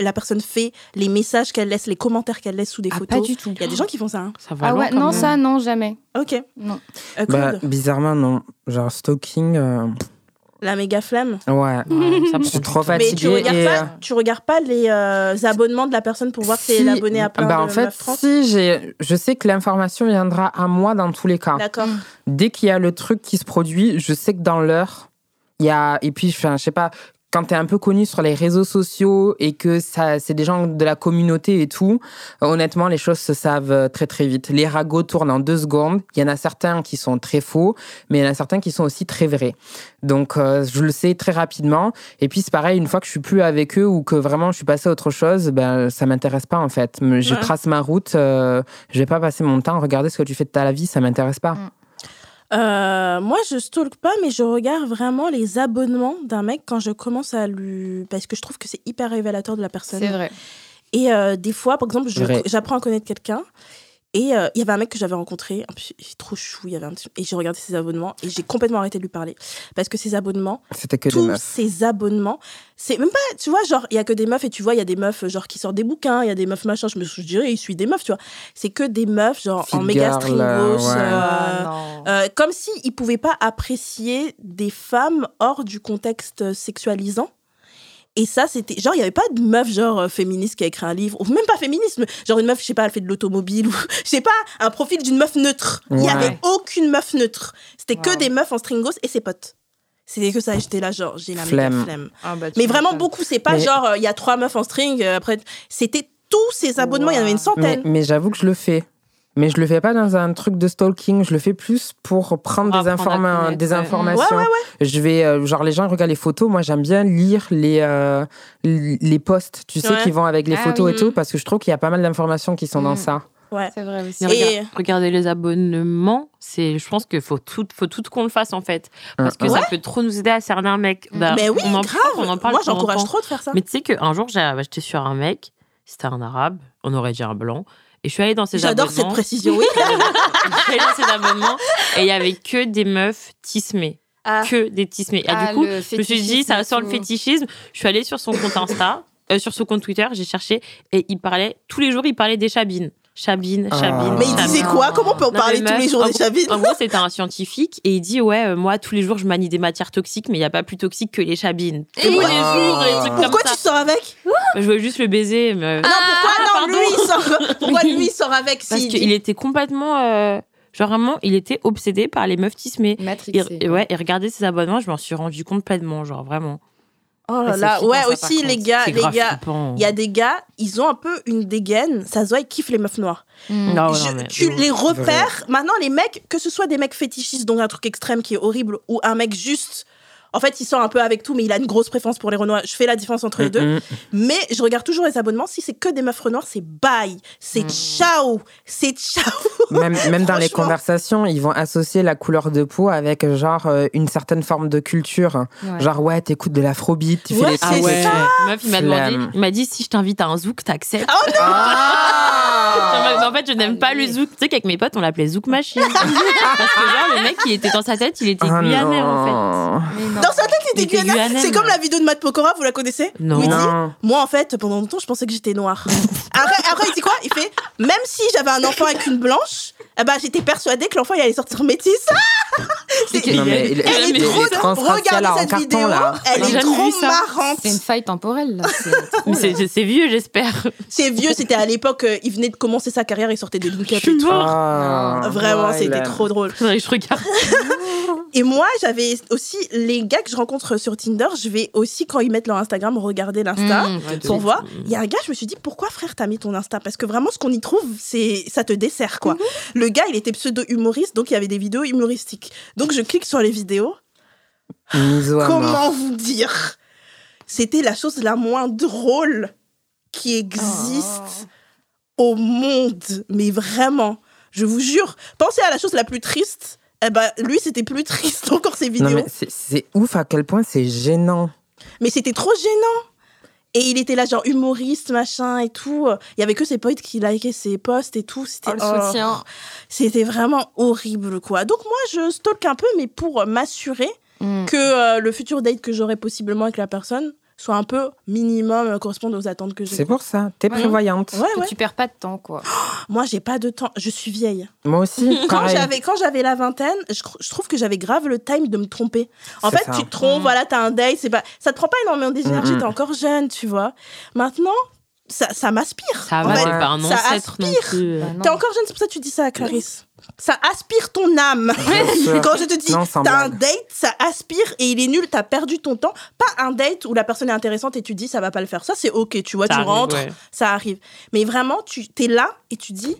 la personne fait, les messages qu'elle laisse, les commentaires qu'elle laisse sous des ah, photos. pas du tout. Il y a des gens qui font ça. hein. Ça va Ah ouais, non, même. ça, non, jamais. Ok. Non. Euh, Bah, bizarrement, non. Genre, stalking, euh, la méga flemme. ouais. Ouais, ça Je (laughs) trop. Mais tu fatiguée. regardes, et, pas, euh, tu regardes pas les euh, abonnements de la personne pour voir si, elle est abonnée à plein bah, de en fait, si, j'ai- je sais que l'information viendra à moi dans tous les cas. D'accord. Dès qu'il y a le truc qui se produit, je sais que dans l'heure, il y a. Et puis, je sais pas, quand tu es un peu connu sur les réseaux sociaux et que ça, c'est des gens de la communauté et tout, euh, honnêtement, les choses se savent euh, très très vite. Les ragots tournent en deux secondes. Il y en a certains qui sont très faux, mais il y en a certains qui sont aussi très vrais. Donc, euh, je le sais très rapidement. Et puis, c'est pareil, une fois que je suis plus avec eux ou que vraiment je suis passée à autre chose, ben, ça m'intéresse pas en fait. Je Ouais. trace ma route. euh, je vais pas passer mon temps à regarder ce que tu fais de ta vie. Ça m'intéresse pas. Euh, moi, je stalk pas, mais je regarde vraiment les abonnements d'un mec quand je commence à lui. Parce que je trouve que c'est hyper révélateur de la personne. C'est vrai. Et euh, des fois, par exemple, j'apprends à connaître quelqu'un. Et euh, il y avait un mec que j'avais rencontré, en plus, il est trop chou, il y avait un petit- et j'ai regardé ses abonnements et j'ai complètement arrêté de lui parler. Parce que ses abonnements, C'était que des tous meufs. ses abonnements, c'est même pas, tu vois, genre, il y a que des meufs et tu vois, il y a des meufs, genre, qui sortent des bouquins, il y a des meufs machin, je me suis je dirais, il suit des meufs, tu vois. C'est que des meufs, genre, en méga euh, ouais. euh, Ah, euh, comme s'il ne pouvait pas apprécier des femmes hors du contexte sexualisant. Et ça, c'était. Genre, il n'y avait pas de meuf, genre, euh, féministe qui a écrit un livre, ou même pas féministe, mais genre une meuf, je sais pas, elle fait de l'automobile, (laughs) ou je sais pas, un profil d'une meuf neutre. Il n'y avait aucune meuf neutre. C'était que des meufs en stringos et ses potes. C'était que ça, j'étais là, genre, j'ai la méga Flemme. flemme. Ah, bah, Mais vraiment beaucoup, c'est pas Mais- genre, euh, il y a trois meufs en string, euh, après. C'était tous ces abonnements, il y en avait une Mais, centaine. mais j'avoue que je le fais. Mais je le fais pas dans un truc de stalking, je le fais plus pour prendre des, informa- connaître, des ouais. informations. Ouais, ouais, Je vais, euh, genre, les gens regardent les photos. Moi, j'aime bien lire les, euh, les posts, tu sais, qui vont avec les Ah photos oui. et tout, parce que je trouve qu'il y a pas mal d'informations qui sont dans Mm. ça. Ouais. C'est vrai aussi. Et- les abonnements, c'est, je pense qu'il faut tout, faut tout qu'on le fasse en fait, parce que Ouais. ça peut trop nous aider à cerner un mec. Bah, mais oui, on en, grave. on en parle Moi, j'encourage trop de faire ça. Mais tu sais qu'un jour, j'ai- j'étais sur un mec, c'était un arabe, on aurait dit un blanc, Et je suis allée dans ces J'adore cette abonnements. précision, oui. (laughs) je suis allée dans ces abonnements et il y avait que des meufs tismées. Ah. Que des tismées. Et Ah, du coup, le je me suis dit, ça sent le fétichisme. Je suis allée sur son compte Insta, euh, sur son compte Twitter, j'ai cherché et il parlait, tous les jours, il parlait des chabines. Chabine, Ah. chabine. Mais il chabine. disait quoi? Comment on peut en Non, parler tous les jours en des chabines En gros, c'était un scientifique et il dit Ouais, euh, moi, tous les jours, je manie des matières toxiques, mais il n'y a pas plus toxique que les chabines. Et tous les jours, des trucs Pourquoi comme tu ça? sors avec? Je voulais juste le baiser. Mais... Non, pourquoi non pardon. lui il sort (laughs) Pourquoi lui il sort avec Parce qu'il dit- était complètement. euh, Genre vraiment, il était obsédé par les meufs tismées. Matrixé. Ouais, et regarder ses abonnements, je m'en suis rendu compte pleinement, genre vraiment. Oh là Ouais, là, ouais ça, aussi les gars, les gars, il y a des gars, ils ont un peu une dégaine, ça se voit, ils kiffent les meufs noires. Mm. Non, Je- non, mais- tu les repères. Maintenant, les mecs, que ce soit des mecs fétichistes, donc un truc extrême qui est horrible, ou un mec juste. En fait, il sort un peu avec tout, mais il a une grosse préférence pour les renois. Je fais la différence entre les deux. Mm, mm. Mais je regarde toujours les abonnements. Si c'est que des meufs renoirs, c'est bye. C'est ciao. C'est ciao. (laughs) Même, même dans les conversations, ils vont associer la couleur de peau avec genre euh, une certaine forme de culture. Ouais. Genre ouais, t'écoutes de l'afrobeat, tu Ouais, fais les c'est Ah trucs. ouais. ça. Meuf, il m'a demandé, il m'a dit si je t'invite à un zouk, t'acceptes. Oh non Ah Mais en fait, je n'aime pas le zouk. Tu sais qu'avec mes potes, on l'appelait zouk machine. (laughs) Parce que genre, le mec, il était dans sa tête, il était Ah guyanais en fait. Mais non. Dans sa tête, il était guyanais. C'est comme la vidéo de Matt Pokora, vous la connaissez? Non. Où il dit, Non. Moi, en fait, pendant longtemps, je pensais que j'étais noire. (laughs) après, après, il dit quoi? Il fait Même si j'avais un enfant avec une blanche, eh ben, j'étais persuadée que l'enfant il allait sortir métisse. (laughs) C'est- Non, mais il- elle est trop Regardez cette carton, vidéo, là. elle est trop marrante. C'est une faille temporelle, là. (laughs) C'est vieux, j'espère. C'est vieux, c'était à l'époque, euh, il venait de commencer sa carrière, il sortait de Link Up Je suis mort. Ah, Vraiment, c'était trop drôle. Faudrait que je regarde. Et moi, j'avais aussi les gars que je rencontre sur Tinder, je vais aussi, quand ils mettent leur Instagram, regarder l'Insta. Mm, tout de Pour voir, il y a un gars, je me suis dit, pourquoi frère, t'as mis ton Insta? Parce que vraiment, ce qu'on y trouve, c'est ça te dessert, quoi. Le gars, il était pseudo-humoriste, donc il y avait des vidéos humoristiques. Donc je clique sur les vidéos. Mort. Comment vous dire? C'était la chose la moins drôle qui existe au monde. Mais vraiment, je vous jure. Pensez à la chose la plus triste. Eh ben, lui, c'était plus triste (laughs) encore ses vidéos. Non mais mais c'est- ouf à quel point c'est gênant. c'était trop gênant. Et il était là, genre humoriste, machin et tout. Il y avait que ses potes qui likaient ses posts et tout. C'était Oh, le oh, soutien. c'était vraiment horrible, quoi. Donc moi, je stalk un peu, mais pour m'assurer Mm. que euh, le futur date que j'aurai possiblement avec la personne soit un peu minimum euh, corresponde aux attentes que j'ai. C'est pour ça, t'es Ouais. prévoyante. Ouais. Tu perds pas de temps, quoi. (gasps) Moi, j'ai pas de temps. Je suis vieille. Moi aussi, (laughs) Quand j'avais quand j'avais la vingtaine, je, trouve que j'avais grave le time de me tromper. En fait, ça. tu te trompes, Mm. voilà, t'as un date, c'est pas, ça te prend pas énormément d'énergie, t'es encore jeune, tu vois. Maintenant, ça, ça m'aspire. Ça va, c'est pas un ancêtre non plus. T'es encore jeune, c'est pour ça que tu dis ça à Clarisse. Ça aspire ton âme. (laughs) Quand je te dis, t'as un date, ça aspire et il est nul, t'as perdu ton temps. Pas un date où la personne est intéressante et tu dis, ça va pas le faire. Ça, c'est ok, tu vois, Ça tu arrive, rentres, ouais. ça arrive. Mais vraiment, tu es là et tu dis,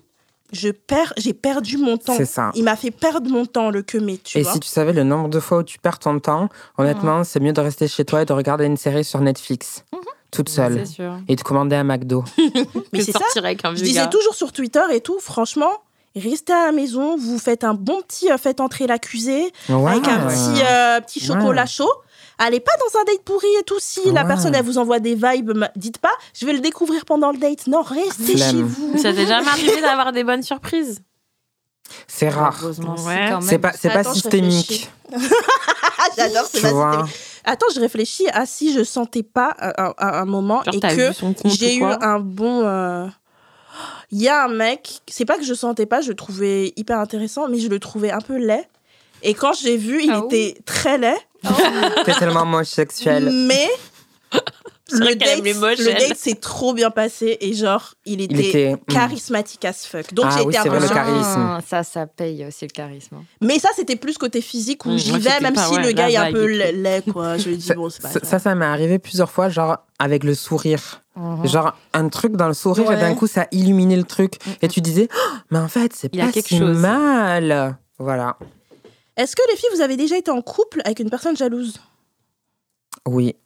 je perds, j'ai perdu mon temps. C'est ça. Il m'a fait perdre mon temps, le que mais, tu Et vois. si tu savais le nombre de fois où tu perds ton temps, honnêtement, c'est mieux de rester chez toi et de regarder une série sur Netflix, toute seule, C'est sûr. et de commander un McDo. (laughs) Mais c'est ça. avec un Je disais toujours sur Twitter et tout, franchement, restez à la maison, vous faites un bon petit euh, faites entrer l'accusé avec un petit, euh, petit chocolat chaud. Allez pas dans un date pourri et tout. Si la personne elle vous envoie des vibes, dites pas, je vais le découvrir pendant le date. Non, restez Flemme. chez vous. Ça t'est jamais arrivé d'avoir des bonnes surprises? C'est rare. Ouais. C'est pas, c'est pas systémique. (laughs) J'adore, c'est pas systémique. Attends, je réfléchis à si je sentais pas à, à- à un moment Genre, et que j'ai eu un bon. euh, Il y a un mec, c'est pas que je sentais pas, je le trouvais hyper intéressant, mais je le trouvais un peu laid. Et quand j'ai vu, il Ah était très laid. (laughs) T'es tellement moche sexuelle. Mais (laughs) le date, le date s'est trop bien passé et genre, il était, Il était. mm. charismatique as fuck. Donc Ah j'ai oui, été un peu le charisme. Ah, Ça, ça paye aussi le charisme. Mais ça, c'était plus côté physique où Mmh, j'y vais, même pas- si ouais, le gars est un peu laid, quoi. Je lui dis, bon, c'est pas Ça, ça, ça m'est arrivé plusieurs fois, genre avec le sourire. Genre un truc dans le sourire et d'un coup ça illuminait le truc. Et tu disais, Oh, mais en fait, c'est pas quelque si chose. mal. Voilà. Est-ce que les filles, vous avez déjà été en couple avec une personne jalouse? Oui.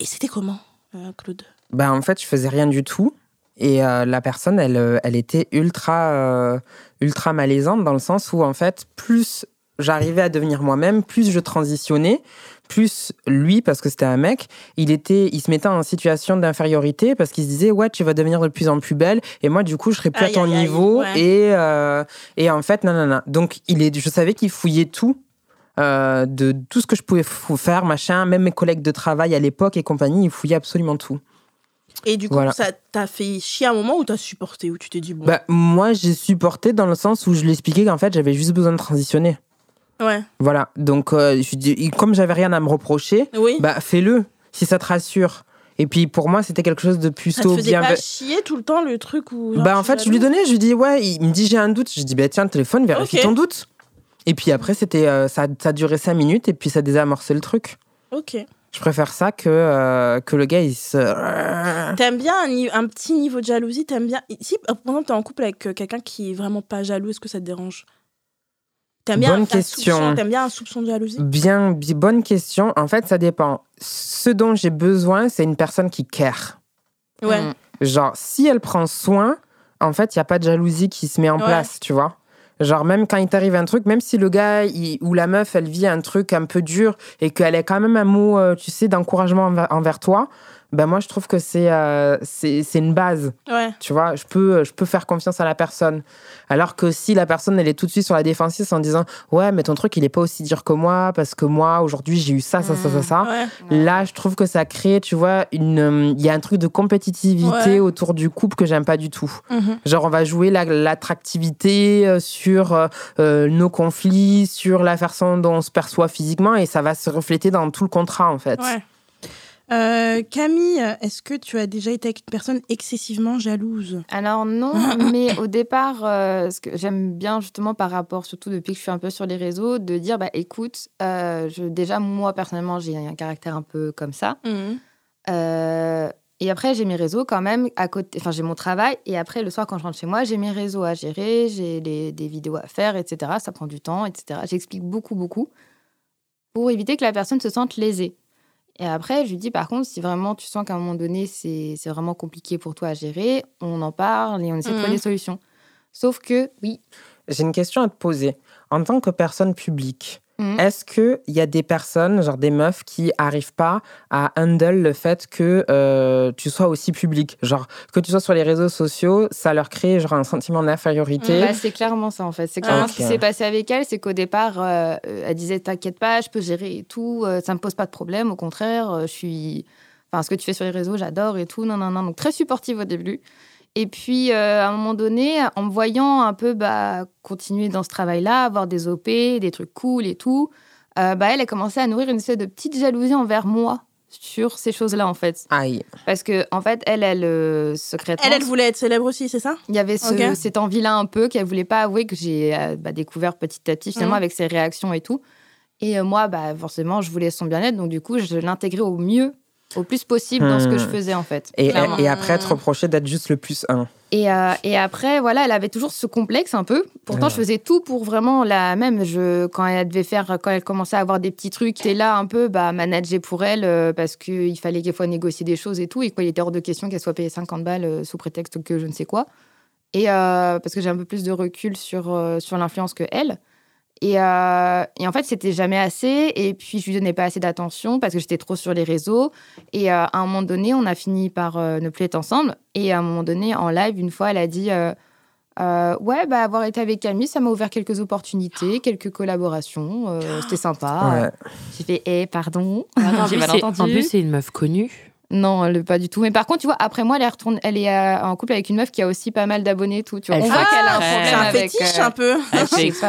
Et c'était comment, euh, Claude? Ben, en fait, je faisais rien du tout. Et euh, la personne, elle, euh, elle était ultra, euh, ultra malaisante dans le sens où, en fait, plus j'arrivais à devenir moi-même, plus je transitionnais, plus lui, parce que c'était un mec, il était, il se mettait en situation d'infériorité parce qu'il se disait ouais tu vas devenir de plus en plus belle et moi du coup je serai plus à ton aïe, aïe, niveau ouais. et euh, et en fait non non non donc il est, je savais qu'il fouillait tout. euh, de tout ce que je pouvais faire, machin, même mes collègues de travail à l'époque et compagnie, ils fouillaient absolument tout. Et du coup, Voilà. ça t'a fait chier un moment où t'as supporté, où tu t'es dit bon. Bah, moi, j'ai supporté dans le sens où je lui expliquais qu'en fait, j'avais juste besoin de transitionner. Ouais. Voilà. Donc, euh, je dis, comme j'avais rien à me reprocher, Oui. bah, fais-le si ça te rassure. Et puis, pour moi, c'était quelque chose de ça te plutôt faisait bien. pas chier tout le temps le truc où. genre, Bah, en tu fait, je lui donnais, je lui dis, ouais, il me dit, j'ai un doute. Je dis, bah, tiens, le téléphone, vérifie Ok. ton doute. Et puis après, c'était, euh, ça, ça a duré cinq minutes et puis ça désamorçait le truc. Ok. Je préfère ça que, euh, que le gars, il se. T'aimes bien un, un petit niveau de jalousie T'aimes bien. Si, par exemple, t'es en couple avec euh, quelqu'un qui est vraiment pas jaloux, est-ce que ça te dérange? T'aimes bien Bonne question. T'aimes bien un soupçon de jalousie? Bien, bi- bonne question. En fait, ça dépend. Ce dont j'ai besoin, c'est une personne qui care. Ouais. Mm. Genre, si elle prend soin, en fait, il n'y a pas de jalousie qui se met en Ouais. place, tu vois. Genre, même quand il t'arrive un truc, même si le gars il- ou la meuf, elle vit un truc un peu dur et qu'elle a quand même un mot, euh, tu sais, d'encouragement envers, envers toi, ben moi, je trouve que c'est euh, c'est une base. Ouais. Tu vois, je peux, je peux faire confiance à la personne. Alors que si la personne, elle est tout de suite sur la défensive en disant Ouais, mais ton truc, il est pas aussi dur que moi parce que moi, aujourd'hui, j'ai eu ça, ça, ça, ça, ça. Ouais. Là, je trouve que ça crée, tu vois, une. Il y a un truc de compétitivité Ouais. autour du couple que j'aime pas du tout. Mhm. Genre, on va jouer la- l'attractivité euh, sur euh, nos conflits, sur la façon dont on se perçoit physiquement et ça va se refléter dans tout le contrat, en fait. Ouais. Euh, Camille, est-ce que tu as déjà été avec une personne excessivement jalouse? Alors non, (laughs) mais au départ, euh, ce que j'aime bien justement par rapport, surtout depuis que je suis un peu sur les réseaux, de dire bah écoute, euh, je, déjà moi personnellement j'ai un caractère un peu comme ça. Euh, et après j'ai mes réseaux quand même à côté, enfin j'ai mon travail et après le soir quand je rentre chez moi j'ai mes réseaux à gérer, j'ai des vidéos à faire, etc. Ça prend du temps, etc. J'explique beaucoup beaucoup pour éviter que la personne se sente lésée. Et après, je lui dis, par contre, si vraiment tu sens qu'à un moment donné, c'est c'est vraiment compliqué pour toi à gérer, on en parle et on essaie de trouver des solutions. Sauf que, oui, J'ai une question à te poser. En tant que personne publique, Mhm. est-ce qu'il y a des personnes, genre des meufs, qui arrivent pas à handle le fait que euh, tu sois aussi public? Genre, que tu sois sur les réseaux sociaux, ça leur crée genre un sentiment d'infériorité. bah, c'est clairement ça en fait. C'est clairement ce qui s'est passé avec elle, c'est qu'au départ, euh, euh, elle disait T'inquiète pas, je peux gérer et tout, euh, ça me pose pas de problème, au contraire, euh, je suis. Enfin, ce que tu fais sur les réseaux, j'adore et tout, non, non, non. Donc, très supportive au début. Et puis, euh, à un moment donné, en me voyant un peu bah, continuer dans ce travail-là, avoir des OP, des trucs cool et tout, euh, bah, elle a commencé à nourrir une espèce de petite jalousie envers moi sur ces choses-là, en fait. Aïe. Parce que, en fait, elle, elle, euh, secrètement, Elle, elle voulait être célèbre aussi, c'est ça? Il y avait ce- cette envie-là un peu qu'elle voulait pas avouer que j'ai euh, bah, découvert petit à petit, finalement, Mhm. avec ses réactions et tout. Et euh, moi, bah, forcément, je voulais son bien-être, donc du coup, je l'intégrais au mieux, au plus possible dans ce que je Hmm. faisais, en fait. Et, et après, te reprocher d'être juste le plus un. Et, euh, et après, voilà, elle avait toujours ce complexe un peu. Pourtant, Ouais. je faisais tout pour vraiment la même. Je, quand elle devait faire, quand elle commençait à avoir des petits trucs, j'étais là un peu, bah, manager pour elle euh, parce qu'il fallait qu'il faut négocier des choses et tout. Et qu'il était hors de question qu'elle soit payée 50 balles euh, sous prétexte que je ne sais quoi. Et euh, parce que j'ai un peu plus de recul sur, euh, sur l'influence que elle. Et, euh, et en fait, c'était jamais assez. Et puis, je lui donnais pas assez d'attention parce que j'étais trop sur les réseaux. Et euh, à un moment donné, on a fini par euh, ne plus être ensemble. Et à un moment donné, en live, une fois, elle a dit euh, euh, Ouais, bah, avoir été avec Camille, ça m'a ouvert quelques opportunités, quelques collaborations. euh, C'était sympa. Ouais. J'ai fait Eh, pardon. en, J'ai plus, mal c'est- entendu. en plus, c'est une meuf connue. Non, elle, pas du tout. Mais par contre, tu vois, après moi, elle est, retournée, elle est euh, en couple avec une meuf qui a aussi pas mal d'abonnés et tout. Tu vois. On voit qu'elle a un problème C'est un avec. fétiche euh, un peu. Elle je fait sais exprès.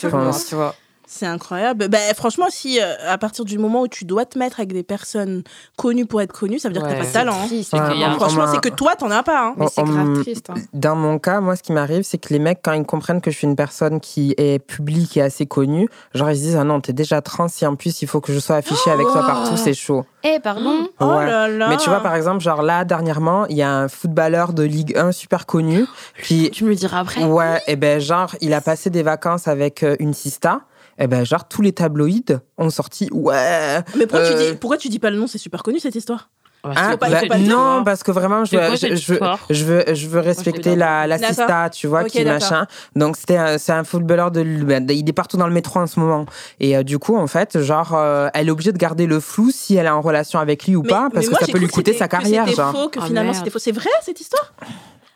je hein, pense. tu vois. C'est incroyable. Ben, franchement, si euh, à partir du moment où tu dois te mettre avec des personnes connues pour être connues, ça veut dire que Ouais. t'as pas de talent. hein. Triste. A Franchement, c'est que toi, t'en as pas. hein. Mais c'est grave triste. hein. Dans mon cas, moi, ce qui m'arrive, c'est que les mecs, quand ils comprennent que je suis une personne qui est publique et assez connue, genre, ils se disent Ah non, t'es déjà trans, si en plus, il faut que je sois affichée avec toi partout, c'est chaud. Eh, pardon. Oh Ouais. là là. Mais tu vois, par exemple, genre là, dernièrement, il y a un footballeur de Ligue 1 super connu qui. Tu me le diras après. Ouais, et ben, genre, il a passé des vacances avec euh, une sista. Et ben, genre, tous les tabloïds ont sorti Ouais. Mais pourquoi, tu Euh, dis, pourquoi tu dis pas le nom? C'est super connu cette histoire. Ah, faut pas- il bah, pas non, dire. parce que vraiment, je C'est veux, je, veux, je veux, je veux respecter suis la, la D'accord. sista, tu vois, Ok, qui machin. Donc, c'était c'est un footballeur de. bah, Il est partout dans le métro en ce moment. Et euh, du coup, en fait, genre, euh, elle est obligée de garder le flou si elle est en relation avec lui ou Mais- pas, parce moi, que ça peut lui coûter sa carrière, genre. faux, que Ah, finalement c'était faux. C'est vrai cette histoire?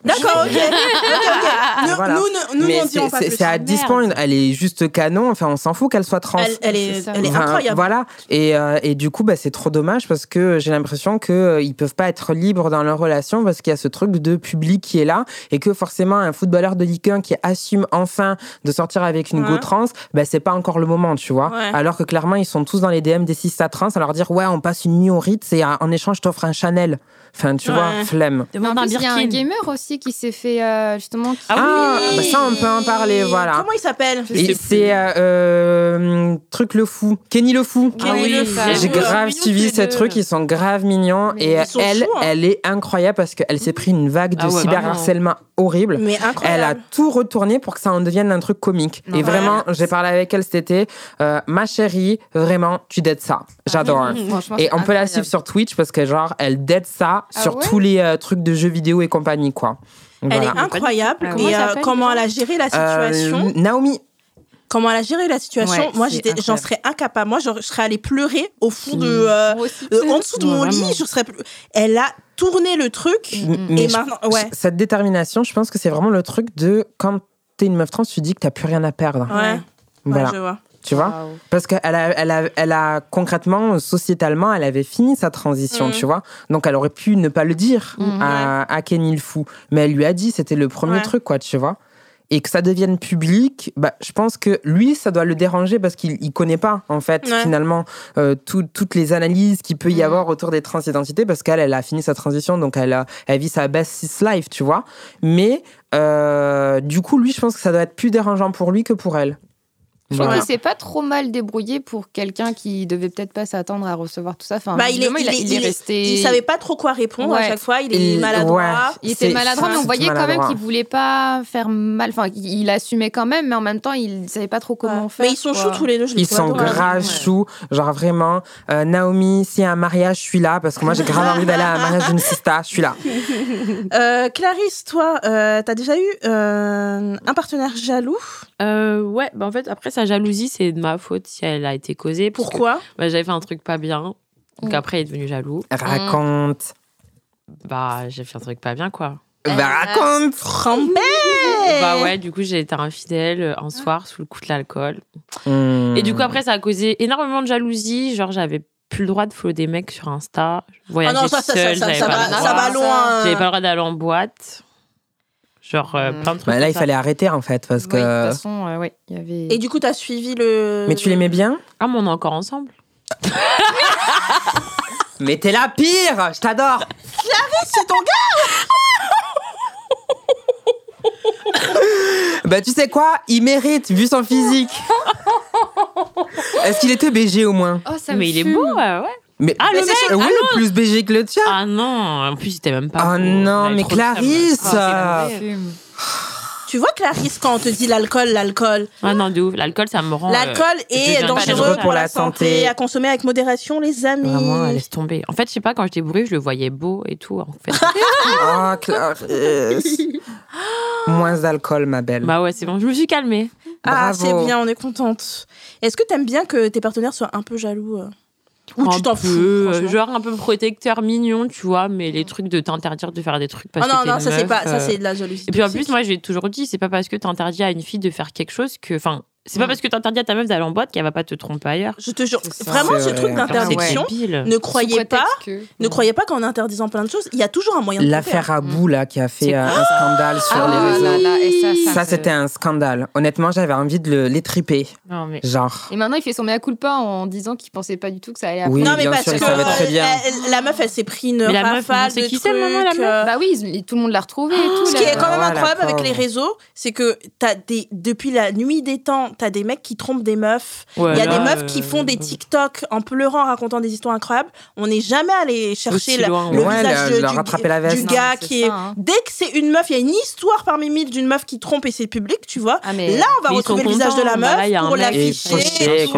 D'accord, ok. ok, ok. (laughs) Nous, Voilà. nous, nous Mais n'en dirons pas plus. c'est à Merde. 10 points, elle est juste canon, enfin, on s'en fout qu'elle soit trans. Elle, elle est, C'est ça. elle est Enfin, incroyable. Voilà. Et, euh, et du coup, bah, c'est trop dommage parce que j'ai l'impression qu'ils ne peuvent pas être libres dans leur relation parce qu'il y a ce truc de public qui est là et que forcément, un footballeur de Ligue 1 qui assume enfin de sortir avec une Ouais. go trans, bah, c'est pas encore le moment, tu vois. Ouais. Alors que clairement, ils sont tous dans les DM des 6 à trans à leur dire Ouais, on passe une nuit au Ritz et euh, en échange, je t'offre un Chanel. Enfin, tu Ouais. vois, flemme. Demande un plus, il y a un Birkin. gamer aussi qui s'est fait euh, justement. qui- Ah Ah, oui. bah, ça, on peut en parler, voilà. Comment il s'appelle? Et c'est euh, euh, truc le fou, Kenny le fou. Ah oui. J'ai grave suivi ces trucs, ils sont grave mignons. Mais et elle, hein. elle est incroyable parce qu'elle s'est pris une vague de Ah ouais, cyberharcèlement horrible. Mais Elle a tout retourné pour que ça en devienne un truc comique. Non, et ouais. vraiment, j'ai parlé avec elle cet été. Euh, ma chérie, vraiment, tu dettes ça. J'adore. Franchement, Et c'est on peut la suivre sur Twitch parce que, genre, elle dette ça Ah sur ouais? tous les euh, trucs de jeux vidéo et compagnie, quoi. Elle Voilà. est incroyable. Ah, Et comment elle euh, comment elle a géré la Euh, situation Naomi, Comment elle a géré la situation Ouais, Moi, j'étais, j'en serais incapable. Moi, je, je serais allée pleurer au fond de, Mm. euh, aussi. euh, en dessous de mon vraiment. lit. Je serais. plus- Elle a tourné le truc. mais Et maintenant, ouais. cette détermination, je pense que c'est vraiment le truc de quand t'es une meuf trans, tu dis que t'as plus rien à perdre. Ouais. Ouais, Voilà. je vois. Tu vois? Parce qu'elle a, elle a, elle a concrètement, sociétalement, elle avait fini sa transition, Mm. tu vois? Donc elle aurait pu ne pas le dire Mm. à, à Kenny le fou. Mais elle lui a dit, c'était le premier Ouais. truc, quoi, tu vois? Et que ça devienne public, bah, je pense que lui, ça doit le déranger parce qu'il ne connaît pas, en fait, Ouais. finalement, euh, tout- toutes les analyses qu'il peut y Mm. avoir autour des transidentités parce qu'elle, elle a fini sa transition, donc elle, a, elle vit sa best cis life, tu vois? Mais euh, du coup, lui, je pense que ça doit être plus dérangeant pour lui que pour elle. Je trouve Voilà. qu'il s'est pas trop mal débrouillé pour quelqu'un qui devait peut-être pas s'attendre à recevoir tout ça. Enfin, Bah, il est, il, est, il est il est- resté. il savait pas trop quoi répondre à chaque fois. Il est Il- maladroit. ouais. Il était maladroit, mais on voyait quand même qu'il voulait pas faire mal. Enfin, il assumait quand même, mais en même temps, il savait pas trop comment Ouais. faire. Mais ils sont choux tous les deux. Je Ils sont grave Ouais. choux, genre vraiment. Euh, Naomi, s'il y a un mariage, je suis là parce que moi j'ai grave envie d'aller à un mariage d'une sista, je suis là. (laughs) Euh, Clarisse, toi, euh, t'as déjà eu euh, un partenaire jaloux? Euh, ouais, bah en fait, après, sa jalousie, c'est de ma faute si elle a été causée. parce que, Pourquoi? bah, J'avais fait un truc pas bien. Donc Mm. après, il est devenu jaloux. Raconte. Bah, j'ai fait un truc pas bien, quoi. Bah, raconte. Trempé Bah ouais, du coup, j'ai été infidèle euh, un soir sous le coup de l'alcool. Hmm. Et du coup, après, ça a causé énormément de jalousie. Genre, j'avais plus le droit de follow des mecs sur Insta. Je Ah non, ça, ça, seule, ça, ça, j'avais ça pas va, le ça va loin. J'avais pas le droit d'aller en boîte. Genre, euh, Mm. plein de trucs. Bah, là, il ça. fallait arrêter en fait parce Oui, que. de toute façon, euh, ouais, il y avait. Et du coup, t'as suivi le. Mais tu l'aimais bien Ah, mais on est encore ensemble. (laughs) Mais t'es la pire Je t'adore C'est ton gars (laughs) Bah, tu sais quoi Il mérite vu son physique. (laughs) Est-ce qu'il était BG au moins Oh, ça me mais il est beau, ouais, ouais. Mais, Ah, le Mais mec c'est oui, plus BG que le tien. Ah non, en plus, il était même pas. Oh beau. non, mais. Clarisse Ah. Tu vois, Clarisse, quand on te dit l'alcool, l'alcool. Ah non, de ouf. L'alcool, ça me rend. L'alcool euh, est dangereux dangereux pour la santé. À consommer avec modération, les amis. Vraiment, laisse tomber. En fait, je sais pas, quand j'étais bourrée, je le voyais beau et tout. En fait. Oh, (laughs) Clarisse. (laughs) Moins d'alcool, ma belle. bah ouais, c'est bon, je me suis calmée. Ah, c'est bien, on est contente. Est-ce que t'aimes bien que tes partenaires soient un peu jaloux euh? Ou tu t'en fous euh, Genre un peu protecteur, mignon, tu vois, mais les trucs de t'interdire de faire des trucs parce Ah non, que non, une ça c'est pas, ça euh, c'est de la jalousie. Et puis en plus, moi, j'ai toujours dit, c'est pas parce que t'interdis à une fille de faire quelque chose que. Enfin, c'est pas Mm. parce que t'interdis à ta meuf d'aller en boîte qu'elle va pas te tromper ailleurs. je te jure, vraiment ce truc d'interdiction, ne croyez pas, que- ne croyez pas qu'en interdisant plein de choses, il y a toujours un moyen de L'affaire Abou, là, qui a fait euh, quoi un scandale sur Ah les réseaux. là là, et ça, ça, Ça, c'était un scandale. Honnêtement, j'avais envie de le- l'étriper. Non, mais. Genre. Et maintenant, il fait son mea culpa en disant qu'il pensait pas du tout que ça allait. Oui, Non mais bien parce sûr, que il savait très bien. elle- la meuf, elle s'est pris une Mais la meuf, rafale c'est de qui trucs. c'est, maman, la meuf euh, Bah oui, tout le monde l'a retrouvé et (gasps) tout. Ce qui est quand même incroyable avec les réseaux, c'est que t'as des depuis la nuit des temps, t'as des mecs qui trompent des meufs. Ouais, Il y a là, des meufs qui euh, font des TikTok en pleurant, racontant des histoires incroyables. On n'est jamais allé chercher le, loin, le ouais. visage leur du, la veste. du Non, gars qui est. ça, hein. Dès que c'est une meuf, il y a une histoire parmi mille d'une meuf qui trompe et c'est public, tu vois. Ah, mais Là, on va retrouver le visage de la meuf Bah là, pour l'afficher.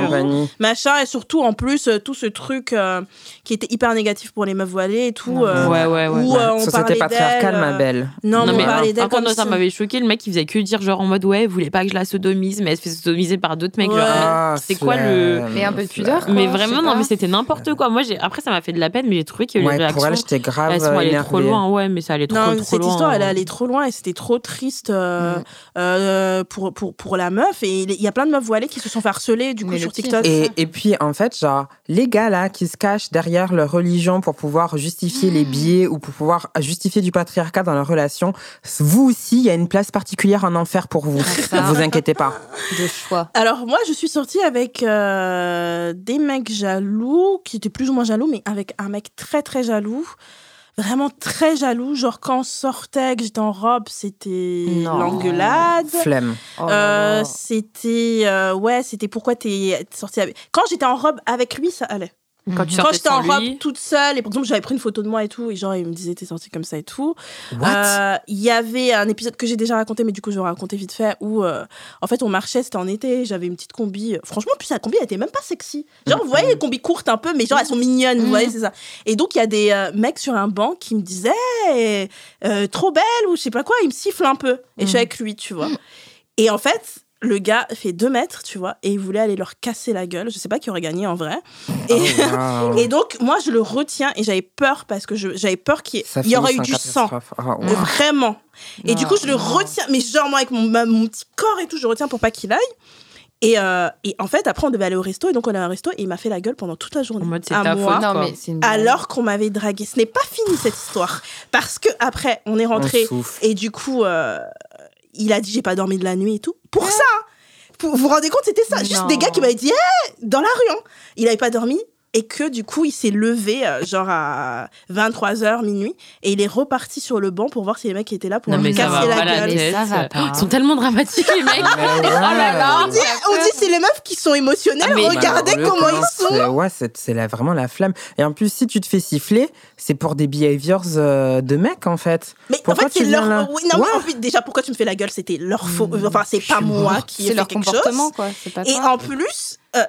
machin et surtout en plus euh, tout ce truc euh, qui était hyper négatif pour les meufs voilées et tout euh, Ouais, ouais, ouais. où on parlait patriarcale, d'elle, ma belle. non, mais on parlait d'elle ça m'avait choqué. Le mec, il faisait que dire genre en mode ouais, vous voulez pas que je la sodomise, mais elle se fait sodomiser par d'autres mecs. Ouais. Genre, Ah, c'est quoi le. Mais un peu de pudeur, quoi. Mais vraiment, non, mais c'était n'importe quoi. Moi, j'ai après, ça m'a fait de la peine, mais j'ai trouvé que les Ouais, pour elle, j'étais grave elles sont allées trop loin. Ouais, mais ça allait trop, non, trop cette loin. histoire, elle est allée trop loin et c'était trop triste euh, Mm. euh, pour, pour, pour la meuf. Et il y a plein de meufs voilées qui se sont fait harceler du coup Mais sur TikTok. Et, et puis, en fait, genre, les gars là qui se cachent derrière leur religion pour pouvoir justifier les biais ou pour pouvoir justifier du patriarcat dans leur relation, vous aussi, il y a une place particulière en enfer pour vous. Ne vous inquiétez pas. Choix. Alors moi, je suis sortie avec euh, des mecs jaloux, qui étaient plus ou moins jaloux, mais avec un mec très très jaloux. Vraiment très jaloux. Genre quand on sortait, que j'étais en robe, c'était l'engueulade. Flemme. Oh Euh, c'était euh, ouais c'était pourquoi t'es sortie avec quand j'étais en robe avec lui ça allait Quand tu quand j'étais en robe lui, toute seule et par exemple j'avais pris une photo de moi et tout et genre il me disait t'es sortie comme ça et tout. Euh, il y avait un épisode que j'ai déjà raconté mais du coup je vais raconter vite fait où euh, en fait on marchait c'était en été j'avais une petite combi franchement puis sa combi elle était même pas sexy. Genre vous voyez les combis courtes un peu mais genre elles sont mignonnes vous Mhm. voyez c'est ça. Et donc il y a des euh, mecs sur un banc qui me disaient euh, trop belle ou je sais pas quoi ils me sifflent un peu. Et je suis Mhm. avec lui tu vois. Et en fait le gars fait deux mètres, tu vois, et il voulait aller leur casser la gueule. Je sais pas qui aurait gagné en vrai. Et, Oh, (laughs) wow. et donc, moi, je le retiens et j'avais peur parce que j'avais peur qu'il y, y aurait eu du sang. Ah, Vraiment. Et du coup, je le retiens, mais genre, moi, avec mon, ma- mon petit corps et tout, je retiens pour pas qu'il aille. Et, euh, et en fait, après, on devait aller au resto, et donc on a un resto, et il m'a fait la gueule pendant toute la journée. En mode, c'est à ta moi, faute. Non, quoi. mais c'est une alors qu'on m'avait dragué. Ce n'est pas fini cette histoire. Parce que après, on est rentré, et du coup, euh, il a dit j'ai pas dormi de la nuit et tout. Pour ça, hein. Pour- vous vous rendez compte, c'était ça. Juste des gars qui m'avaient dit Hey dans la rue. hein. Il avait pas dormi. Et que du coup, il s'est levé euh, genre à 23h, minuit. Et il est reparti sur le banc pour voir si les mecs étaient là pour Non, ça casser va la pas la gueule. tête. Ça va pas. Ils sont tellement dramatiques, les mecs. (laughs) Oh là là. On dit, on dit c'est les meufs qui sont émotionnelles. Ah, mais- Regardez comment ils sont. c'est- Ouais, c'est c'est la- vraiment la flamme. Et en plus, si tu te fais siffler, c'est pour des behaviors euh, de mecs, en fait. Mais Pourquoi en fait, tu c'est leur. là Oui, non, mais Ouais. en fait, déjà, pourquoi tu me fais la gueule? C'était leur faute. Enfin, c'est pas moi qui ai fait leur quelque chose. quoi. C'est pas Et toi. en plus, euh,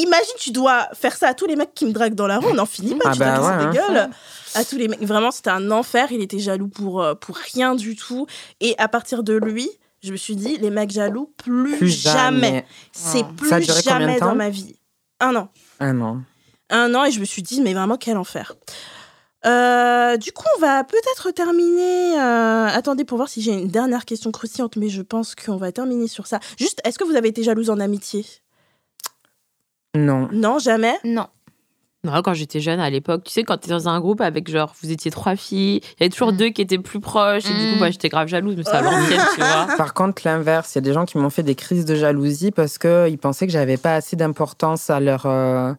imagine, tu dois faire ça à tous les mecs qui me draguent dans la rue, on n'en finit pas, Ah tu bah ouais, des hein. gueules à tous les mecs. Vraiment, c'était un enfer, il était jaloux pour, euh, pour rien du tout. Et à partir de lui, je me suis dit, les mecs jaloux, plus, Plus jamais. jamais. C'est Ah. plus Ça a duré combien de jamais dans ma vie. Un an. Ah non. Un an, et je me suis dit, mais vraiment, quel enfer. Euh, du coup, on va peut-être terminer. euh, Attendez pour voir si j'ai une dernière question croustillante, mais je pense qu'on va terminer sur ça. Juste, est-ce que vous avez été jalouse en amitié? Non. Non, jamais? Non. Non, quand j'étais jeune à l'époque, tu sais, quand t'es dans un groupe avec genre, vous étiez trois filles, il y avait toujours Mm. deux qui étaient plus proches, et du coup, Mm. moi, j'étais grave jalouse, mais à l'ancienne, tu vois. (laughs) Par contre, l'inverse, il y a des gens qui m'ont fait des crises de jalousie parce qu'ils pensaient que j'avais pas assez d'importance à, leur, euh,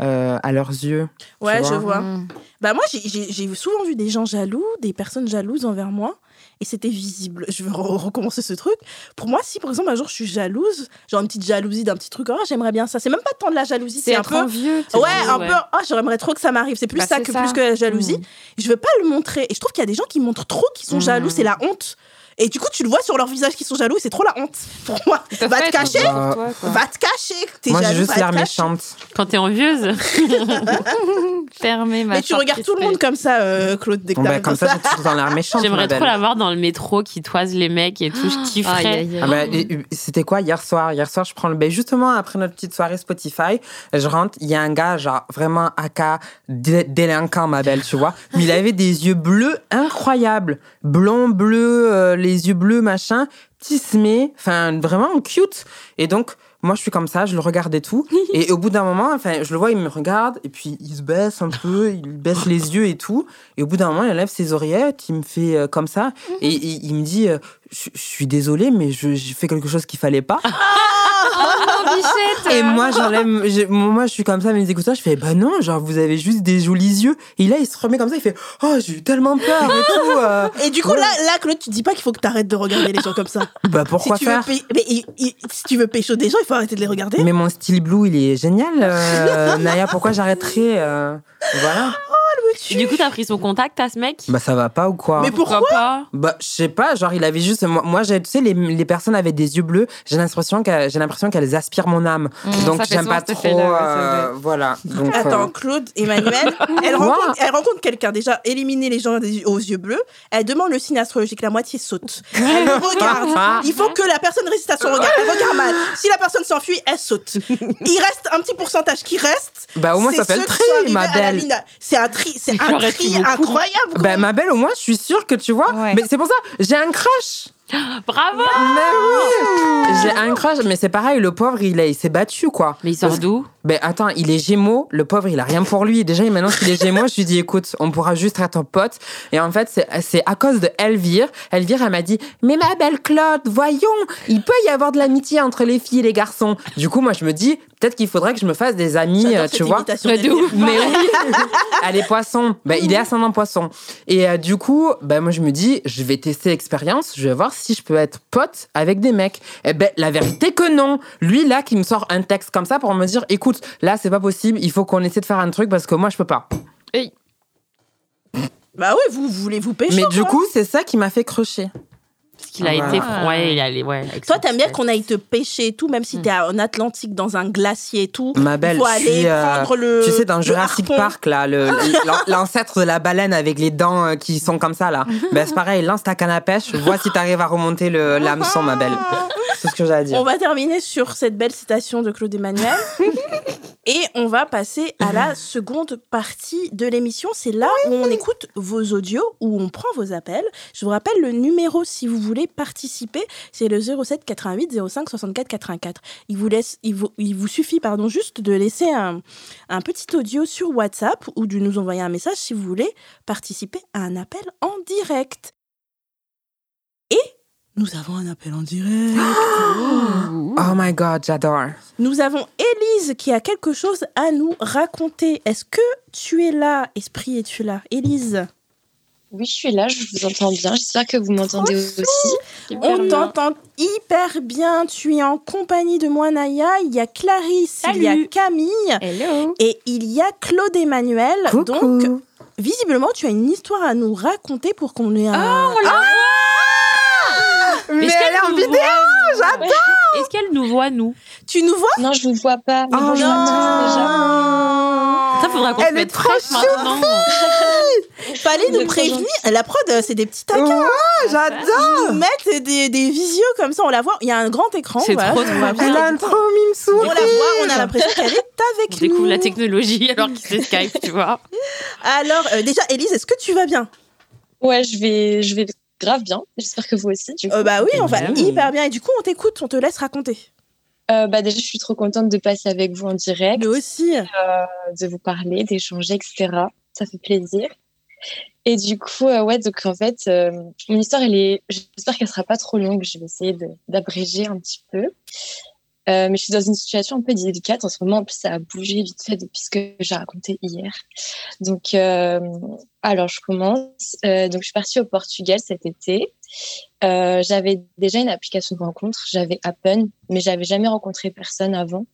euh, à leurs yeux. Ouais, je vois. Mm. Bah moi, j'ai souvent vu des gens jaloux, des personnes jalouses envers moi, et c'était visible. Je re- recommencer ce truc. Pour moi, si par exemple un jour je suis jalouse, genre une petite jalousie d'un petit truc, oh j'aimerais bien ça. C'est même pas tant de la jalousie, c'est un peu. envieux. tu Ouais, un ouais. peu. Oh, j'aimerais trop que ça m'arrive. C'est plus Bah, ça que ça. plus que la jalousie. Mm. Je veux pas le montrer. Et je trouve qu'il y a des gens qui montrent trop qu'ils sont Mm. jaloux. C'est la honte. Et du coup, tu le vois sur leur visage qu'ils sont jaloux. et C'est trop la honte. (laughs) Pour moi, va te cacher. Va te cacher. T'es Moi, j'ai jaloux, juste l'air méchante. Quand t'es envieuse. (laughs) Fermé, ma Mais tu regardes tout le monde comme ça, euh, Claude, dès que Bon, bah, comme ça, j'ai toujours dans l'air méchante. J'aimerais trop la voir dans le métro qui toise les mecs et tout, je Aïe, kifferais. Ah bah, et c'était quoi hier soir? Hier soir, je prends le bain justement après notre petite soirée Spotify. Je rentre, il y a un gars, genre vraiment aka dé- délinquant, ma belle, tu vois. Mais il avait des yeux bleus incroyables. Blond, bleu, euh, les yeux bleus, machin. Petit smé, enfin vraiment cute. Et donc, moi, je suis comme ça, je le regarde et tout. (laughs) Et au bout d'un moment, enfin, je le vois, il me regarde, et puis il se baisse un peu, il baisse les yeux et tout. Et au bout d'un moment, il enlève ses oreillettes, il me fait euh, comme ça, et, (laughs) et il me dit euh, Je je suis désolé, mais je- j'ai fait quelque chose qu'il fallait pas. (laughs) Bichette Et moi, j'enlève, je- moi, je suis comme ça, mes écouteurs, je fais, bah non, genre, vous avez juste des jolis yeux. Et là, il se remet comme ça, il fait, oh, j'ai eu tellement peur et tout. euh. Et du coup, Ouais. là, là, Claude, tu dis pas qu'il faut que tu arrêtes de regarder les gens comme ça. (laughs) Bah pourquoi si tu faire mais il- il- si tu veux pécho des gens, il faut arrêter de les regarder. Mais mon style blue, il est génial, euh, Naya. Pourquoi j'arrêterais euh, Voilà. Et du coup, t'as pris son contact à ce mec? Bah ça va pas ou quoi? Mais pourquoi pas? Bah je sais pas. Genre il avait juste. Moi, moi, j'ai- tu sais, les, les personnes avec des yeux bleus, j'ai l'impression qu'elles, j'ai l'impression qu'elles aspirent mon âme. Mmh, Donc j'aime pas trop. euh, voilà. Donc. euh, Attends, Claude, Emmanuel, elle (laughs) rencontre, elle rencontre quelqu'un. Déjà, éliminer les gens aux yeux bleus. Elle demande le signe astrologique. La moitié saute. Elle le regarde. Il faut que la personne résiste à son regard. Elle regarde mal. Si la personne s'enfuit, elle saute. Il reste un petit pourcentage qui reste. Bah au moins ça fait le tri, ma belle. C'est un tri, c'est un incroyable. Bah ma belle, au moins je suis sûre que tu vois. Ouais. Mais c'est pour ça, j'ai un crush. (gasps) Bravo Mais oui, j'ai un crush. Mais c'est pareil, le pauvre, il, est- il s'est battu quoi. Mais il sort d'où? Ben attends, il est Gémeaux, le pauvre, il a rien pour lui. Déjà, maintenant qu'il est Gémeaux, je lui dis écoute, on pourra juste être ton pote. Et en fait, c'est- c'est à cause de Elvire. Elvire, elle m'a dit mais ma belle Claude, voyons, il peut y avoir de l'amitié entre les filles et les garçons. Du coup, moi, je me dis peut-être qu'il faudrait que je me fasse des amis, euh, tu vois. Mais de d'Elvire. ouf. Mais (laughs) oui, elle est poisson. Ben, il est ascendant poisson. Et euh, du coup, ben, moi, je me dis, je vais tester l'expérience, je vais voir si je peux être pote avec des mecs. Eh ben, la vérité que non. Lui, là, qui me sort un texte comme ça pour me dire, écoute, là, c'est pas possible, il faut qu'on essaie de faire un truc parce que moi, je peux pas. Bah oui, vous voulez vous pécho. Mais du quoi. coup, c'est ça qui m'a fait crocher. Qu'il a Ah, été. voilà. Ouais, il a les. Ouais, Toi, t'aimes bien qu'on aille te pêcher et tout, même si t'es en Atlantique, dans un glacier et tout. Ma belle, faut aller suis, euh, prendre le. tu sais, dans Jurassic harpon. Park, là, (laughs) l'ancêtre de la baleine avec les dents euh, qui sont comme ça, là. Ben, c'est pareil, lance ta canne à pêche, vois si t'arrives à remonter le- l'hameçon, ma belle. C'est ce que j'ai à dire. On va terminer sur cette belle citation de Claude Emmanuel. (laughs) et on va passer à la seconde partie de l'émission. C'est là où on écoute vos audios, où on prend vos appels. Je vous rappelle le numéro si vous voulez participer. C'est le 07 88 05 64 84. Il vous, laisse, il vous, il vous suffit pardon, juste de laisser un, un petit audio sur WhatsApp ou de nous envoyer un message si vous voulez participer à un appel en direct. Et nous avons un appel en direct. (gasps) Oh my god, j'adore. Nous avons Élise qui a quelque chose à nous raconter. Est-ce que tu es là, Esprit, es-tu là? Élise, Oui, je suis là, je vous entends bien. J'espère que vous m'entendez aussi. On t'entend hyper bien. Tu es en compagnie de moi, Naya. Il y a Clarisse, il y a. Camille Hello et il y a Claude Emmanuel. Coucou. Donc, visiblement, tu as une histoire à nous raconter pour qu'on ait un... Ah, Mais elle est en vidéo voit Est-ce qu'elle nous voit, nous Tu nous vois? Non, je vous vois pas. Mais Oh bonjour à tous déjà. Ça, faudra qu'on se Elle est mette trop. Fallait nous prévenir. La prod, euh, c'est des petits taquins. Ouais, j'adore. Ils nous mettent des, des visios comme ça, on la voit. Il y a un grand écran. C'est voilà, trop, on. Elle a un trop mime On sourire. la voit, on a l'impression qu'elle est On avec découvre nous. la technologie (laughs) alors qu'il se Skype, tu vois. Alors, euh, déjà, Élise, est-ce que tu vas bien? Ouais, je vais, je vais grave bien. J'espère que vous aussi. Du coup. Euh, Bah oui, on va Bien. hyper bien. Et du coup, on t'écoute, on te laisse raconter. Euh, bah déjà, je suis trop contente de passer avec vous en direct, Nous aussi. de vous parler, d'échanger, etc. Ça fait plaisir. Et du coup, euh, ouais, donc en fait, euh, mon histoire, elle est. J'espère qu'elle sera pas trop longue. Je vais essayer d'abréger un petit peu. Euh, mais je suis dans une situation un peu délicate en ce moment. En plus, ça a bougé vite fait depuis ce que j'ai raconté hier. Donc, alors, je commence. Donc, je suis partie au Portugal cet été. J'avais déjà une application de rencontre. J'avais Appen, mais j'avais jamais rencontré personne avant.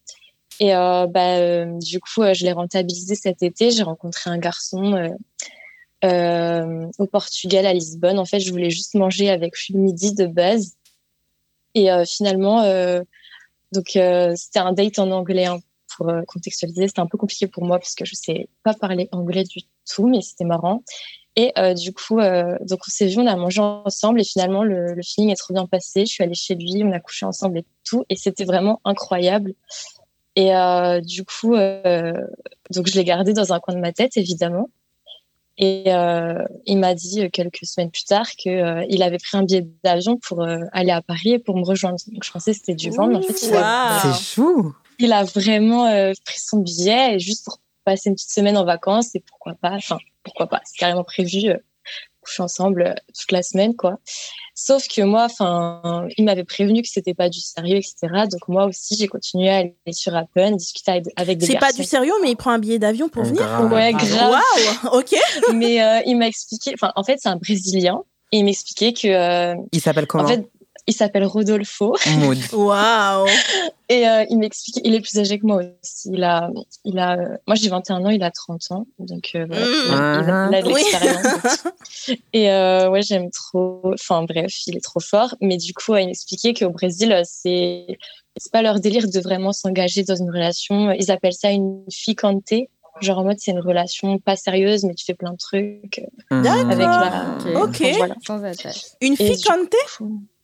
Et bah, du coup, je l'ai rentabilisé cet été. J'ai rencontré un garçon euh, au Portugal, à Lisbonne. En fait, je voulais juste manger avec lui le midi de base. Et euh, finalement, euh, donc c'était un date en anglais hein, pour contextualiser. C'était un peu compliqué pour moi parce que je sais pas parler anglais du tout, mais c'était marrant. Et du coup, donc on s'est vu, on a mangé ensemble et finalement le, le feeling est trop bien passé. Je suis allée chez lui, on a couché ensemble et tout, et c'était vraiment incroyable. Et du coup, donc je l'ai gardé dans un coin de ma tête évidemment. Et euh, il m'a dit euh, quelques semaines plus tard que euh, il avait pris un billet d'avion pour euh, aller à Paris et pour me rejoindre. Donc je pensais que c'était du vent, mais en fait il a, Waouh. C'est chou. il a vraiment pris son billet et juste pour passer une petite semaine en vacances et pourquoi pas, enfin pourquoi pas, c'est carrément prévu couché ensemble euh, toute la semaine, quoi. Sauf que moi, enfin, il m'avait prévenu que c'était pas du sérieux, etc. Donc moi aussi, j'ai continué à aller sur Appen, discuter avec, avec des C'est pas du sérieux, mais il prend un billet d'avion pour venir. Grave. Ouais, grave. Waouh, ok. Mais euh, il m'a expliqué, enfin, en fait, c'est un Brésilien. Et il m'expliquait que, euh, Il s'appelle comment? en fait, il s'appelle Rodolfo. Mood. (laughs) Waouh. Et euh, il m'expliquait, il est plus âgé que moi aussi. Il a, il a, euh, moi j'ai 21 ans, il a 30 ans. Donc, euh, voilà, Mmh. il a- il a, il a de Oui. l'expérience. (laughs) et euh, ouais, j'aime trop. Enfin, bref, il est trop fort. Mais du coup, il m'expliquait qu'au Brésil, c'est, c'est pas leur délire de vraiment s'engager dans une relation. Ils appellent ça une ficante. Genre en mode, c'est une relation pas sérieuse, mais tu fais plein de trucs. Mhm. D'accord. Avec la- Ok. Enfin, voilà. Sans attache. Une ficante?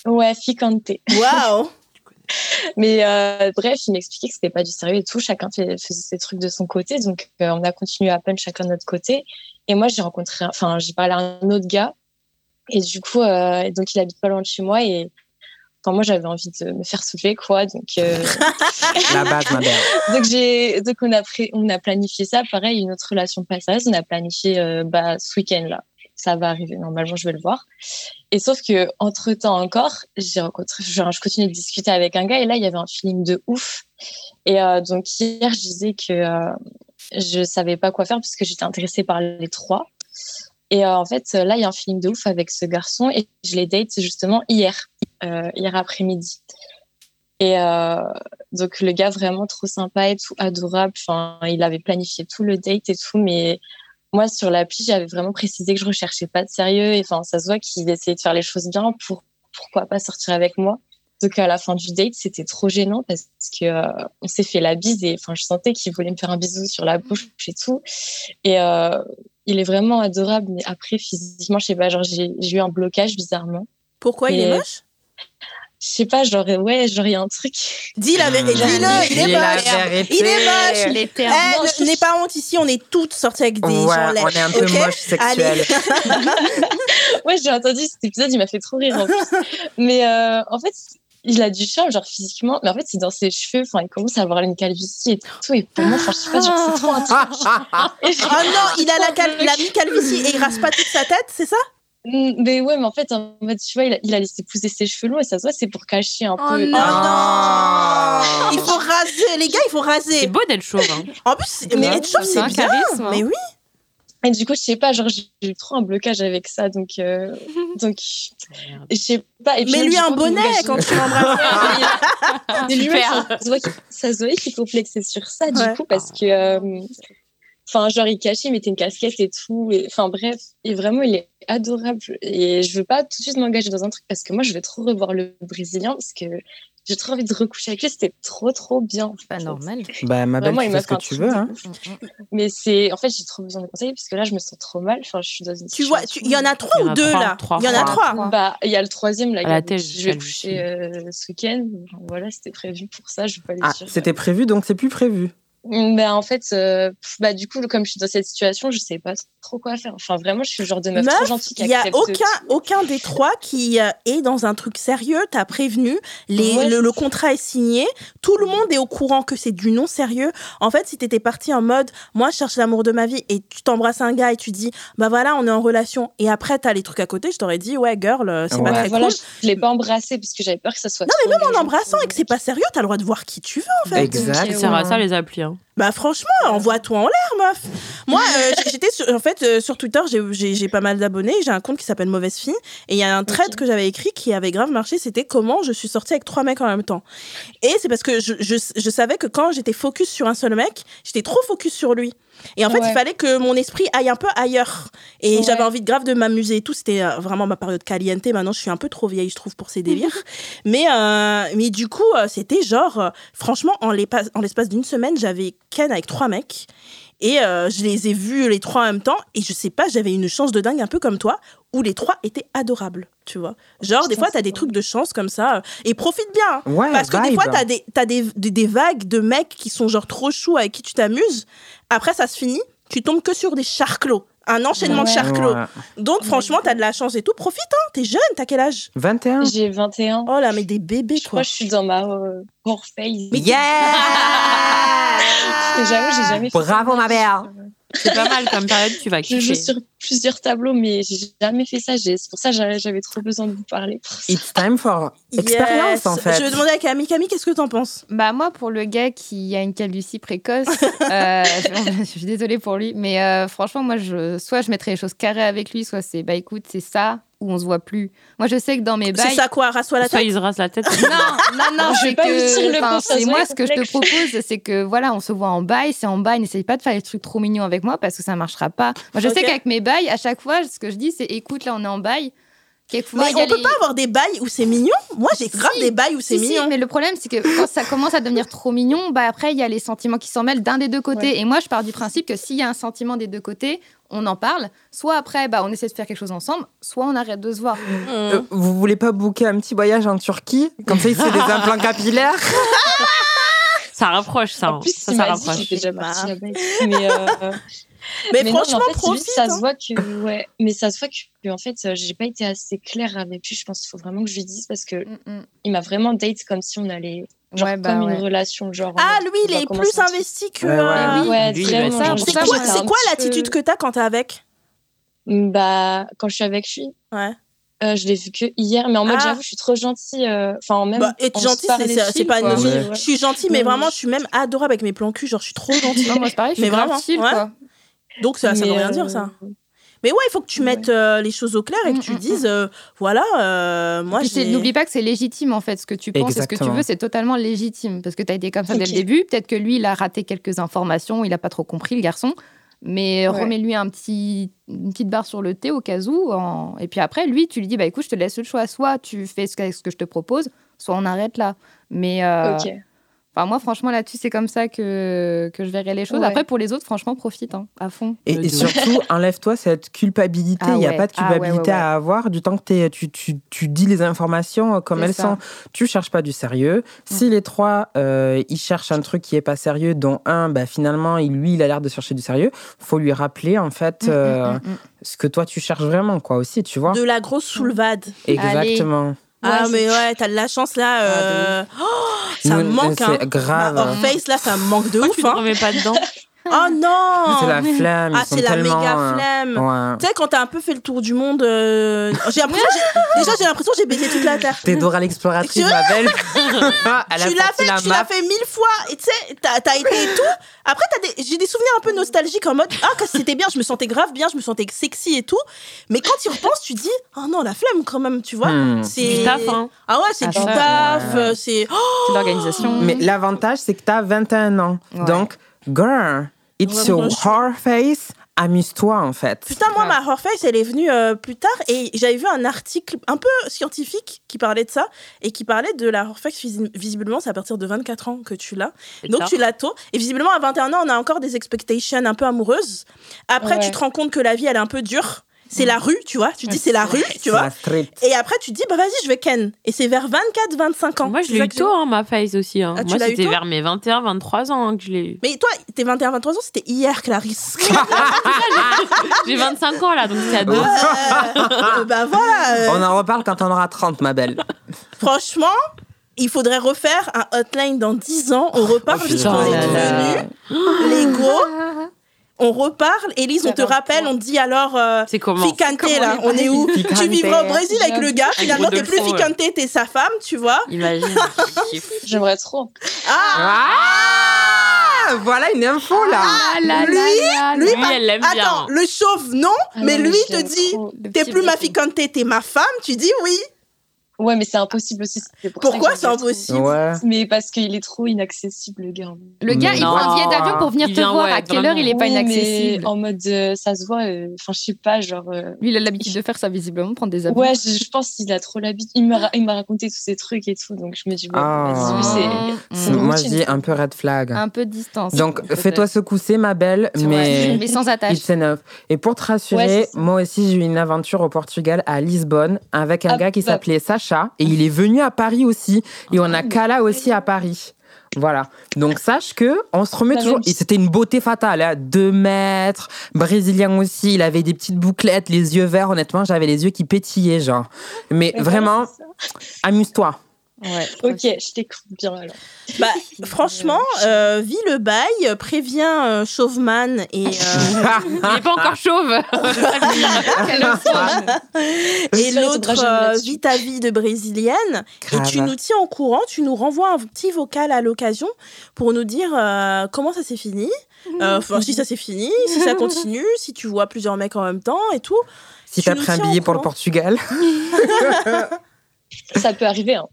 Ouais, ficante. Waouh. (laughs) Mais euh, bref, il m'expliquait que c'était pas du sérieux et tout. Chacun fait- faisait ses trucs de son côté. Donc, euh, on a continué à peine chacun de notre côté. Et moi, j'ai rencontré, un- enfin, j'ai parlé à un autre gars. Et du coup, euh, donc, il habite pas loin de chez moi. Et enfin, moi, j'avais envie de me faire soulever, quoi. Donc, euh, (laughs) La base, ma belle. (laughs) donc, j'ai, donc, on a, pré- on a planifié ça. Pareil, une autre relation passeuse. On a planifié, euh, bah, ce week-end-là. Ça va arriver. Normalement, je vais le voir. Et sauf que, entre temps encore, j'ai rencontré, je continue de discuter avec un gars. Et là, il y avait un feeling de ouf. Et euh, donc, hier, je disais que euh, je savais pas quoi faire parce que j'étais intéressée par les trois. Et euh, en fait, là, il y a un feeling de ouf avec ce garçon. Et je l'ai date justement hier, euh, hier après-midi. Et donc, le gars vraiment trop sympa et tout, adorable. Enfin, il avait planifié tout le date et tout. Mais moi, sur l'appli, j'avais vraiment précisé que je recherchais pas de sérieux. Et enfin, ça se voit qu'il essayait de faire les choses bien pour pourquoi pas sortir avec moi. Donc à la fin du date, c'était trop gênant parce que euh, on s'est fait la bise et enfin je sentais qu'il voulait me faire un bisou sur la bouche et tout. Et euh, il est vraiment adorable, mais après physiquement, je sais pas, genre j'ai eu un blocage bizarrement. Pourquoi? Il est moche? Je sais pas, genre ouais, genre il y a un truc. Dis la vérité. Mmh. Dis-le, il est moche. Il est moche. Les Eh, termes. ne- n'aie pas honte ici, on est toutes sorties avec des Ouais, gens on est un peu ok moche sexuel. Allez. (laughs) Ouais, j'ai entendu cet épisode, il m'a fait trop rire en plus. mais euh, en fait, il a du charme, genre physiquement, mais en fait, c'est dans ses cheveux, enfin, il commence à avoir une calvitie et tout. Et pour moi, enfin, je sais pas, genre, c'est trop un truc. Oh non, il a la, cal- la mi-calvitie et il rase pas toute sa tête, c'est ça? Mais ouais, mais en fait, en fait, tu vois, il a, il a laissé pousser ses cheveux longs et ça se voit, c'est pour cacher un Oh peu. non. Oh Oh. non Il faut raser, les gars, il faut C'est raser. beau d'être chauve. Hein. En plus, c'est- mais être chauve, c'est c'est bien. charisme, hein. Mais oui. Et du coup, je sais pas, genre, j'ai eu trop un blocage avec ça, donc, euh, (laughs) donc, je sais pas. Et puis Mais lui un bonnet quand tu l'embrasses. (laughs) Super. ça se voit qu'il- complexait sur ça, du Ouais. coup, parce que, euh, enfin, genre, il cachait, il mettait une casquette et tout. et- Enfin, bref. Et vraiment, il est adorable. Et je veux pas tout de suite m'engager dans un truc parce que moi, je vais trop revoir le Brésilien parce que j'ai trop envie de recoucher avec lui. C'était trop, trop bien. en Pas fait. normal. Bah, ma belle, Vraiment, tu fais ce que tu veux. Hein. Mais c'est, en fait, j'ai trop besoin de conseils parce que là, je me sens trop mal. Enfin, je suis dans une Tu vois, tu- il y en a trois ou deux là Il y en a trois. trois. Bah, il y a le troisième, là, la tête, je vais coucher euh, ce week-end. Voilà, c'était prévu pour ça. Je vais pas le Ah, dire. c'était prévu, donc c'est plus prévu. Ben, en fait, euh, bah, du coup, comme je suis dans cette situation, je sais pas trop quoi faire. Enfin, vraiment, je suis le genre de meuf, Meuf, trop gentille qui Il y a aucun, tout. aucun des trois qui euh, est dans un truc sérieux. T'as prévenu, les, Ouais. le, le contrat est signé. Tout le monde est au courant que c'est du non sérieux. En fait, si t'étais parti en mode, moi, je cherche l'amour de ma vie, et tu t'embrasses un gars et tu dis, bah voilà, on est en relation, et après t'as les trucs à côté, je t'aurais dit, ouais, girl, euh, c'est Ouais. pas très voilà, cool. je l'ai pas embrassé parce que j'avais peur que ça soit. Non, mais même en embrassant et que c'est pas sérieux, t'as le droit de voir qui tu veux, en fait. Exact. Ça sert à ça les applis. Hein. Bah franchement, envoie-toi en l'air, meuf. Moi, (laughs) euh, j'étais sur, en fait euh, sur Twitter, j'ai- pas mal d'abonnés. J'ai un compte qui s'appelle Mauvaise Fille et il y a un thread que j'avais écrit qui avait grave marché. C'était comment je suis sortie avec trois mecs en même temps. Et c'est parce que je, je, je savais que quand j'étais focus sur un seul mec, j'étais trop focus sur lui. Et en fait, Ouais. il fallait que mon esprit aille un peu ailleurs. Et Ouais. j'avais envie de grave de m'amuser et tout. C'était euh, vraiment ma période caliente. Maintenant, je suis un peu trop vieille, je trouve, pour ces délires. (laughs) mais, euh, mais du coup, euh, c'était genre, franchement, en l'espace en l'espace d'une semaine, j'avais Ken avec trois mecs. Et euh, je les ai vus les trois en même temps. Et je sais pas, j'avais une chance de dingue, un peu comme toi, où les trois étaient adorables, tu vois. Genre, des fois, t'as des trucs de chance comme ça. Et profite bien. Ouais, Parce que des fois, t'as des, t'as des, des, des vagues de mecs qui sont genre trop choux avec qui tu t'amuses. Après, ça se finit. Tu tombes que sur des charclos. Un enchaînement de charclos. Ouais. Donc, franchement, t'as de la chance et tout. Profite, hein. T'es jeune, t'as quel âge? 21 J'ai 21. Oh là, mais des bébés, je quoi. crois que je suis dans ma euh, phase. Yeah (laughs) J'avoue, j'ai jamais fait Bravo, ma belle. C'est pas mal comme période, tu vas (laughs) Je joue kiffer. sur plusieurs tableaux, mais j'ai jamais fait ça. C'est pour ça que j'avais trop besoin de vous parler. It's time for expérience, Yes. en fait. Je vais demander à Camille. Camille, qu'est-ce que t'en penses? Bah moi, pour le gars qui a une calvitie précoce, euh, (laughs) je, je suis désolée pour lui, mais euh, franchement, moi, je, soit je mettrais les choses carrées avec lui, soit c'est, bah écoute, c'est ça ou on se voit plus. Moi, je sais que dans mes bails... C'est ça quoi Rassois la Soit tête il se rase la tête. (laughs) Non, non, non, Je vais c'est pas vous dire que, c'est moi ce que je te propose, c'est que voilà, on se voit en bail, c'est en bail, n'essaye pas de faire des trucs trop mignons avec moi parce que ça marchera pas. Moi, je sais qu'avec mes bails, à chaque fois, ce que je dis, c'est écoute, là, on est en bail. Mais on peut les- pas avoir des bails où c'est mignon Moi, j'ai grave Si. des bails où c'est Si, si, mignon. mais le problème, c'est que quand ça commence à devenir trop mignon, bah après, il y a les sentiments qui s'en mêlent d'un des deux côtés. Et moi, je pars du principe que s'il y a un sentiment des deux côtés, on en parle. Soit après, bah, on essaie de faire quelque chose ensemble, soit on arrête de se voir. Mmh. Euh, vous voulez pas booker un petit voyage en Turquie? Comme ça, il se fait des implants capillaires (laughs) Ça rapproche, ça. En plus, ça, ça dit rapproche. déjà. Mais, euh, Mais, mais non, franchement, en fait, profite. ça hein. se voit que, ouais, mais ça se voit que, en fait, euh, j'ai pas été assez claire avec lui. Je pense qu'il faut vraiment que je lui dise parce que Mm, mm. il m'a vraiment date comme si on allait, genre, Ouais, bah, comme ouais. une relation, genre. en Ah, lui, il est plus investi que. Ouais, ouais. euh, oui. C'est quoi, l'attitude peu- que t'as quand t'es avec? Bah, quand je suis avec lui, Ouais. euh, je l'ai vu que hier, mais en mode, Ah. j'avoue, je suis trop gentille. euh, Enfin, même. Bah, être on se gentil, parle c'est- pas une. Ouais. Je suis gentille, mais Ouais, vraiment, je suis même adorable avec mes plans cul. Genre, je suis trop gentille. Non, moi, c'est pareil, je suis Mais vraiment, chill, ouais. quoi. Donc, ça, ça veut Mais, rien euh, dire, ça. Mais ouais, il faut que tu Ouais. mettes euh, les choses au clair et que Mm, tu mm, dises, euh, voilà, euh, moi, j'ai. N'oublie pas que c'est légitime en fait, ce que tu penses et ce que tu veux, c'est totalement légitime parce que tu as été comme ça dès le début. Peut-être que lui, il a raté quelques informations, il a pas trop compris le garçon, mais Ouais. remets-lui un petit, une petite barre sur le thé au cas où. en- Et puis après, lui, tu lui dis bah écoute, je te laisse le choix, soit tu fais ce que, ce que je te propose, soit on arrête là. Mais euh, Ok. Enfin, moi, franchement, là-dessus, c'est comme ça que, que je verrai les choses. Ouais. Après, pour les autres, franchement, profite hein, à fond. Et, surtout, (laughs) enlève-toi cette culpabilité. Ah Il n'y a ouais. pas de Ah ouais, ouais, culpabilité ouais. à avoir du temps que t'es- tu, tu, tu dis les informations comme C'est elles ça. sont. Tu cherches pas du sérieux. Si les trois, euh, ils cherchent un truc qui est pas sérieux, dont un, bah, finalement, il, lui, il a l'air de chercher du sérieux, faut lui rappeler, en fait, Mm, mm, euh, mm, mm. ce que toi, tu cherches vraiment, quoi, aussi, tu vois. De la grosse soulevade. Exactement. Ah, Ouais, mais ouais, t'as de la chance là. euh, oh, ça me manque, hein. C'est grave. Ma Orpheus, là, ça me manque de ouf, tu ne hein. remets pas dedans? Oh (laughs) non C'est la flemme. Ah, c'est la tellement, méga euh, flemme. ouais. Tu sais, quand t'as un peu fait le tour du monde, euh, j'ai l'impression, j'ai- déjà, j'ai l'impression que j'ai baisé toute la terre. T'es Dora l'exploratrice, ma belle. (laughs) Elle a tu l'as fait, la tu map. l'as fait mille fois, et tu sais, t'as t'as été et tout. Après, t'as des, j'ai des souvenirs un peu nostalgiques en mode, ah, c'était bien, je me sentais grave bien, je me sentais sexy et tout. Mais quand tu repenses, tu dis, oh non, la flemme quand même, tu vois. Hmm. C'est Du taf, hein. Ah ouais, c'est Ah, du taf, ouais. euh, c'est. Oh, C'est l'organisation. Mais l'avantage, c'est que t'as 21 ans. Ouais. Donc, girl, it's your hard face. Amuse-toi, en fait. Putain, moi, ma Horface, elle est venue euh, plus tard et j'avais vu un article un peu scientifique qui parlait de ça et qui parlait de la Horface. visi- Visiblement, c'est à partir de 24 ans que tu l'as. Donc, tu l'as tôt. Et visiblement, à 21 ans, on a encore des expectations un peu amoureuses. Après, Ouais. tu te rends compte que la vie, elle est un peu dure. C'est la rue, tu vois. Tu dis, c'est la rue, tu vois. La street. Et après, tu dis, bah vas-y, je vais ken. Et c'est vers 24-25 ans. Moi, je l'ai eu tôt, hein, ma face aussi. hein. Ah, Moi, c'était vers mes 21, 23 ans hein, que je l'ai eu. Mais toi, t'es 21-23 ans, c'était hier, Clarisse. (laughs) (laughs) J'ai 25 ans là, donc c'est à deux. Euh, bah voilà. euh, On en reparle quand on aura 30, ma belle. Franchement, il faudrait refaire un hotline dans 10 ans. On reparle Oh, de ce qu'on putain. est devenu. Lego. On reparle. Élise, on te rappelle, on te dit alors. Euh, C'est comment Ficante, Comment là, on est où Ficante. Tu vivras au Brésil avec le gars, finalement, t'es plus. Ficante, t'es sa femme, tu vois. Imagine. (laughs) J'aimerais trop. Ah Ah Voilà une info, là. Ah là Lui, là là lui, là. Lui, elle l'aime bien. Attends, le chauve, non, Ah mais lui te dit T'es plus ma. Ficante, t'es ma femme, tu dis oui. Ouais, mais c'est impossible aussi. c'est pour ça Pourquoi c'est impossible Ouais. Mais parce qu'il est trop inaccessible, le gars. Le gars, il Non. prend un billet d'avion pour venir Il te vient, voir. ouais, à quelle vraiment. heure il est pas inaccessible mais en mode, euh, ça se voit. euh, Enfin, je sais pas, genre. euh, Lui, il a l'habitude de faire ça, visiblement, prendre des avions. Ouais, je, je pense qu'il a trop l'habitude. Il m'a ra- il m'a raconté tous ces trucs et tout, donc je me dis, bon, Ah. c'est. Une Moi, je dis un peu red flag. Un peu de distance. Donc, fais-toi secousser, ma belle, mais (laughs) mais sans attache. it's enough. Et pour te rassurer, Ouais, moi aussi, j'ai eu une aventure au Portugal, à Lisbonne, avec un Ah, gars qui bah. s'appelait Sacha, et il est venu à Paris aussi, et on a Kala aussi à Paris. Voilà. Donc, sache que on se remet toujours. Et c'était une beauté fatale, hein. deux mètres, brésilien aussi. Il avait des petites bouclettes, les yeux verts. Honnêtement, j'avais les yeux qui pétillaient, genre. Mais Mais vraiment, amuse-toi. Ouais. Ok, je t'écoute bien alors. Bah, franchement, euh, vis le bail, préviens euh, Chauveman et, euh, (laughs) Il est pas encore chauve. (laughs) et l'autre, euh, vis ta vie de brésilienne. Et tu nous tiens au courant, tu nous renvoies un petit vocal à l'occasion pour nous dire euh, comment ça s'est fini. Euh, Enfin, si ça s'est fini, si ça continue, si tu vois plusieurs mecs en même temps et tout. Si Tu t'as pris un billet pour le. Portugal. (laughs) Ça peut arriver, hein.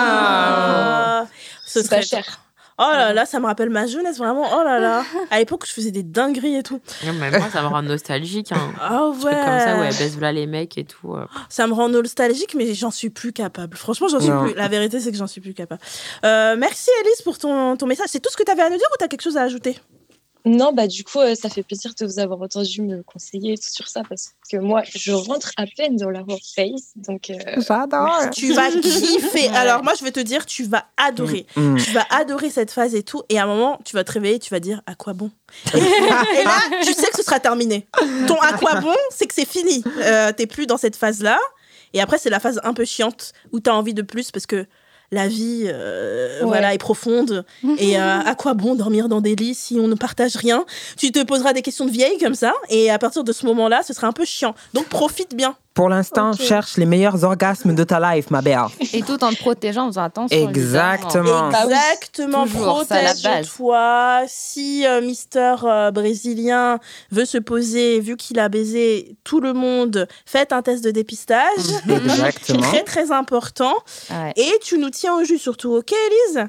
Ah, ce C'est pas serait cher. Oh là là, ça me rappelle ma jeunesse, vraiment. Oh là là. (laughs) À l'époque, je faisais des dingueries et tout. Non, mais moi, ça me rend nostalgique. Hein. Ah Truc ouais. comme ça, ouais, baisse là les mecs et tout. euh. Ça me rend nostalgique, mais j'en suis plus capable. Franchement, j'en suis Non. plus. La vérité, c'est que j'en suis plus capable. Euh, merci, Elise, pour ton, ton message. C'est tout ce que tu avais à nous dire ou tu as quelque chose à ajouter? Non, bah du coup, euh, ça fait plaisir de vous avoir entendu me conseiller et tout sur ça parce que moi, je rentre à peine dans la workplace, donc euh, J'adore. Tu vas (laughs) kiffer. Alors, moi, je vais te dire, tu vas adorer. Mm. Tu vas adorer cette phase et tout. Et à un moment, tu vas te réveiller, tu vas dire à quoi bon? (laughs) Et là, tu sais que ce sera terminé. Ton à quoi bon, c'est que c'est fini. Euh, T'es plus dans cette phase-là. Et après, c'est la phase un peu chiante où tu as envie de plus parce que la vie euh, Ouais. voilà, est profonde. (laughs) Et euh, à quoi bon dormir dans des lits si on ne partage rien? Tu te poseras des questions de vieille comme ça. Et à partir de ce moment-là, ce sera un peu chiant. Donc profite bien. Pour l'instant, cherche les meilleurs orgasmes de ta life, ma belle. (laughs) Et tout en te protégeant, en faisant attention. Exactement. Bah. Exactement, base. protège-toi. Si euh, Mister euh, Brésilien veut se poser, vu qu'il a baisé tout le monde, faites un test de dépistage. (laughs) Exactement. Très, très important. Ouais. Et tu nous tiens au jus surtout, ok, Elise?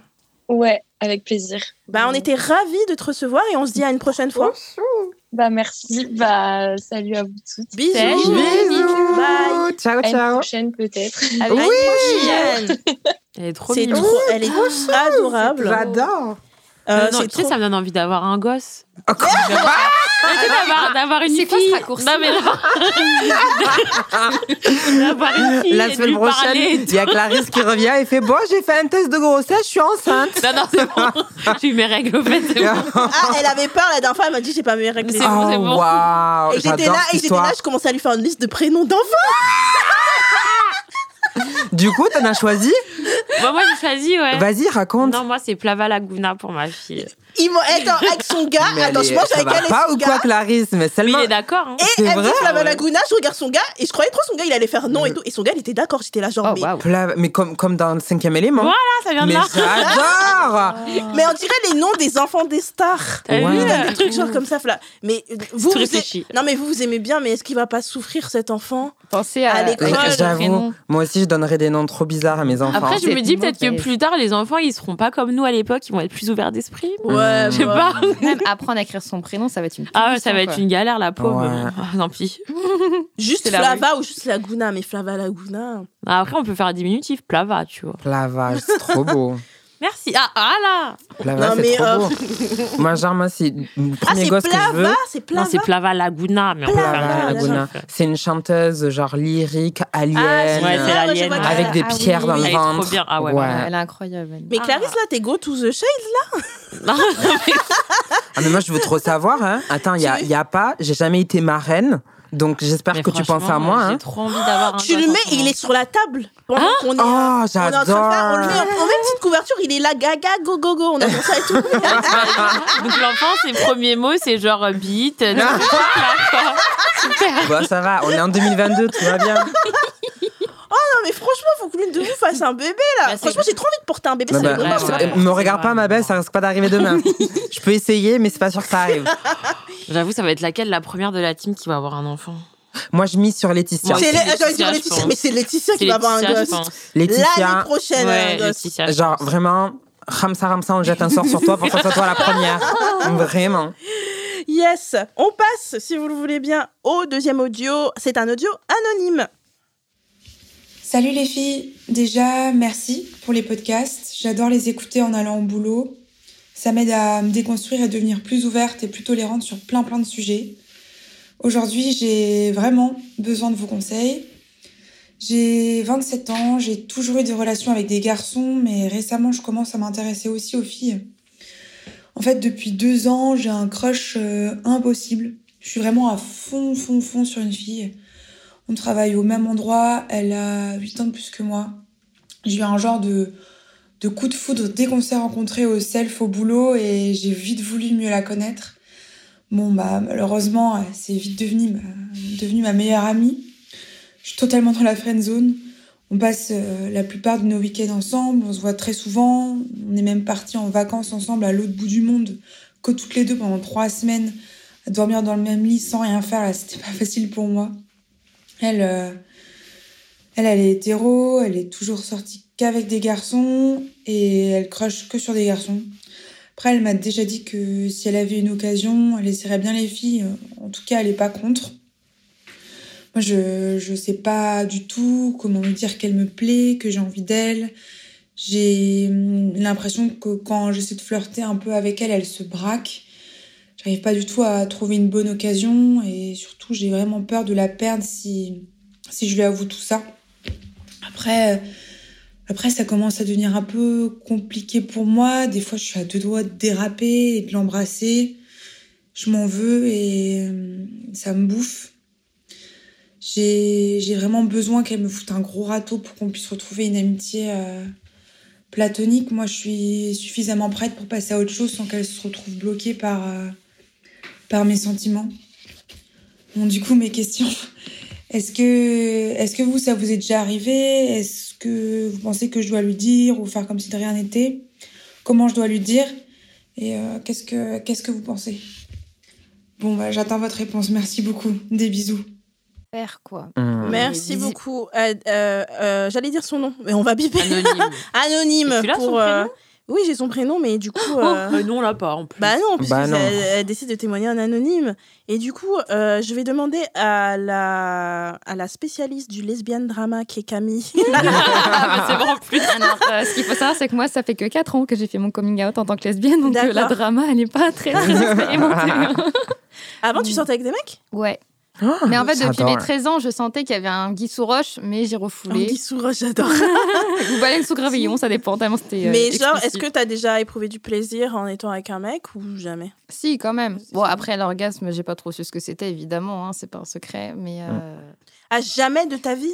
Ouais, avec plaisir. Bah, on était ravis de te recevoir et on se dit à une prochaine fois. Bah merci, bah salut à vous toutes. Bisous. Bisous. Bye. Ciao, À une ciao. prochaine peut-être. À une prochaine. Elle est trop C'est mignonne. trop, elle est adorable. J'adore. Euh, non, c'est tu sais, ça me donne envie d'avoir un gosse. Oh, quoi Tu sais, d'avoir, d'avoir une C'est quoi fille. ce raccourci non, mais non. (laughs) d'avoir une fille. La semaine prochaine, il y a Clarisse qui revient et fait Bon, j'ai fait un test de grossesse, je suis enceinte. Non, non, c'est bon. (laughs) J'ai eu mes règles au fait. C'est bon. Ah, elle avait peur la dernière fois, elle m'a dit j'ai pas mes règles. C'est bon, c'est Oh, bon. waouh, Et j'étais là, et j'étais là, je commençais à lui faire une liste de prénoms d'enfants. (laughs) Du coup, t'en as choisi Bon, moi, j'ai choisi, ouais. Vas-y, raconte. Non, moi, c'est Plava Laguna pour ma fille. M'ont attends, avec son gars, Mais attends, elle je est- mange avec elle et pas son ou quoi. Clarisse? Mais Mais seulement. il est d'accord. Hein. Et elle me dit vrai, Flava ouais. Laguna, je regarde son gars et je croyais trop son gars, il allait faire non et tout. Et son gars, il était d'accord, j'étais là genre, Oh, mais, Mais comme, comme dans le cinquième élément. Voilà, ça vient de mais là. j'adore (laughs) mais on dirait les noms des enfants des stars. T'as Ouais. Il a des trucs genre comme ça. Mais euh, vous, vous aimez- non mais vous vous aimez bien, mais est-ce qu'il va pas souffrir cet enfant? Pensez à, À l'école, Mais J'avoue, moi aussi, je donnerais des noms trop bizarres à mes enfants. Après, je me dis peut-être que plus tard, les enfants, ils seront pas comme nous à l'époque, ils vont être plus ouverts d'esprit. Ouais, Je sais bah. pas. (laughs) Même apprendre à écrire son prénom, ça va être une Ah ouais, ça va être une galère, la pauvre. Ouais. Ah, tant pis. (laughs) Juste Flava ou juste Laguna, mais Flava Laguna. Après, on peut faire un diminutif, Plava, tu vois. (laughs) Lavage, c'est trop beau. Merci. Ah, ah là Plava, Non, c'est mais, trop euh, beau. (laughs) moi, genre, moi, c'est le Ah, premier c'est gosse que je veux. Plava, c'est Non, Plava. c'est Plava Laguna, mais Plava Plava Laguna. C'est une chanteuse, genre lyrique, alien. Ah, Ouais, c'est l'alien. Avec des Ah pierres oui. dans le Elle est trop ventre. bien. Ah ouais, Ouais, Elle est incroyable. elle. Mais Ah. Clarisse, là, t'es go to the shade Non, (laughs) Ah, mais moi, je veux trop savoir. Hein. Attends, il y a, Tu- y a pas. J'ai jamais été marraine. Donc, j'espère que tu penses à moi. J'ai Hein. trop envie d'avoir Tu le mets et il est sur la table. Pendant qu'on est, Oh, on est en train de faire, on j'adore. le met, on met une petite couverture, il est là, gaga, go, go, go. On attend ça et tout. (laughs) Donc l'enfant, ses premiers mots, c'est genre beat. Super. Bon, ça va. On est en 2022, tout va bien. Mais franchement, faut que l'une de vous fasse un bébé, là. Bah, franchement, j'ai trop envie de porter un bébé. Non, ça bah, ouais, ouais. me regarde pas, ma belle, ça risque pas d'arriver demain. (laughs) je peux essayer, mais c'est pas sûr que ça arrive. (laughs) J'avoue, ça va être laquelle la première de la team qui va avoir un enfant? Moi, je mise sur Laetitia. C'est Laetitia, Laetitia, mais c'est Laetitia qui va avoir un gosse. L'année prochaine, Ouais, un gosse. Genre vraiment, Ramsa Ramsa, on jette un sort sur toi pour que ce soit toi la première. (laughs) Vraiment. Yes, on passe, si vous le voulez bien, au deuxième audio. C'est un audio anonyme. Salut les filles, déjà merci pour les podcasts, j'adore les écouter en allant au boulot. Ça m'aide à me déconstruire et devenir plus ouverte et plus tolérante sur plein plein de sujets. Aujourd'hui j'ai vraiment besoin de vos conseils. J'ai 27 ans, j'ai toujours eu des relations avec des garçons, mais récemment je commence à m'intéresser aussi aux filles. En fait depuis deux ans j'ai un crush euh, impossible. Je suis vraiment à fond fond fond sur une fille. On travaille au même endroit, elle a 8 ans de plus que moi. J'ai eu un genre de, de coup de foudre dès qu'on s'est rencontrés au self, au boulot, et j'ai vite voulu mieux la connaître. Bon, bah, malheureusement, c'est vite devenu ma, devenu ma meilleure amie. Je suis totalement dans la friend zone. On passe euh, la plupart de nos week-ends ensemble, on se voit très souvent. On est même partis en vacances ensemble à l'autre bout du monde, que toutes les deux pendant trois semaines, à dormir dans le même lit sans rien faire. C'était pas (laughs) facile pour moi. Elle, euh, elle, elle est hétéro, elle est toujours sortie qu'avec des garçons et elle crush que sur des garçons. Après, elle m'a déjà dit que si elle avait une occasion, elle essaierait bien les filles. En tout cas, elle est pas contre. Moi, je je sais pas du tout comment me dire qu'elle me plaît, que j'ai envie d'elle. J'ai hum, l'impression que quand j'essaie de flirter un peu avec elle, elle se braque. J'arrive pas du tout à trouver une bonne occasion et surtout, j'ai vraiment peur de la perdre si si je lui avoue tout ça. Après après ça commence à devenir un peu compliqué pour moi, des fois je suis à deux doigts de déraper et de l'embrasser. Je m'en veux et hum, ça me bouffe. J'ai vraiment besoin qu'elle me foute un gros râteau pour qu'on puisse retrouver une amitié euh, platonique. Moi, je suis suffisamment prête pour passer à autre chose sans qu'elle se retrouve bloquée par, euh, par mes sentiments. Bon, du coup, mes questions. (laughs) Est-ce que, est-ce que vous, ça vous est déjà arrivé? Est-ce que vous pensez que je dois lui dire ou faire comme si de rien n'était? Comment je dois lui dire? Et euh, qu'est-ce que, qu'est-ce que vous pensez? Bon, bah, j'attends votre réponse. Merci beaucoup. Des bisous. Faire quoi? Mmh. Merci beaucoup. Euh, euh, euh, J'allais dire son nom, mais on va biper. Anonyme. (laughs) Anonyme. Et tu l'as, pour, euh, Oui, j'ai son prénom, mais du coup. Oh, euh, euh, non, on l'a pas en plus. Bah non, puisque Bah. Elle, elle décide de témoigner en anonyme. Et du coup, euh, je vais demander à la, à la spécialiste du lesbian drama qui est Camille. (laughs) Ah, c'est bon en plus. Alors, euh, ce qu'il faut savoir, c'est que moi, ça fait que 4 ans que j'ai fait mon coming out en tant que lesbienne, donc euh, la drama, elle n'est pas très, très expérimentée. (laughs) Avant, tu sortais avec des mecs? Ouais. Mais en fait, depuis mes 13 ans, je sentais qu'il y avait un Guy sous roche, mais j'ai refoulé. Anguille sous roche, j'adore. (laughs) Ou baleine sous gravillon, ça dépend tellement c'était. euh, Mais genre, est-ce que t'as déjà éprouvé du plaisir en étant avec un mec ou jamais? Si, quand même. Bon, après l'orgasme, j'ai pas trop su ce que c'était, évidemment, hein, c'est pas un secret, mais euh, À jamais de ta vie?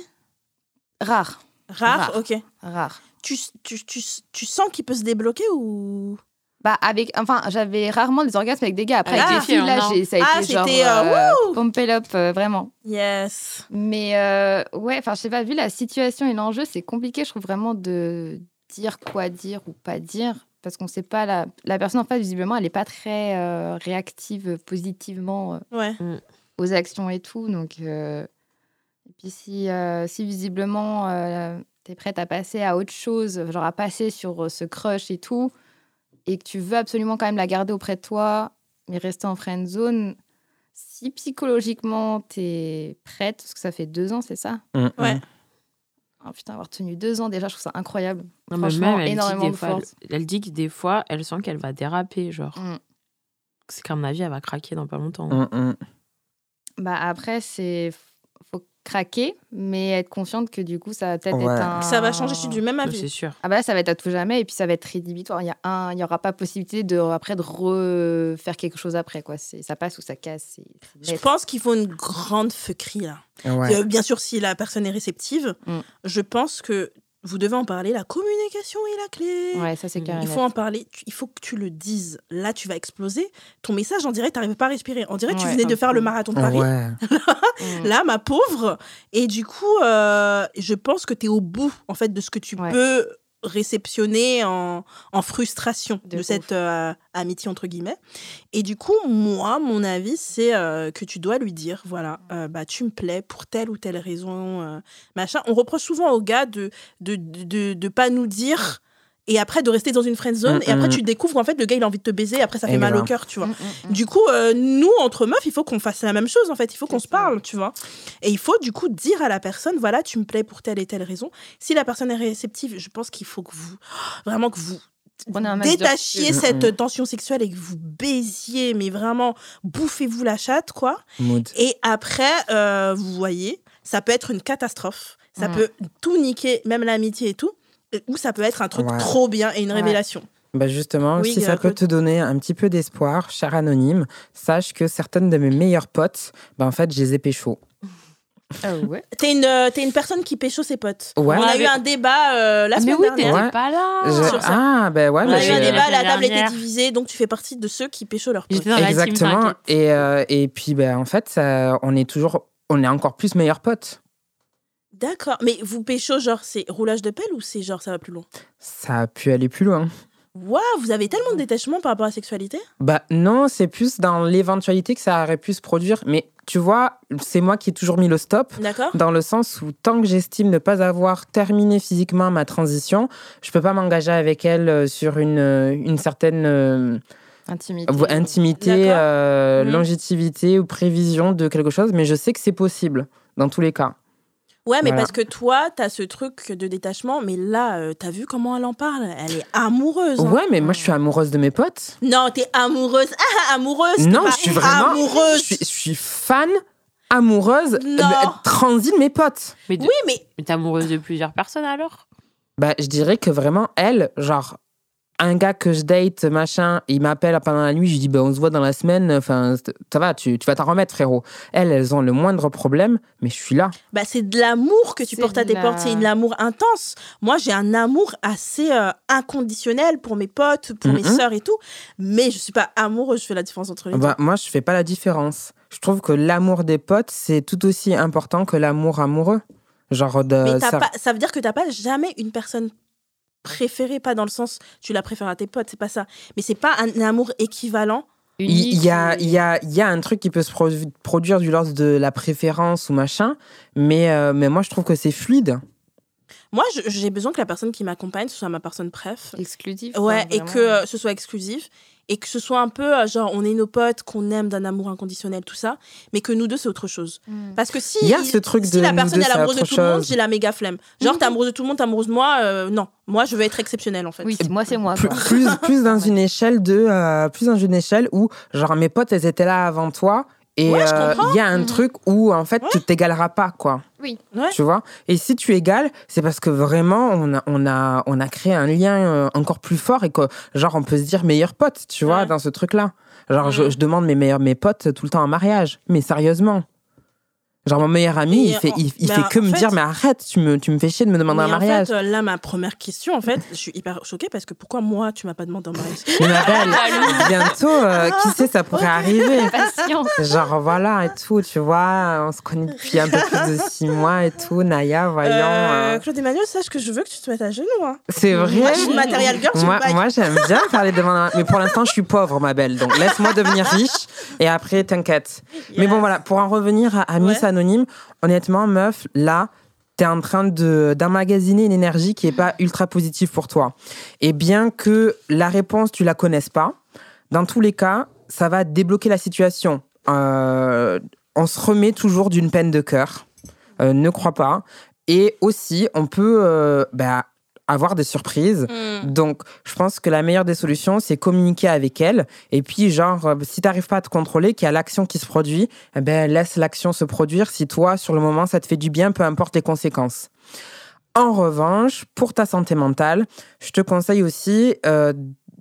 Rare. Rare, Rare. ok. Rare. Tu, tu, tu, tu sens qu'il peut se débloquer ou Bah, avec. Enfin, j'avais rarement des orgasmes avec des gars. Après, Ah, avec des filles, là, non. j'ai- ça a Ah, été genre. c'était, euh, euh, pump it up, euh, vraiment. Yes. Mais euh, ouais, enfin, je sais pas, vu la situation et l'enjeu, c'est compliqué, je trouve vraiment de dire quoi dire ou pas dire. Parce qu'on sait pas, la, la personne en face, visiblement, elle n'est pas très euh, réactive positivement euh, Ouais. aux actions et tout. Donc, euh, et puis si, euh, si visiblement tu es prête à passer à autre chose, genre à passer sur ce crush et tout, et que tu veux absolument quand même la garder auprès de toi, mais rester en friend zone, si psychologiquement tu es prête, parce que ça fait deux ans, c'est ça? Mmh, Ouais. mmh. Oh, Putain, avoir tenu deux ans déjà, je trouve ça incroyable. Non, Franchement, même, elle dit, énormément des de fois, force. elle, elle dit que des fois, elle sent qu'elle va déraper. Genre, Mm. c'est qu'à mon avis, elle va craquer dans pas longtemps. Mmh, mmh. Bah après, c'est faut craquer, mais être consciente que du coup, ça va peut-être Ouais. être un... Ça va changer, je suis du même avis. C'est sûr. Ah bah là, ça va être à tout jamais, et puis ça va être rédhibitoire. Il y a un, il y aura pas possibilité de après de refaire quelque chose après quoi. C'est ça passe ou ça casse. Je pense qu'il faut une grande fuckerie là. Ouais. Euh, bien sûr, si la personne est réceptive, Mm. je pense que vous devez en parler. La communication est la clé. Ouais, ça c'est carré. Il faut en parler. Tu- Il faut que tu le dises. Là, tu vas exploser. Ton message, en direct, t'arrives pas à respirer. On dirait que tu venais de faire le marathon de Paris. Ouais. Mm. (laughs) Là, ma pauvre. Et du coup, euh, je pense que tu es au bout, en fait, de ce que tu Ouais. peux réceptionner en, en frustration de, De cette euh, amitié, entre guillemets. Et du coup, moi, mon avis, c'est euh, que tu dois lui dire, voilà, euh, bah, tu me plais pour telle ou telle raison, machin. On reproche souvent aux gars de de, de, de, de pas nous dire... Et après, de rester dans une friend zone. Et après, Mm, mm. tu découvres, en fait, le gars, il a envie de te baiser. Après, ça fait mal au cœur, tu vois. Mm, mm, mm. Du coup, euh, nous, entre meufs, il faut qu'on fasse la même chose, en fait. Il faut qu'on se parle, tu vois. Et il faut, du coup, dire à la personne, voilà, tu me plais pour telle et telle raison. Si la personne est réceptive, je pense qu'il faut que vous, (gasps) vraiment que vous de détachiez cette tension sexuelle et que vous baisiez, mais vraiment, bouffez-vous la chatte, quoi. Mood. Et après, euh, vous voyez, ça peut être une catastrophe. Ça peut tout niquer, même l'amitié et tout. Ou ça peut être un truc Ouais. trop bien et une Ouais. révélation. Bah justement, Oui, si ça peut te donner un petit peu d'espoir, cher anonyme, sache que certaines de mes meilleures potes, bah en fait, je les ai pécho. Ah ouais. (laughs) T'es une, euh, t'es une personne qui pécho ses potes. Ouais. On a eu mais- un débat euh, la mais semaine oui, dernière. pas là. Je- sur ça. Ah, ben ouais, On mais a eu un débat, la La table était divisée, donc tu fais partie de ceux qui pécho leurs potes. Exactement. Et, euh, et puis, ben, en fait, ça, on est toujours, on est encore plus meilleurs potes. D'accord. Mais vous pécho, genre, c'est roulage de pelle ou c'est genre ça va plus loin? Ça a pu aller plus loin. Waouh, vous avez tellement de détachement par rapport à la sexualité? Bah non, c'est plus dans l'éventualité que ça aurait pu se produire. Mais tu vois, c'est moi qui ai toujours mis le stop. D'accord Dans le sens où tant que j'estime ne pas avoir terminé physiquement ma transition, je peux pas m'engager avec elle euh, sur une, euh, une certaine euh, Intimité. intimité, euh, Mhm. longévité ou prévision de quelque chose. Mais je sais que c'est possible dans tous les cas. Ouais, mais Voilà. parce que toi, t'as ce truc de détachement, mais là, euh, t'as vu comment elle en parle? Elle est amoureuse. hein. Ouais, mais moi je suis amoureuse de mes potes. Non, t'es amoureuse. (laughs) Ah, amoureuse. Non, je suis vraiment- amoureuse. Je suis, je suis fan, amoureuse, Non. transi de mes potes. Mais, de- Oui, mais mais t'es amoureuse de plusieurs personnes alors? Bah, je dirais que vraiment, elle, genre, un gars que je date, machin, il m'appelle pendant la nuit, je lui dis, bah, on se voit dans la semaine, enfin, ça va, tu, tu vas t'en remettre, frérot. Elles, elles ont le moindre problème, mais je suis là. bah, c'est de l'amour que tu portes à tes la- portes. C'est de l'amour intense. Moi, j'ai un amour assez euh, inconditionnel pour mes potes, pour mes sœurs et tout. Mais je suis pas amoureuse. Je fais la différence entre les Bah, moi, je fais pas la différence. Je trouve que l'amour des potes, c'est tout aussi important que l'amour amoureux. Genre de. deux. Mais t'as ça- pas, ça veut dire que t'as pas jamais une personne préférée, pas dans le sens tu la préfères à tes potes, c'est pas ça. Mais c'est pas un amour équivalent. Il y a, il y, a, il y a un truc qui peut se produ- produire du l'ordre de la préférence ou machin, mais, euh, mais moi je trouve que c'est fluide. Moi, j'ai besoin que la personne qui m'accompagne, ce soit ma personne préf. exclusif. Ouais, quoi, et que euh, ce soit exclusif. Et que ce soit un peu, euh, genre, on est nos potes, qu'on aime d'un amour inconditionnel, tout ça. Mais que nous deux, c'est autre chose. Mm. Parce que si, Il y a ce truc si de la personne deux, est amoureuse de tout le monde, j'ai la méga flemme. Genre, t'es amoureuse de tout le monde, t'es amoureuse de moi, euh, non. Moi, je veux être exceptionnelle, en fait. Oui, c'est- moi, c'est moi. Plus, quoi. plus, plus dans (laughs) une échelle de, euh, plus dans une échelle où genre mes potes elles étaient là avant toi et Ouais, euh, il y a un Mhm. truc où en fait tu t'égaleras pas quoi. Oui. Ouais. Tu vois? Et si tu égales, c'est parce que vraiment on a on a on a créé un lien euh, encore plus fort et que genre on peut se dire meilleurs potes, tu vois, dans ce truc là. Genre je, Mhm. je demande mes meilleurs mes potes tout le temps en mariage, mais sérieusement. Genre mon meilleur ami, il fait en- il, fait en que me fait- dire mais arrête, tu me tu me fais chier de me demander Mais un en mariage. fait, euh, là, ma première question, en fait, je suis hyper choquée parce que pourquoi moi, tu m'as pas demandé en mariage? (laughs) Mais ma belle, (laughs) bientôt, euh, qui sait, ça pourrait (laughs) arriver. Patience. Genre voilà et tout, tu vois, on se connaît depuis un peu plus de six mois et tout. Naya, voyons. Euh, euh, Claude Emmanuel, sache que je veux que tu te mettes à genoux. Hein. C'est vrai. Moi, je suis une matériel girl, je suis Moi, j'aime bien faire les demandes, mais pour l'instant, je suis pauvre, ma belle. Donc laisse-moi devenir riche et après, t'inquiète. Mais bon, voilà, pour en revenir à, à Miss Ouais. Honnêtement, meuf, là, t'es en train de une énergie qui est pas ultra positive pour toi. Et bien que la réponse, tu la connaisses pas, dans tous les cas, ça va débloquer la situation. Euh, on se remet toujours d'une peine de cœur. Euh, ne crois pas. Et aussi, on peut euh, bah, avoir des surprises. Hmm. Donc, je pense que la meilleure des solutions, c'est communiquer avec elle. Et puis, genre, euh, si t'arrives pas à te contrôler, qu'il y a l'action qui se produit, eh ben, laisse l'action se produire. Si toi, sur le moment, ça te fait du bien, peu importe les conséquences. En revanche, pour ta santé mentale, je te conseille aussi euh,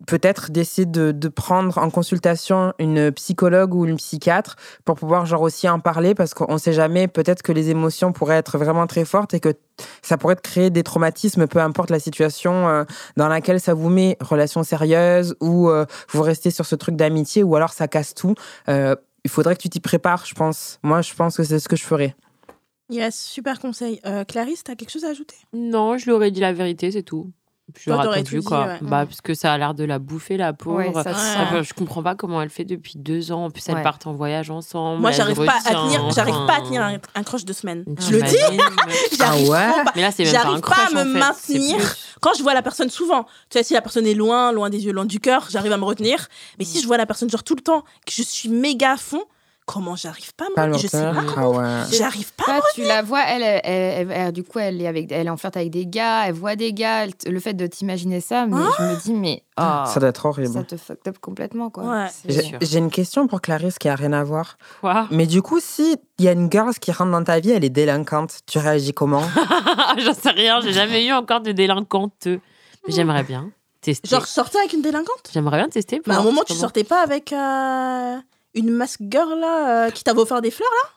peut-être d'essayer de, de prendre en consultation une psychologue ou une psychiatre pour pouvoir genre aussi en parler parce qu'on sait jamais, peut-être que les émotions pourraient être vraiment très fortes et que ça pourrait te créer des traumatismes, peu importe la situation euh, dans laquelle ça vous met, relation sérieuse ou euh, vous restez sur ce truc d'amitié ou alors ça casse tout. Euh, il faudrait que tu t'y prépares, je pense. Moi, je pense que c'est ce que je ferais. Yes, super conseil. Euh, Clarisse, t'as quelque chose à ajouter? Non, je lui aurais dit la vérité, c'est tout. Je Toi, attendu, quoi. dit, ouais. Bah, parce que ça a l'air de la bouffer, la pauvre. Ouais, ça se Ouais. sent. Enfin, je comprends pas comment elle fait depuis deux ans. En plus, elles Ouais. partent en voyage ensemble. Moi, j'arrive pas à tenir, j'arrive pas à tenir un, un crush de semaine. Tu Je le dis. (laughs) J'arrive Ah pas. Mais là, c'est même pas pas à me en fait. C'est maintenir. plus- Quand je vois la personne souvent, tu sais, si la personne est loin, loin des yeux, loin du cœur, j'arrive à me retenir. Mais Mm. si je vois la personne genre tout le temps, que je suis méga à fond, comment j'arrive pas à me Je sais pas. Ah ouais. J'arrive pas. à me Là, tu la vois, elle, elle, elle- elle- du coup, elle est, avec, elle est en flirte avec des gars, elle voit des gars. le fait de t'imaginer ça, mais je me dis, mais oh, Ça doit être horrible. ça te fuck up complètement, quoi. Ouais. J'ai une question pour Clarisse qui a rien à voir. Quoi? Mais du coup, si il y a une girl qui rentre dans ta vie, elle est délinquante, tu réagis comment? (laughs) J'en sais rien, j'ai jamais eu encore de délinquante. Mais J'aimerais bien tester. Genre sortir avec une délinquante? J'aimerais bien tester. Mais à un moment, comment- tu sortais pas avec euh, une mask girl là, euh, qui t'avait offert des fleurs là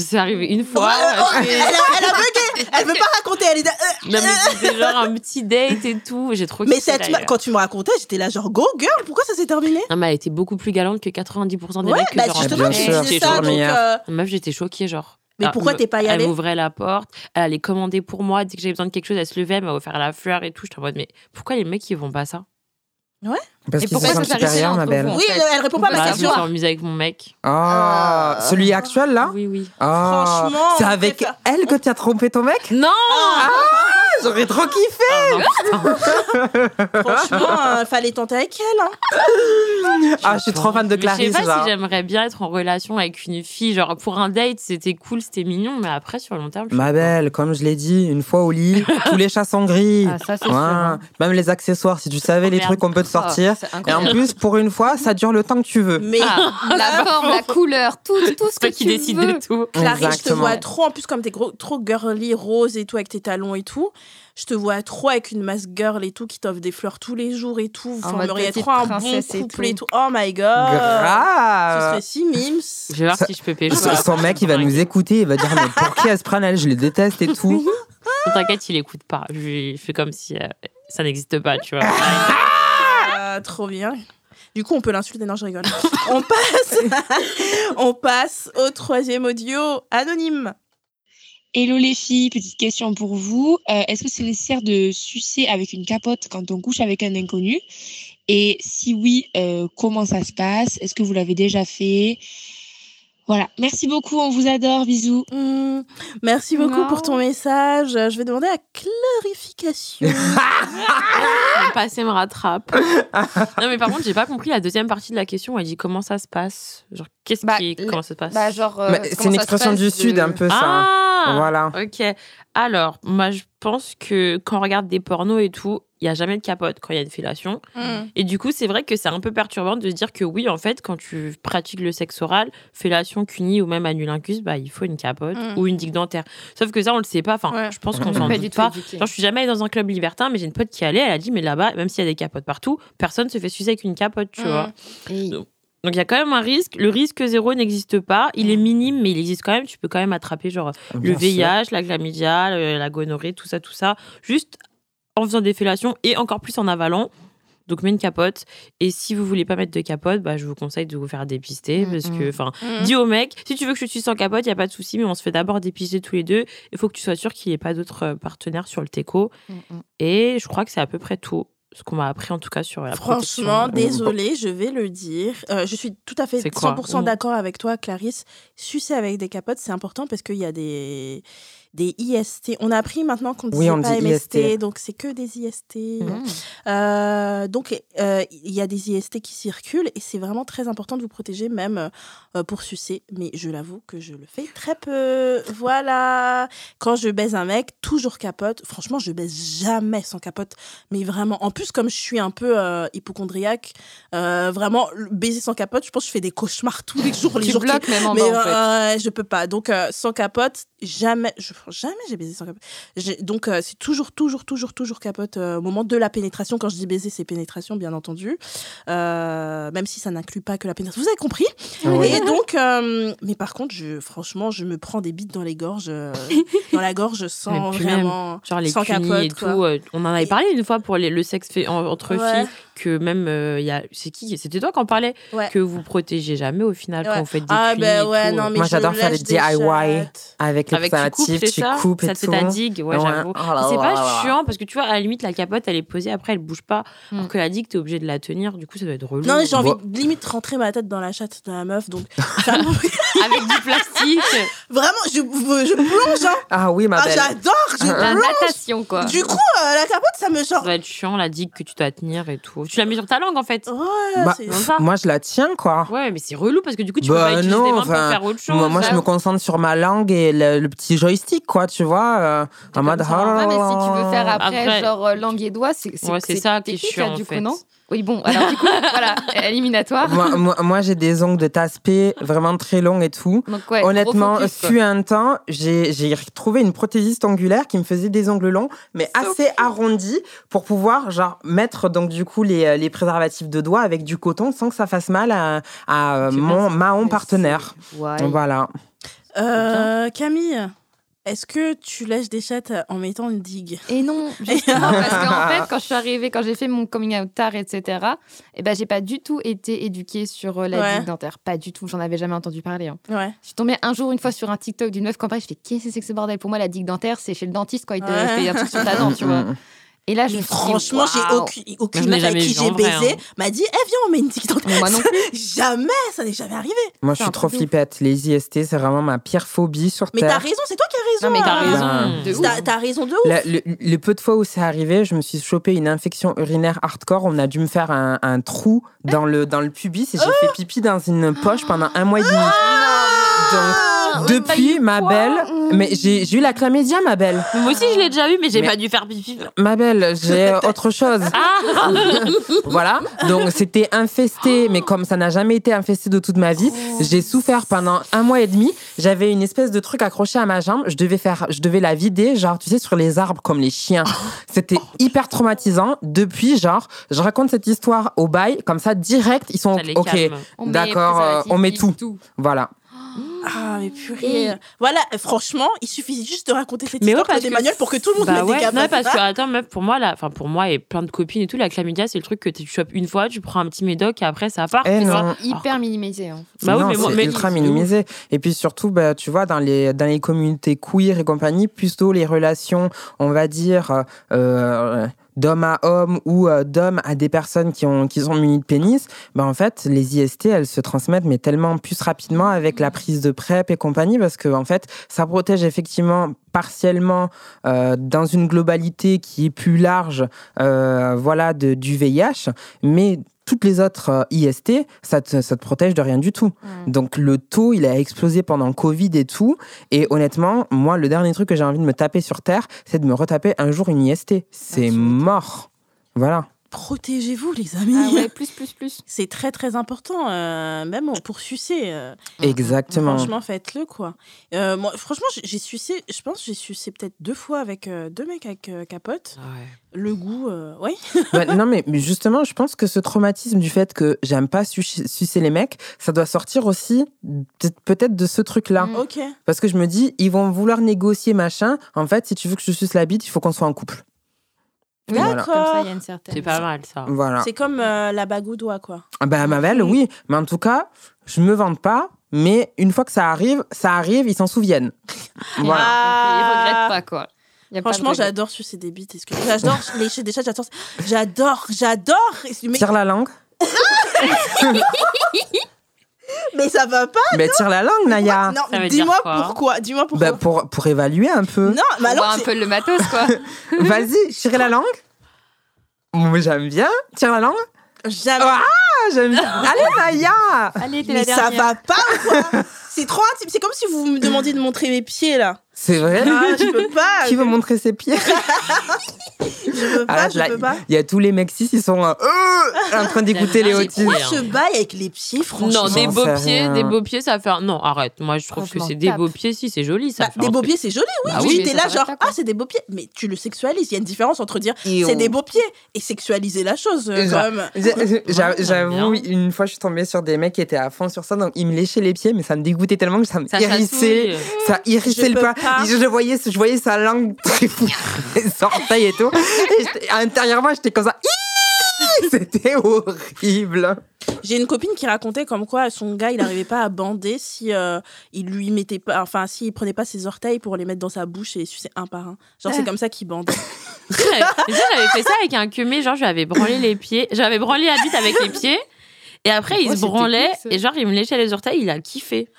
C'est arrivé une fois. Ouais, oh, c'est- elle, a, elle a bugué. Elle veut (laughs) pas raconter. Elle est. euh, Non, mais c'était genre un petit date et tout. J'ai trop Mais cette, d'ailleurs. quand tu me racontais, j'étais là genre go girl. Pourquoi ça s'est terminé Non, mais elle était beaucoup plus galante que 90% des Ouais, mecs. que bah genre, justement, c'est ça. Donc, euh, Meuf, j'étais choquée, genre. Mais Ah, pourquoi me- t'es pas y Elle allée m'ouvrait la porte, elle allait commander pour moi. Dès que j'avais besoin de quelque chose, elle se levait, elle m'a offert la fleur et tout. J'étais en mode, mais pourquoi les mecs, ils font pas ça Parce Et qu'ils se pourquoi sentent supérieurs, ma belle. Oui, elle répond pas à ma Bah, Je question. me suis remise avec mon mec. Ah, celui actuel là Oui, oui. Ah, Franchement, c'est avec elle que tu as trompé ton mec Non J'aurais trop kiffé Ah. (laughs) Franchement, euh, fallait tenter avec elle. hein. Ah, je suis trop fan de Je sais Clarisse. pas genre. si j'aimerais bien être en relation avec une fille. Genre, pour un date, c'était cool, c'était mignon, mais après, sur le long terme, je Ma sais pas. belle, comme je l'ai dit, une fois au lit, (laughs) tous les chats sont gris. Ah, ça, c'est sûr. hein. Même les accessoires, si tu savais Oh, les merde. trucs qu'on peut te Ah, sortir. c'est Et en incroyable. plus, pour une fois, ça dure le temps que tu veux. Mais Ah, (laughs) la forme, la couleur, tout, tout ce c'est toi que qui tu décide veux. de tout. Clarisse, je te Exactement. vois trop, en plus, comme t'es gros, trop girly, rose et tout, avec tes talons et tout. Je te vois trop avec une masse girl et tout, qui t'offre des fleurs tous les jours et tout. Vous En formeriez trop un bon princesse et couple et tout. Oh my god. Ce Grave serait si mimes. Je vais voir Ça- si je peux pécho. Son son mec, il va nous écouter, il va dire Mais pour qui elle se prend elle Je les déteste et tout. (laughs) T'inquiète, il écoute pas. Je lui fais comme si euh, ça n'existe pas, tu vois. Ah, trop bien. Du coup, on peut l'insulter. Non, je rigole. (laughs) on passe, (laughs) on passe au troisième audio anonyme. Hello les filles, petite question pour vous. Euh, Est-ce que c'est nécessaire de sucer avec une capote quand on couche avec un inconnu? Et si oui, euh, comment ça se passe? Est-ce que vous l'avez déjà fait? Voilà, merci beaucoup, on vous adore, bisous. Hmm, merci beaucoup Non. pour ton message. Je vais demander la clarification. (laughs) Le passé me rattrape. non, mais par contre, j'ai pas compris la deuxième partie de la question. Elle dit comment ça se passe? Genre, qu'est-ce Bah, qui. le- Comment ça se passe? Bah, genre. euh, C'est une ça expression du de- Sud, un peu ça. Ah Voilà. Ok. Alors, moi, je pense que quand on regarde des pornos et tout, il y a jamais de capote quand il y a une fellation. Hmm. Et du coup, c'est vrai que c'est un peu perturbant de se dire que oui, en fait, quand tu pratiques le sexe oral, fellation, cuni ou même anulincus, bah, il faut une capote Mm. ou une digue dentaire. Sauf que ça, on le sait pas. Enfin, Ouais. je pense qu'on Mm. s'en Pas doute du pas. Genre, je suis jamais allée dans un club libertin, mais j'ai une pote qui allait, elle a dit, mais là-bas, même s'il y a des capotes partout, personne se fait sucer avec une capote, tu Mm. vois. Et- Donc, il y a quand même un risque. Le risque zéro n'existe pas. Il est minime, mais il existe quand même. Tu peux quand même attraper, genre, le Bien sûr. VIH, la chlamydia, le- la gonorrhée, tout ça, tout ça, juste en faisant des fellations et encore plus en avalant. Donc, mets une capote. Et si vous voulez pas mettre de capote, bah, je vous conseille de vous faire dépister. Mm, parce que, enfin, Hmm. dis au mec, si tu veux que je suce sans capote, il y a pas de souci, mais on se fait d'abord dépister tous les deux. Il faut que tu sois sûr qu'il n'y ait pas d'autres euh, partenaires sur le teco. Mm, mm. Et je crois que c'est à peu près tout. Ce qu'on m'a appris en tout cas sur la. Franchement, désolée, je vais le dire. Euh, je suis tout à fait C'est quoi? 100% Mm. d'accord avec toi, Clarisse. Sucer avec des capotes, c'est important parce qu'il y a des, des IST. On a appris maintenant qu'on ne Oui, disait pas dit MST, IST. donc c'est que des IST. Mm. Euh, donc, euh, il y a des IST qui circulent et c'est vraiment très important de vous protéger, même euh, pour sucer. Mais je l'avoue que je le fais très peu. Voilà. Quand je baise un mec, toujours capote. Franchement, je baise jamais sans capote. Mais vraiment, en plus, comme je suis un peu euh, hypochondriaque, euh, vraiment, baiser sans capote, je pense que je fais des cauchemars tous les jours. Les Tu jours qui- bloques même en mais bas, en fait. euh, je peux pas. Donc euh, sans capote, jamais, je, jamais j'ai baisé sans capote. Donc euh, c'est toujours, toujours, toujours, toujours capote euh, au moment de la pénétration. Quand je dis baiser, c'est pénétration, bien entendu. Euh, même si ça n'inclut pas que la pénétration. Vous avez compris? Oui. Et donc, mais par contre, je, franchement, je me prends des bites dans les gorges, (laughs) dans la gorge, sans même, vraiment, Genre les sans capote, et tout. on en avait parlé une fois pour les- le sexe fait en- entre Ouais. filles, que même euh, il y a. C'est qui C'était toi qui en parlais Ouais. Que vous protégez jamais au final Ouais. quand vous faites des Ah ben et ouais, non mais Moi, j'adore faire les des DIY. Avec le Avec tu coupes, tu ça coupes et Ça te ta digue, ouais, Ouais. j'avoue. Oh c'est pas là là. chiant parce que tu vois, à la limite, la capote elle est posée, après elle bouge pas. Mm. Alors que la digue, t'es obligé de la tenir, du coup ça doit être relou. Non, mais j'ai envie de limite rentrer ma tête dans la chatte de la meuf, donc (laughs) (laughs) Avec du plastique. vraiment, je, je plonge, hein. Ah oui, ma Ah, belle. j'adore, je La plonge. natation, quoi. Du coup, euh, la capote, ça me ça genre. doit être chiant, la digue que tu dois tenir et tout. Tu la mets sur ta langue en fait. Ouais, Bah, ça. Moi, je la tiens, quoi. Ouais, mais c'est relou parce que du coup, tu peux Bah pas utiliser non, tes mains pour faire autre chose. Moi, moi, je hein. me concentre sur ma langue et le, le petit joystick, quoi, tu vois. euh, en mode. Ouais, mais si tu veux faire après, Après- genre euh, langue et doigts, c'est Ouais, c'est ça qui est chiant, là, du en coup, fait. non? Oui, bon, alors du coup, (laughs) voilà, éliminatoire. moi, moi, moi, j'ai des ongles de tasse-paix vraiment très longs et tout. Donc, ouais, Honnêtement, fut un temps, j'ai j'ai trouvé une prothésiste angulaire qui me faisait des ongles longs, mais assez arrondis pour pouvoir genre mettre donc du coup les, les préservatifs de doigts avec du coton sans que ça fasse mal à, à, euh, mon Mais partenaire. Voilà. Euh, Camille, est-ce que tu lèches des chattes en mettant une digue? Et non, (laughs) justement, parce qu'en fait, quand je suis arrivée, quand j'ai fait mon coming out tard, etc., eh ben, j'ai pas du tout été éduquée sur euh, la Ouais. digue dentaire. Pas du tout, j'en avais jamais entendu parler. hein. Ouais. Je suis tombée un jour, une fois, sur un TikTok d'une meuf campagne. Je fais Qu'est-ce que c'est que ce bordel? Pour moi, la digue dentaire, c'est chez le dentiste quand il te Ouais. fait un truc sur ta dent, tu (laughs) vois. Et là, je Mais me suis dit, franchement, j'ai aucune, aucune meuf avec jamais qui j'ai baisé hein. m'a dit Eh, viens, on met une Mais moi non plus. (laughs) Jamais, ça n'est jamais arrivé. Moi, je suis trop flippette. Les IST, c'est vraiment ma pire phobie sur Mais Terre. t'as raison, c'est toi qui as raison. Non, mais t'as hein. raison. De ouf. T'as raison de ouf. La- le, le peu de fois où c'est arrivé, je me suis chopé une infection urinaire hardcore. On a dû me faire un, un trou dans le, dans le pubis et j'ai fait pipi dans une poche pendant un mois et demi. Donc, depuis, ma belle, mais j'ai eu la chlamydia, ma belle. Moi aussi, je l'ai déjà eu, mais j'ai pas dû faire pipi. Ma belle, j'ai (laughs) autre chose. Ah (laughs) Voilà. Donc, c'était infesté, mais comme ça n'a jamais été infesté de toute ma vie, j'ai souffert pendant un mois et demi. J'avais une espèce de truc accroché à ma jambe. Je devais faire, je devais la vider, genre, tu sais, sur les arbres comme les chiens. C'était hyper traumatisant. Depuis, genre, je raconte cette histoire au bail, comme ça, direct, ils sont ok. D'accord, euh, on met tout. tout. Voilà. Ah, mais purée. Voilà, euh, franchement, il suffit juste de raconter cette Mais ouais, histoire parce Claude que Emmanuel pour que tout le monde Bah mette ouais, des câbles. non, parce que, attends, meuf, pour moi, là, enfin, pour moi et plein de copines et tout, la chlamydia, c'est le truc que tu chopes une fois, tu prends un petit médoc et après, ça part. Eh non. Hyper minimisé. hein. Bah oui, non, mais c'est mais- ultra minimisé. Et puis surtout, bah, tu vois, dans les, dans les communautés queer et compagnie, plutôt les relations, on va dire, euh, d'homme à homme ou euh, d'homme à des personnes qui, ont, qui sont munies de pénis, bah, en fait, les IST, elles se transmettent, mais tellement plus rapidement avec la prise de PrEP et compagnie, parce que, en fait, ça protège effectivement partiellement euh, dans une globalité qui est plus large, euh, voilà, de, du VIH, mais toutes les autres euh, IST, ça te, ça te protège de rien du tout. Donc le taux, il a explosé pendant le Covid et tout. Et honnêtement, moi, le dernier truc que j'ai envie de me taper sur Terre, c'est de me retaper un jour une IST. C'est mort. Voilà. Protégez-vous, les amis. Ah ouais, plus, plus, plus. (laughs) C'est très, très important, euh, même pour sucer. euh, Exactement. Franchement, faites-le, quoi. Euh, moi, franchement, j'ai- sucé, je pense, que j'ai sucé peut-être deux fois avec euh, deux mecs avec euh, capote. Le goût, euh, oui. (laughs) Bah, non, mais mais justement, je pense que ce traumatisme du fait que j'aime pas su- sucer les mecs, ça doit sortir aussi peut- peut-être de ce truc-là. Mm. Ok. Parce que je me dis, ils vont vouloir négocier machin. En fait, si tu veux que je suce la bite, il faut qu'on soit en couple. D'accord. certaine. C'est pas mal, ça. Voilà. C'est comme euh, la bague au doigt, quoi. Ah Bah, ma belle, oui. Mais en tout cas, je me vante pas. Mais une fois que ça arrive, ça arrive, ils s'en souviennent. (laughs) Voilà. Ah. Ils regrettent pas, quoi. Franchement, regret. j'adore sucer des bites. Que j'adore (laughs) lécher des chats J'adore, j'adore, j'adore. Mais, Tire la langue. (laughs) mais ça va pas. Mais tire la langue, Naya. Non, dis-moi pourquoi. Dis-moi pourquoi. Bah, pour, pour évaluer un peu. Non, mais alors, un peu le matos, quoi. (laughs) Vas-y, tire la langue. Moi, j'aime bien. Tire la langue. jamais. Ah, j'aime bien. (laughs) Allez, Naya. Allez, t'es ça va pas ou quoi? C'est trop intime. C'est comme si vous me demandiez de montrer mes pieds là. C'est vrai. Ah, je peux (laughs) pas. Qui veut montrer ses pieds (laughs) Je peux pas. Arrête, je là, peux pas. Il y a tous les mecs cis, ils sont euh, euh, en train d'écouter les autistes. Moi, je baille avec les pieds, franchement. Non, des beaux pieds, rien. des beaux pieds, ça fait un... Non, arrête. Moi, je trouve que c'est des beaux pieds, si, c'est joli, ça. Bah, des beaux pieds, c'est joli, oui. Ah oui, là, genre, ah, c'est des beaux pieds. Mais tu le sexualises. Il y a une différence entre dire c'est des beaux pieds et sexualiser la chose, euh, quand même. (laughs) J'avoue, une fois, je suis tombée sur des mecs qui étaient à fond sur ça, donc ils me léchaient les pieds, mais ça me dégoûtait tellement que ça me chatouille. Ça irrissait le pas. Je, je voyais, je voyais sa langue ses (laughs) orteils et tout. Et intérieurement, j'étais comme ça. (laughs) C'était horrible. J'ai une copine qui racontait comme quoi son gars, il n'arrivait pas à bander si euh, il lui mettait pas, enfin, s'il prenait pas ses orteils pour les mettre dans sa bouche et les sucer un par un. Genre, c'est comme ça qu'il ça, (laughs) j'avais fait ça avec un cumé, genre, je lui avais branlé les pieds. J'avais branlé la bite avec les pieds. Et après, il Oh, se branlait. cool, et genre, il me léchait les orteils, il a kiffé. (gasps)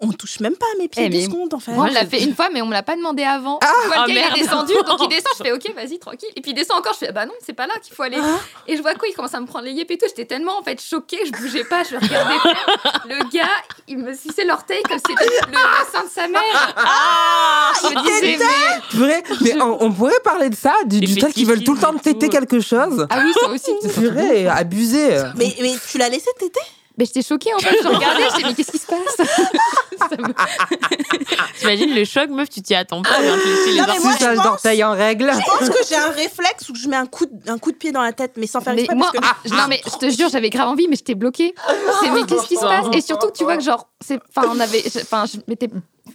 On touche même pas à mes pieds Eh, deux mais secondes, en fait. Moi, on l'a fait une fois, mais on me l'a pas demandé avant. Ah, je vois le gars, il merde. est descendu, donc il (laughs) descend, je fais ok, vas-y, tranquille. Et puis il descend encore, je fais bah non, c'est pas là qu'il faut aller. Ah. Et je vois quoi, il commence à me prendre les yeux et tout. J'étais tellement en fait choquée, je bougeais pas, je le regardais pas. Le gars, il me suçait l'orteil comme si c'était le, le sein de sa mère. Ah Je me disais, mais. On, on pourrait parler de ça, du, du fait qu'ils veulent tout le temps téter quelque chose. Ah oui, ça aussi. Purée, abusé. Mais, mais tu l'as laissé téter? Mais j'étais choquée en fait. Je regardais, je mais qu'est-ce qui se passe? (laughs) Me- T'imagines le choc, meuf, tu t'y attends pas. hein, les Non, pense- d'orteil en règle. Je pense que j'ai un réflexe où je mets un coup, de, un coup de pied dans la tête, mais sans faire Mais exprès. moi, parce que- ah, non mais je te jure, j'avais grave envie, mais j'étais bloquée. C'est mais qu'est-ce qui se passe? Et surtout tu vois que genre, c'est, enfin, on avait, enfin, je m'étais,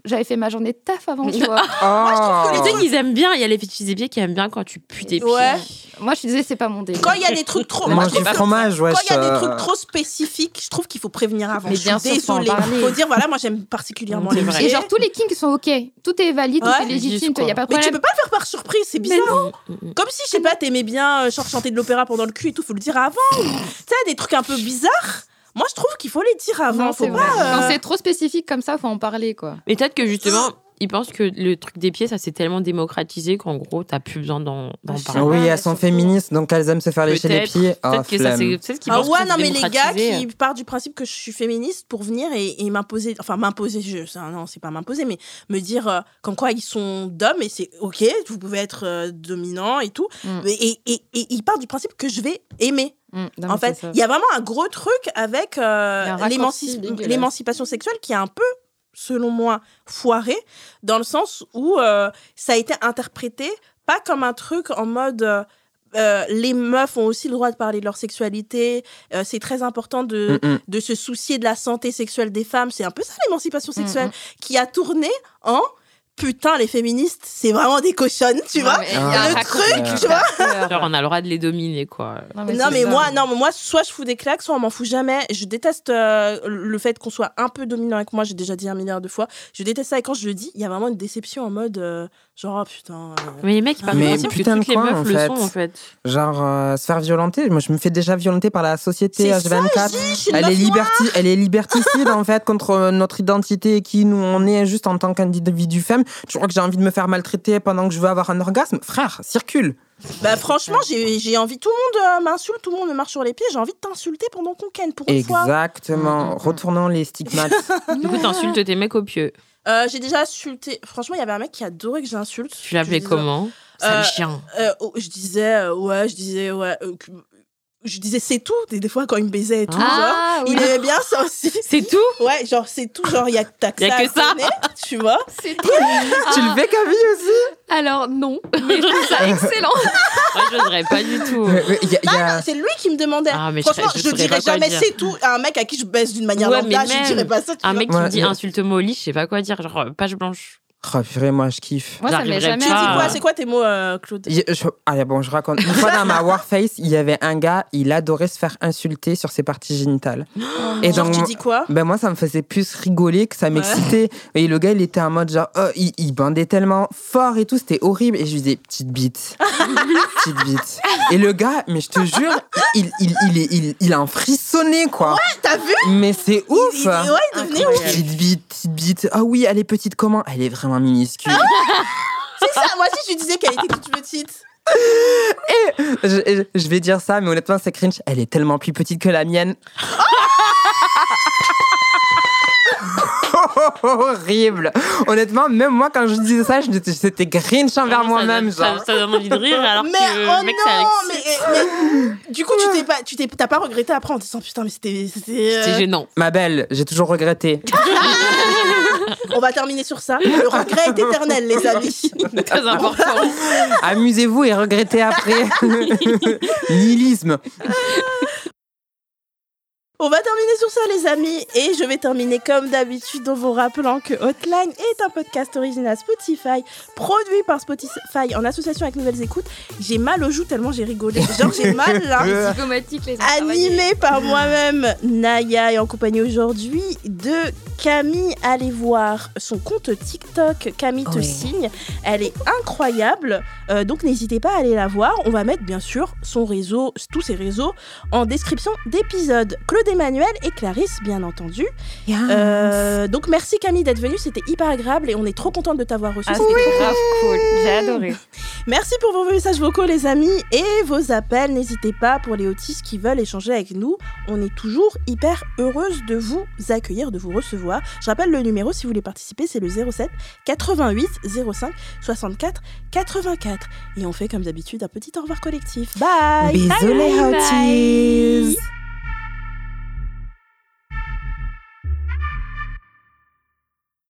j'avais fait ma journée de taf avant, tu vois. (laughs) Oh. Tu sais qu'ils aiment bien, il y a les des pieds qui aiment bien quand tu pues tes pieds. Ouais. Moi, je suis désolée, c'est pas mon délire. Quand il y a des trucs trop. Moi, je trouve que- fromage. Quand il y a des euh, trucs trop spécifiques, je trouve qu'il faut prévenir avant. Mais je bien suis sûr, désolée. Faut dire, voilà, moi j'aime particulièrement les vrai. pieds. Et genre tous les kinks sont ok, tout est valide, tout est légitime, il y a pas de Mais tu problème. peux pas le faire par surprise, c'est bizarre. Mm. Comme si, je sais pas, t'aimais bien euh, genre chanter de l'opéra pendant le cul et tout, faut le dire avant. Tu sais, des trucs un peu bizarres. Moi, je trouve qu'il faut les dire avant. Non, faut c'est pas. vrai. euh, Quand c'est trop spécifique comme ça, faut en parler quoi. Mais peut-être que justement, ils pensent que le truc des pieds, ça s'est tellement démocratisé qu'en gros, t'as plus besoin d'en Ah, parler. Oui, elles sont féministes, donc elles aiment se faire lécher les pieds. Oh, Peut-être que ça, c'est peut-être qu'ils Ah pensent ouais, non, mais les gars qui partent du principe que je suis féministe pour venir et, et m'imposer, enfin m'imposer, je, ça, non, c'est pas m'imposer, mais me dire euh, comme quoi ils sont d'hommes et c'est ok, vous pouvez être euh, dominant et tout. Mm. Mais- Et, et, et ils partent du principe que je vais aimer. Mm, non, en fait, il y a vraiment un gros truc avec euh, l'émancipation sexuelle qui est un peu, selon moi, foiré, dans le sens où euh, ça a été interprété pas comme un truc en mode... euh, les meufs ont aussi le droit de parler de leur sexualité. euh, c'est très important de, Mm, mm. de se soucier de la santé sexuelle des femmes. C'est un peu ça l'émancipation sexuelle qui a tourné en putain les féministes, c'est vraiment des cochonnes, tu vois. mais il y a un Le truc, tu vois. Genre, on a le droit de les dominer, quoi. Non mais moi non mais moi soit je fous des claques soit on m'en fout jamais. Je déteste euh, le fait qu'on soit un peu dominant avec moi, j'ai déjà dit un milliard de fois. Je déteste ça et quand je le dis, il y a vraiment une déception en mode euh, genre oh, putain. euh, Mais les mecs, ils Mais que putain de toutes les quoi, meufs en le fait. sont, en fait. Genre, euh, se faire violenter. Moi, je me fais déjà violenter par la société C'est ça, H24. je dis, je suis une Elle est, liberti elle est liberticide, en fait, contre notre identité, qui nous on est juste en tant qu'individu femme. Je crois que j'ai envie de me faire maltraiter pendant que je veux avoir un orgasme? Frère, circule. Bah franchement, j'ai j'ai envie tout le monde euh, m'insulte, tout le monde me marche sur les pieds, j'ai envie de t'insulter pendant qu'on ken pour une fois. Exactement. Mm, mm, mm. Retournons les stigmates. (laughs) Du coup, t'insultes tes mecs au pieu. Euh, j'ai déjà insulté. Franchement, il y avait un mec qui adorait que j'insulte. Tu l'appelais comment? Euh, chien. Euh, oh, je disais euh, ouais, je disais ouais, euh, je disais c'est tout. Des, des fois quand il me baisait et tout, genre, Ah oui, il aimait bien ça aussi. (laughs) C'est tout? Ouais, genre c'est tout, genre il y a que t'as que Y a ça. que ça? tu vois. (laughs) c'est (laughs) tu le fais Camille aussi? Alors non, mais je trouve ça excellent. Moi, je n'oserais pas du tout. A- non, c'est lui qui me demandait. Ah, mais je Franchement, serais- je je, saurais dirais jamais c'est tout à un mec à qui je baisse d'une manière Ouais, lambda, je dirais pas ça. tu Un vois. mec qui Ouais, me dit ouais. insulte-moi au lit, je sais pas quoi dire. Genre, euh, page blanche. Oh, purée, moi, je kiffe. Moi, ça m'est jamais Tu dis quoi. C'est quoi tes mots, euh, Claude? Je- je- ah, bon, je raconte. Une fois dans ma (laughs) Warface, il y avait un gars, il adorait se faire insulter sur ses parties génitales. (gasps) Et Genre, donc, tu dis quoi? ben moi, ça me faisait plus rigoler que ça m'excitait. Et le gars, il était en mode genre, oh, il, il bandait tellement fort et tout, c'était horrible. Et je lui disais, petite bite, (laughs) petite bite. Et le gars, mais je te jure, il, il, il, il en frissonnait, quoi. T'as vu? Mais c'est ouf. il, il- Ouais, il devenait ouf. Petite bite, petite bite. Ah oui, elle est petite comment? Elle est vraiment minuscule. (laughs) C'est ça, moi aussi je lui disais qu'elle était toute petite. je, je- je vais dire ça, mais honnêtement, c'est cringe. Elle est tellement plus petite que la mienne. Horrible. Honnêtement, même moi, quand je disais ça, je- c'était cringe envers moi-même. Ça, genre. ça donne envie de rire alors mais que oh mec, non, l'excite. mais, mais- du coup tu t'es pas, tu t'es, t'as pas regretté après en te disant putain mais c'était, c'était, euh, gênant. Ma belle, j'ai toujours regretté. (laughs) on va terminer sur ça. Le regret est éternel les amis. Très important. Amusez-vous et regrettez après. (laughs) Nihilisme. On va terminer sur ça, les amis. Et je vais terminer comme d'habitude en vous rappelant que Hotline est un podcast original Spotify, produit par Spotify en association avec Nouvelles Écoutes. J'ai mal aux joues tellement j'ai rigolé. Genre, j'ai mal là. (laughs) Les. Animé par moi-même, Naya, et en compagnie aujourd'hui de Camille. Allez voir son compte TikTok, Camille te signe. Elle est incroyable. Euh, donc n'hésitez pas à aller la voir. On va mettre bien sûr son réseau, tous ses réseaux en description d'épisode. Claude Emmanuel et Clarisse, bien entendu. Euh, donc merci Camille d'être venue, c'était hyper agréable et on est trop contente de t'avoir reçu. Ah, C'était c'était grave cool. J'ai adoré. Merci pour vos messages vocaux, les amis, et vos appels. N'hésitez pas pour les autistes qui veulent échanger avec nous. On est toujours hyper heureuse de vous accueillir, de vous recevoir. Je rappelle le numéro si vous voulez participer, c'est le 07 88 05 64 84. Et on fait comme d'habitude un petit au revoir collectif. Bye Bisous les hotties.